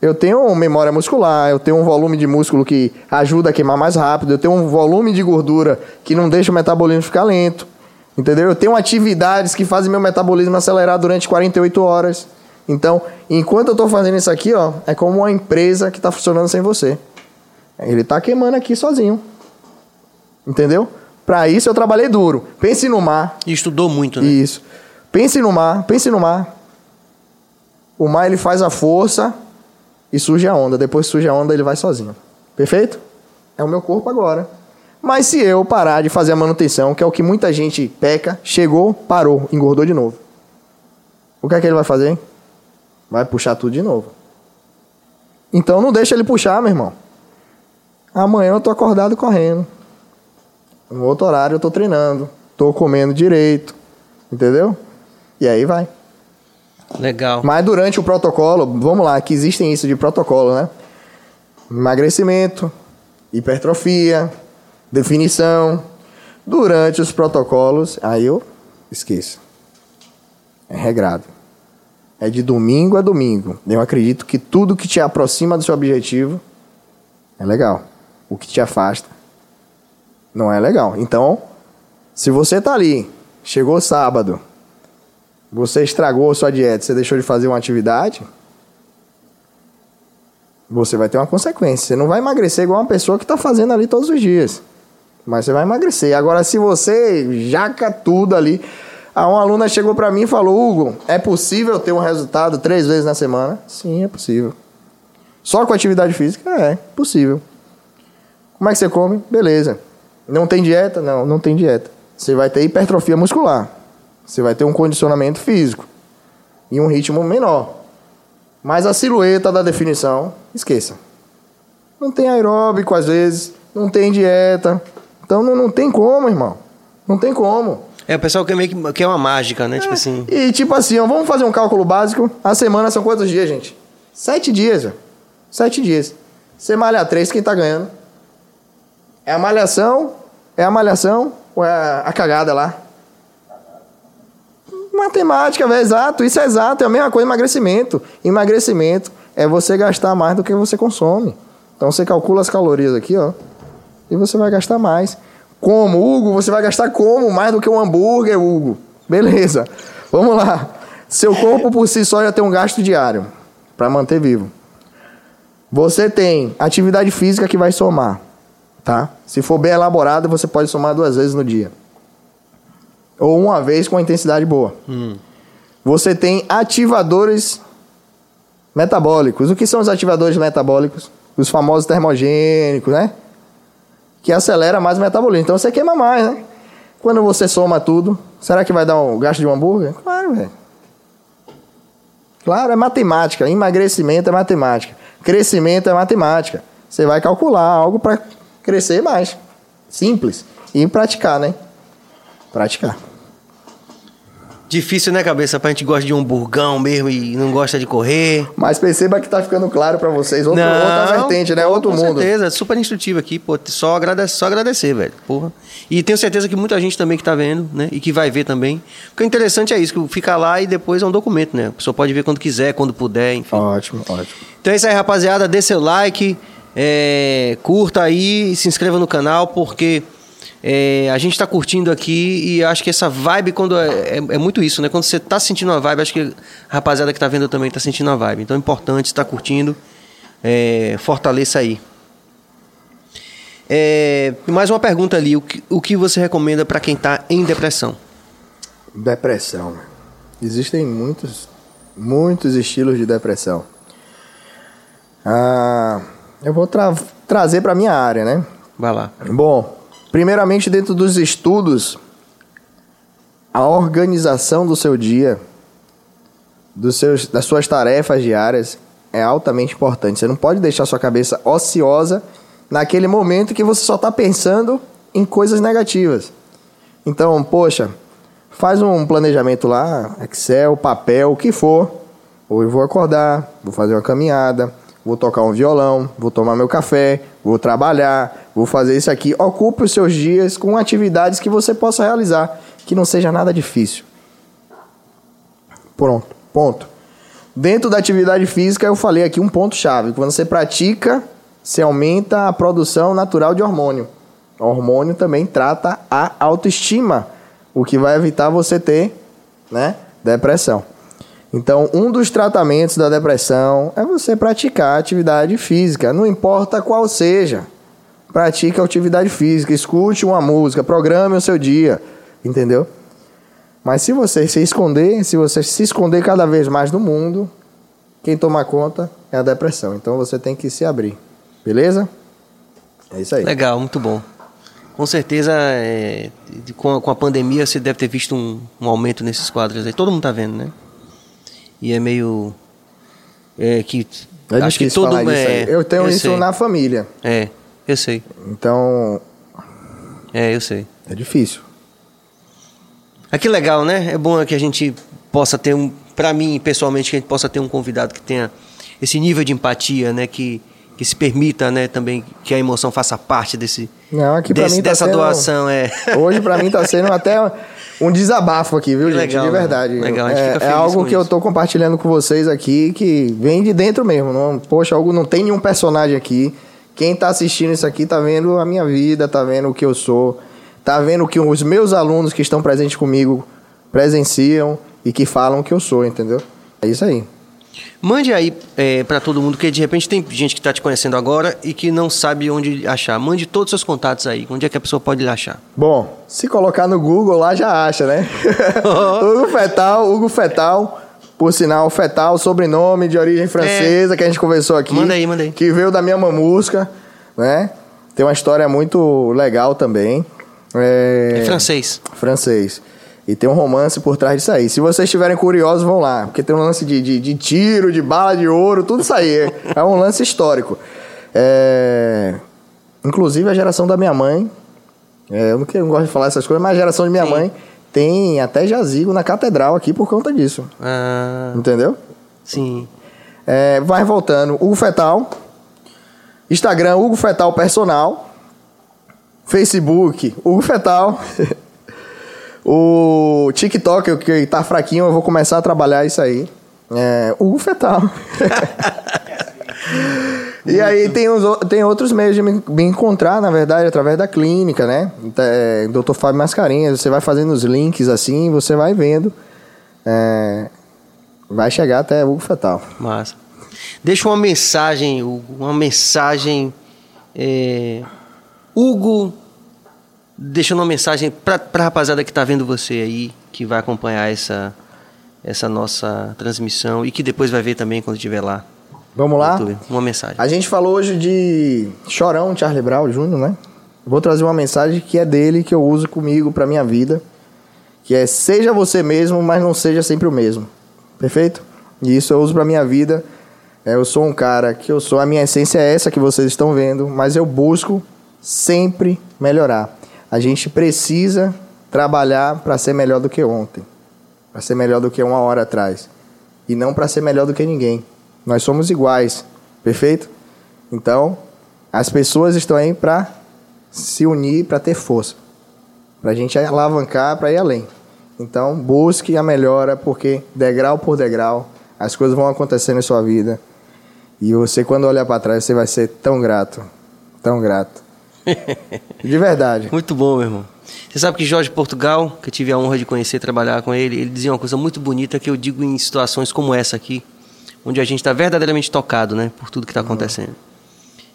Eu tenho memória muscular, eu tenho um volume de músculo que ajuda a queimar mais rápido, eu tenho um volume de gordura que não deixa o metabolismo ficar lento. Entendeu? Eu tenho atividades que fazem meu metabolismo acelerar durante 48 horas. Então, enquanto eu tô fazendo isso aqui, ó, é como uma empresa que tá funcionando sem você. Ele tá queimando aqui sozinho. Entendeu? Pra isso eu trabalhei duro. Pense no mar.
E estudou muito, né?
Isso. Pense no mar, pense no mar. O mar ele faz a força e surge a onda. Depois que surge a onda, ele vai sozinho. Perfeito? É o meu corpo agora. Mas se eu parar de fazer a manutenção, que é o que muita gente peca, chegou, parou, engordou de novo. o que é que ele vai fazer? Vai puxar tudo de novo. Então não deixa ele puxar, meu irmão. Amanhã eu tô acordado correndo. Um outro horário eu tô treinando. Tô comendo direito. Entendeu? E aí vai.
Legal.
Mas durante o protocolo, vamos lá, que existem isso de protocolo, né? Emagrecimento, hipertrofia, definição. Durante os protocolos, aí eu esqueço. É regrado. É de domingo a domingo. Eu acredito que tudo que te aproxima do seu objetivo é legal. O que te afasta não é legal. Então, se você tá ali, chegou sábado, você estragou a sua dieta, você deixou de fazer uma atividade, você vai ter uma consequência. Você não vai emagrecer igual uma pessoa que está fazendo ali todos os dias. Mas você vai emagrecer. Agora, se você jaca tudo ali. Ah, uma aluna chegou para mim e falou: Hugo, é possível ter um resultado três vezes na semana? Sim, é possível. Só com atividade física? É, possível. Como é que você come? Beleza. Não tem dieta? Não, não tem dieta. Você vai ter hipertrofia muscular. Você vai ter um condicionamento físico. E um ritmo menor. Mas a silhueta da definição, esqueça. Não tem aeróbico às vezes, não tem dieta. Então não, não tem como, irmão. Não tem como.
É, o pessoal quer meio que quer uma mágica, né? Tipo assim.
E tipo assim, ó, vamos fazer um cálculo básico. A semana são quantos dias, gente? Sete dias, ó. Sete dias. Você malha três, quem tá ganhando? É a malhação? É a malhação? Ou é a, cagada lá? Matemática, velho, exato. Isso é exato. É a mesma coisa emagrecimento. Emagrecimento é você gastar mais do que você consome. Então você calcula as calorias aqui, ó. E você vai gastar mais. Como, Hugo? Você vai gastar como? Mais do que um hambúrguer, Hugo. Beleza. Vamos lá. Seu corpo por si só já tem um gasto diário para manter vivo. Você tem atividade física que vai somar, tá? Se for bem elaborado, você pode somar duas vezes no dia. Ou uma vez com a intensidade boa. Você tem ativadores metabólicos. O que são os ativadores metabólicos? Os famosos termogênicos, né? Que acelera mais o metabolismo. Então você queima mais, né? Quando você soma tudo, será que vai dar um gasto de um hambúrguer? Claro, velho. Claro, é matemática. Emagrecimento é matemática. Crescimento é matemática. Você vai calcular algo para crescer mais. Simples. E praticar, né? Praticar.
Difícil, né, cabeça? Pra gente gosta de um burgão mesmo e não gosta de correr.
Mas perceba que tá ficando claro para vocês outro, outra vertente, né? Outro
com
mundo.
certeza, super instrutivo aqui, pô. Só agradecer, só agradecer, velho. Porra. E tenho certeza que muita gente também que tá vendo, né? E que vai ver também. Porque o interessante é isso, que fica lá e depois é um documento, né? A pessoa pode ver quando quiser, quando puder, enfim.
Ótimo, ótimo.
Então é isso aí, rapaziada. Dê seu like, é, curta aí, se inscreva no canal, porque é, a gente tá curtindo aqui e acho que essa vibe, quando é, é, é muito isso, né? Quando você tá sentindo uma vibe, acho que a rapaziada que tá vendo também tá sentindo a vibe. Então é importante, estar curtindo, é, fortaleça aí. É, mais uma pergunta ali, o que, o que você recomenda para quem tá em depressão?
Depressão. Existem muitos, muitos estilos de depressão. Ah, eu vou tra- trazer para minha área, né?
Vai lá.
Bom, primeiramente dentro dos estudos, a organização do seu dia, dos seus, das suas tarefas diárias é altamente importante. Você não pode deixar sua cabeça ociosa naquele momento que você só está pensando em coisas negativas. Então, poxa, faz um planejamento lá, Excel, papel, o que for. Ou eu vou acordar, vou fazer uma caminhada, vou tocar um violão, vou tomar meu café, vou trabalhar, vou fazer isso aqui. Ocupe os seus dias com atividades que você possa realizar, que não seja nada difícil. Pronto, ponto. Dentro da atividade física, eu falei aqui um ponto chave. Quando você pratica, você aumenta a produção natural de hormônio. O hormônio também trata a autoestima, o que vai evitar você ter, né, depressão. Então, um dos tratamentos da depressão é você praticar atividade física, não importa qual seja. Pratique atividade física, escute uma música, programe o seu dia, entendeu? Mas se você se esconder, se você se esconder cada vez mais do mundo, quem toma conta é a depressão. Então você tem que se abrir. Beleza? É isso aí.
Legal, muito bom. Com certeza, é, com, a, com a pandemia, você deve ter visto um, um aumento nesses quadros aí. Todo mundo tá vendo, né? E é meio. É que.
É
acho que todo
disso
é.
Eu tenho isso
sei.
na família.
É, eu sei.
Então,
É, eu sei.
é difícil.
Ah, que legal, né? É bom que a gente possa ter um. Pra mim, pessoalmente, que a gente possa ter um convidado que tenha esse nível de empatia, né? Que, que se permita, né, também que a emoção faça parte desse.
Não, aqui pra
desse-
mim tá
dessa
sendo-
doação, é.
Hoje pra mim tá sendo até um desabafo aqui, viu, gente?
legal,
de
né?
verdade.
Legal,
é, é algo que eu
isso.
tô compartilhando com vocês aqui que vem de dentro mesmo. Não, poxa, algo não tem nenhum personagem aqui. Quem tá assistindo isso aqui tá vendo a minha vida, tá vendo o que eu sou, tá vendo o que os meus alunos que estão presentes comigo presenciam e que falam o que eu sou, entendeu? É isso aí.
Mande aí é, para todo mundo, porque de repente tem gente que está te conhecendo agora e que não sabe onde achar. Mande todos os seus contatos aí. Onde é que a pessoa pode lhe achar?
Bom, se colocar no Google lá já acha, né? Hugo Fetal, Hugo Fetal, por sinal, Fetal, sobrenome de origem francesa que a gente conversou aqui.
É. Manda aí, manda aí.
Que veio da minha mamusca, né? Tem uma história muito legal também. É,
É francês.
francês. E tem um romance por trás disso aí. Se vocês estiverem curiosos, vão lá. Porque tem um lance de, de, de tiro, de bala de ouro, tudo isso aí. É um lance histórico. É, Inclusive a geração da minha mãe. é, eu não, gosto de falar essas coisas, mas a geração de minha
Sim.
mãe tem até jazigo na catedral aqui por conta disso.
Ah,
Entendeu?
sim.
É, vai voltando. Hugo Fetal. Instagram, Hugo Fetal Personal. Facebook, Hugo Fetal. o TikTok, que tá fraquinho, eu vou começar a trabalhar isso aí. É, Hugo Fetal. e aí tem, os, o- tem outros meios de me, me encontrar, na verdade, através da clínica, né? É, Dr. Fábio Mascarenhas, você vai fazendo os links assim, você vai vendo. É, vai chegar até Hugo Fetal.
Massa. Deixa uma mensagem, Hugo, uma mensagem. é, Hugo, deixando uma mensagem para a rapaziada que está vendo você aí, que vai acompanhar essa, essa nossa transmissão e que depois vai ver também quando estiver lá.
Vamos lá?
YouTube. Uma mensagem.
A gente falou hoje de Chorão, Charlie Brown Jr., né? Vou trazer uma mensagem que é dele, que eu uso comigo pra minha vida. Que é, seja você mesmo, mas não seja sempre o mesmo. Perfeito? E isso eu uso pra minha vida. É, eu sou um cara que eu sou, a minha essência é essa que vocês estão vendo, mas eu busco sempre melhorar. A gente precisa trabalhar para ser melhor do que ontem. Para ser melhor do que uma hora atrás. E não para ser melhor do que ninguém. Nós somos iguais, perfeito? Então, as pessoas estão aí para se unir, para ter força, para a gente alavancar, para ir além. Então, busque a melhora, porque degrau por degrau as coisas vão acontecer na sua vida. E você, quando olhar para trás, você vai ser tão grato, tão grato. De verdade.
Muito bom, meu irmão. Você sabe que Jorge Portugal, que eu tive a honra de conhecer e trabalhar com ele, ele dizia uma coisa muito bonita que eu digo em situações como essa aqui, onde a gente está verdadeiramente tocado, né, por tudo que está acontecendo.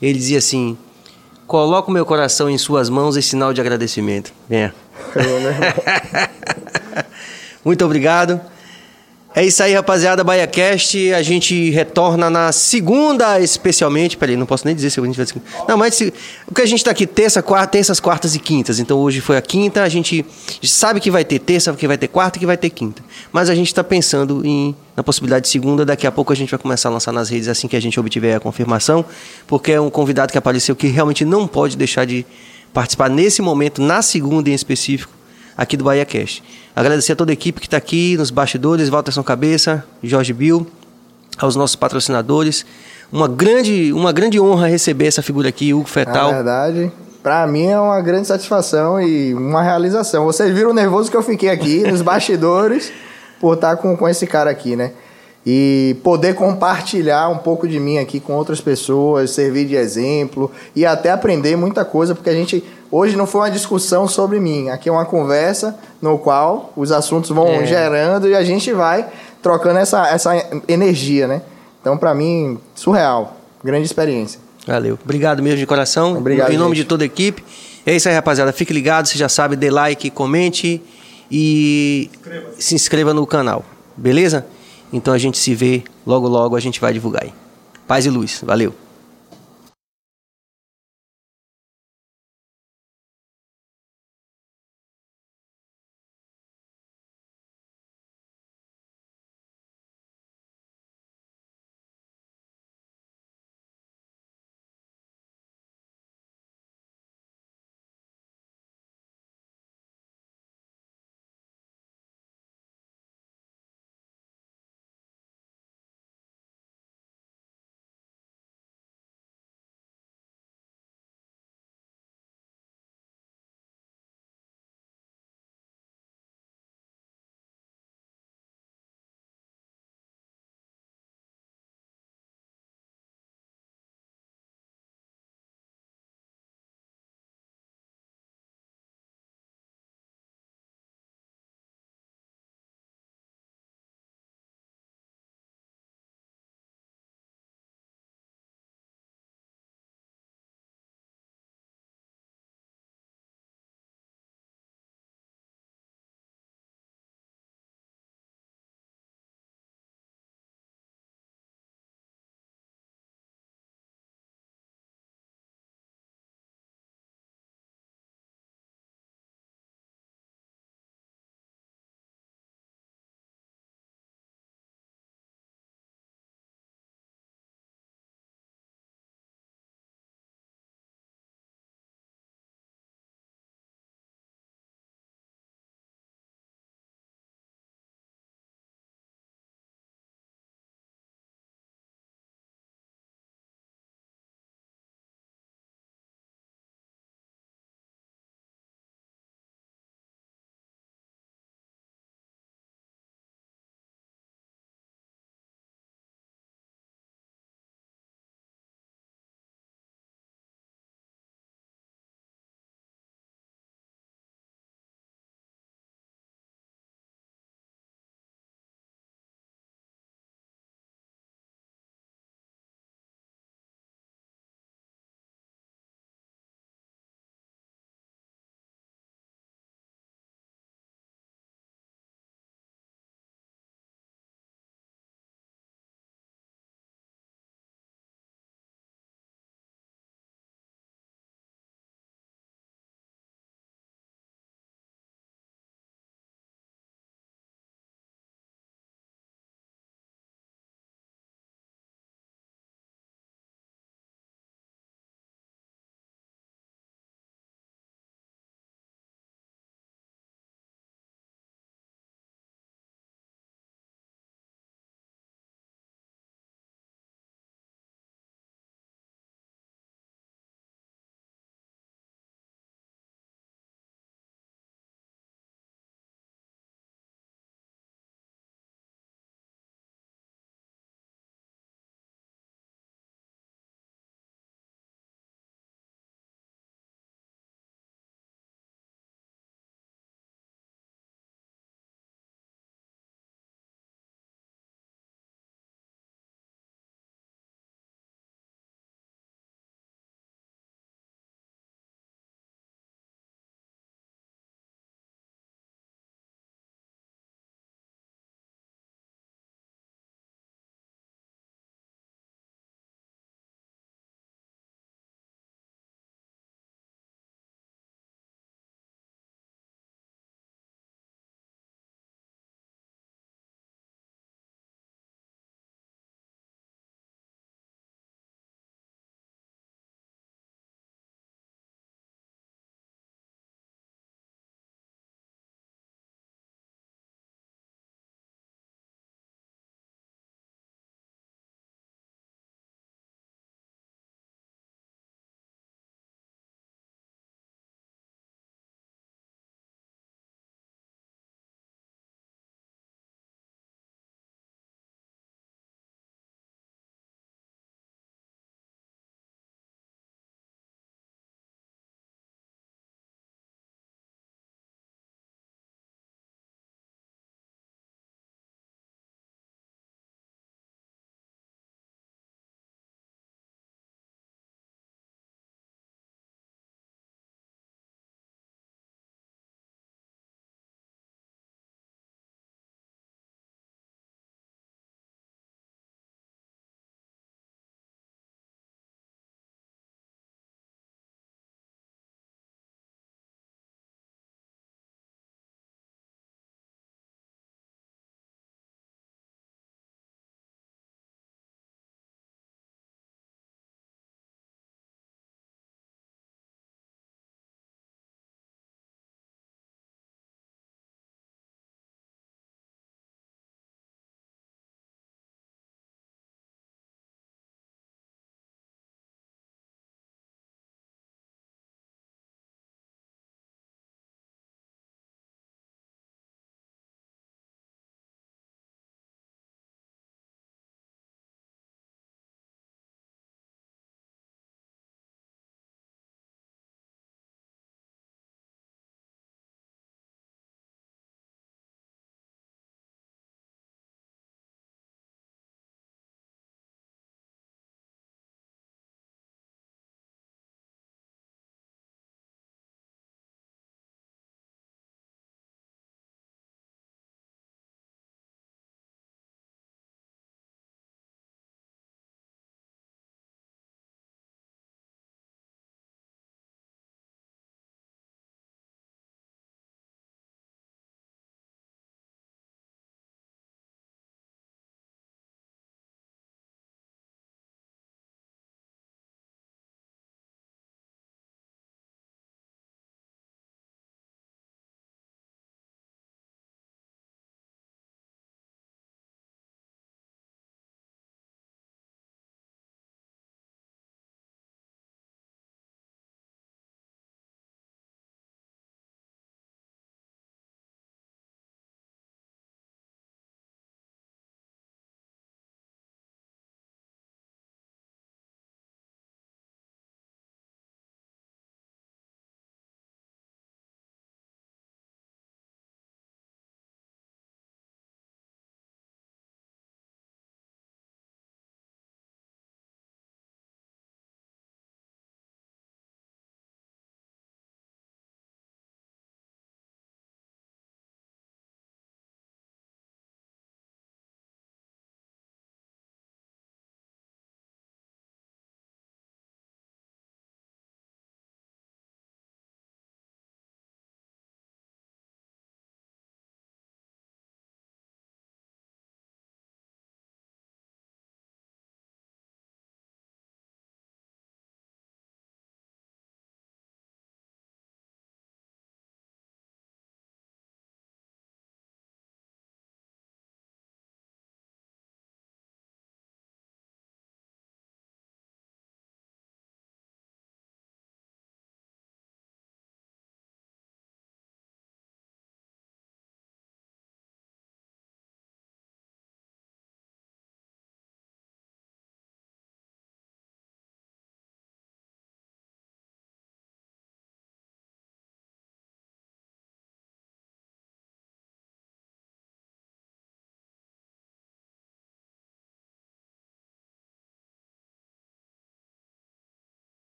Ele dizia assim: coloco meu coração em suas mãos em sinal de agradecimento. Venha. Muito obrigado. É isso aí, rapaziada. BaiaCast. A gente retorna na segunda, especialmente. Peraí, não posso nem dizer se a gente vai. Não, mas se... porque a gente tá aqui terça, quarta, terças, quartas e quintas. Então hoje foi a quinta. A gente sabe que vai ter terça, que vai ter quarta e que vai ter quinta. Mas a gente está pensando em na possibilidade de segunda. Daqui a pouco a gente vai começar a lançar nas redes assim que a gente obtiver a confirmação. Porque é um convidado que apareceu que realmente não pode deixar de participar nesse momento, na segunda em específico aqui do Bahia Cast. Agradecer a toda a equipe que está aqui nos bastidores, Walterson Cabeça, Jorge Bill, aos nossos patrocinadores. Uma grande, uma grande honra receber essa figura aqui, Hugo
Na
Fetal.
verdade, pra mim é uma grande satisfação e uma realização. Vocês viram o nervoso que eu fiquei aqui nos bastidores por estar com, com esse cara aqui, né? E poder compartilhar um pouco de mim aqui com outras pessoas, servir de exemplo e até aprender muita coisa, porque a gente hoje não foi uma discussão sobre mim, aqui é uma conversa no qual os assuntos vão
É.
gerando e a gente vai trocando essa, essa energia, né? Então, pra mim, surreal, grande experiência.
Valeu. Obrigado mesmo de coração.
Obrigado,
Em nome
gente.
de toda a equipe. É isso aí, rapaziada. Fique ligado, você já sabe, dê like, comente e se inscreva no canal. Beleza? Então a gente se vê logo logo, a gente vai divulgar aí. Paz e luz. Valeu.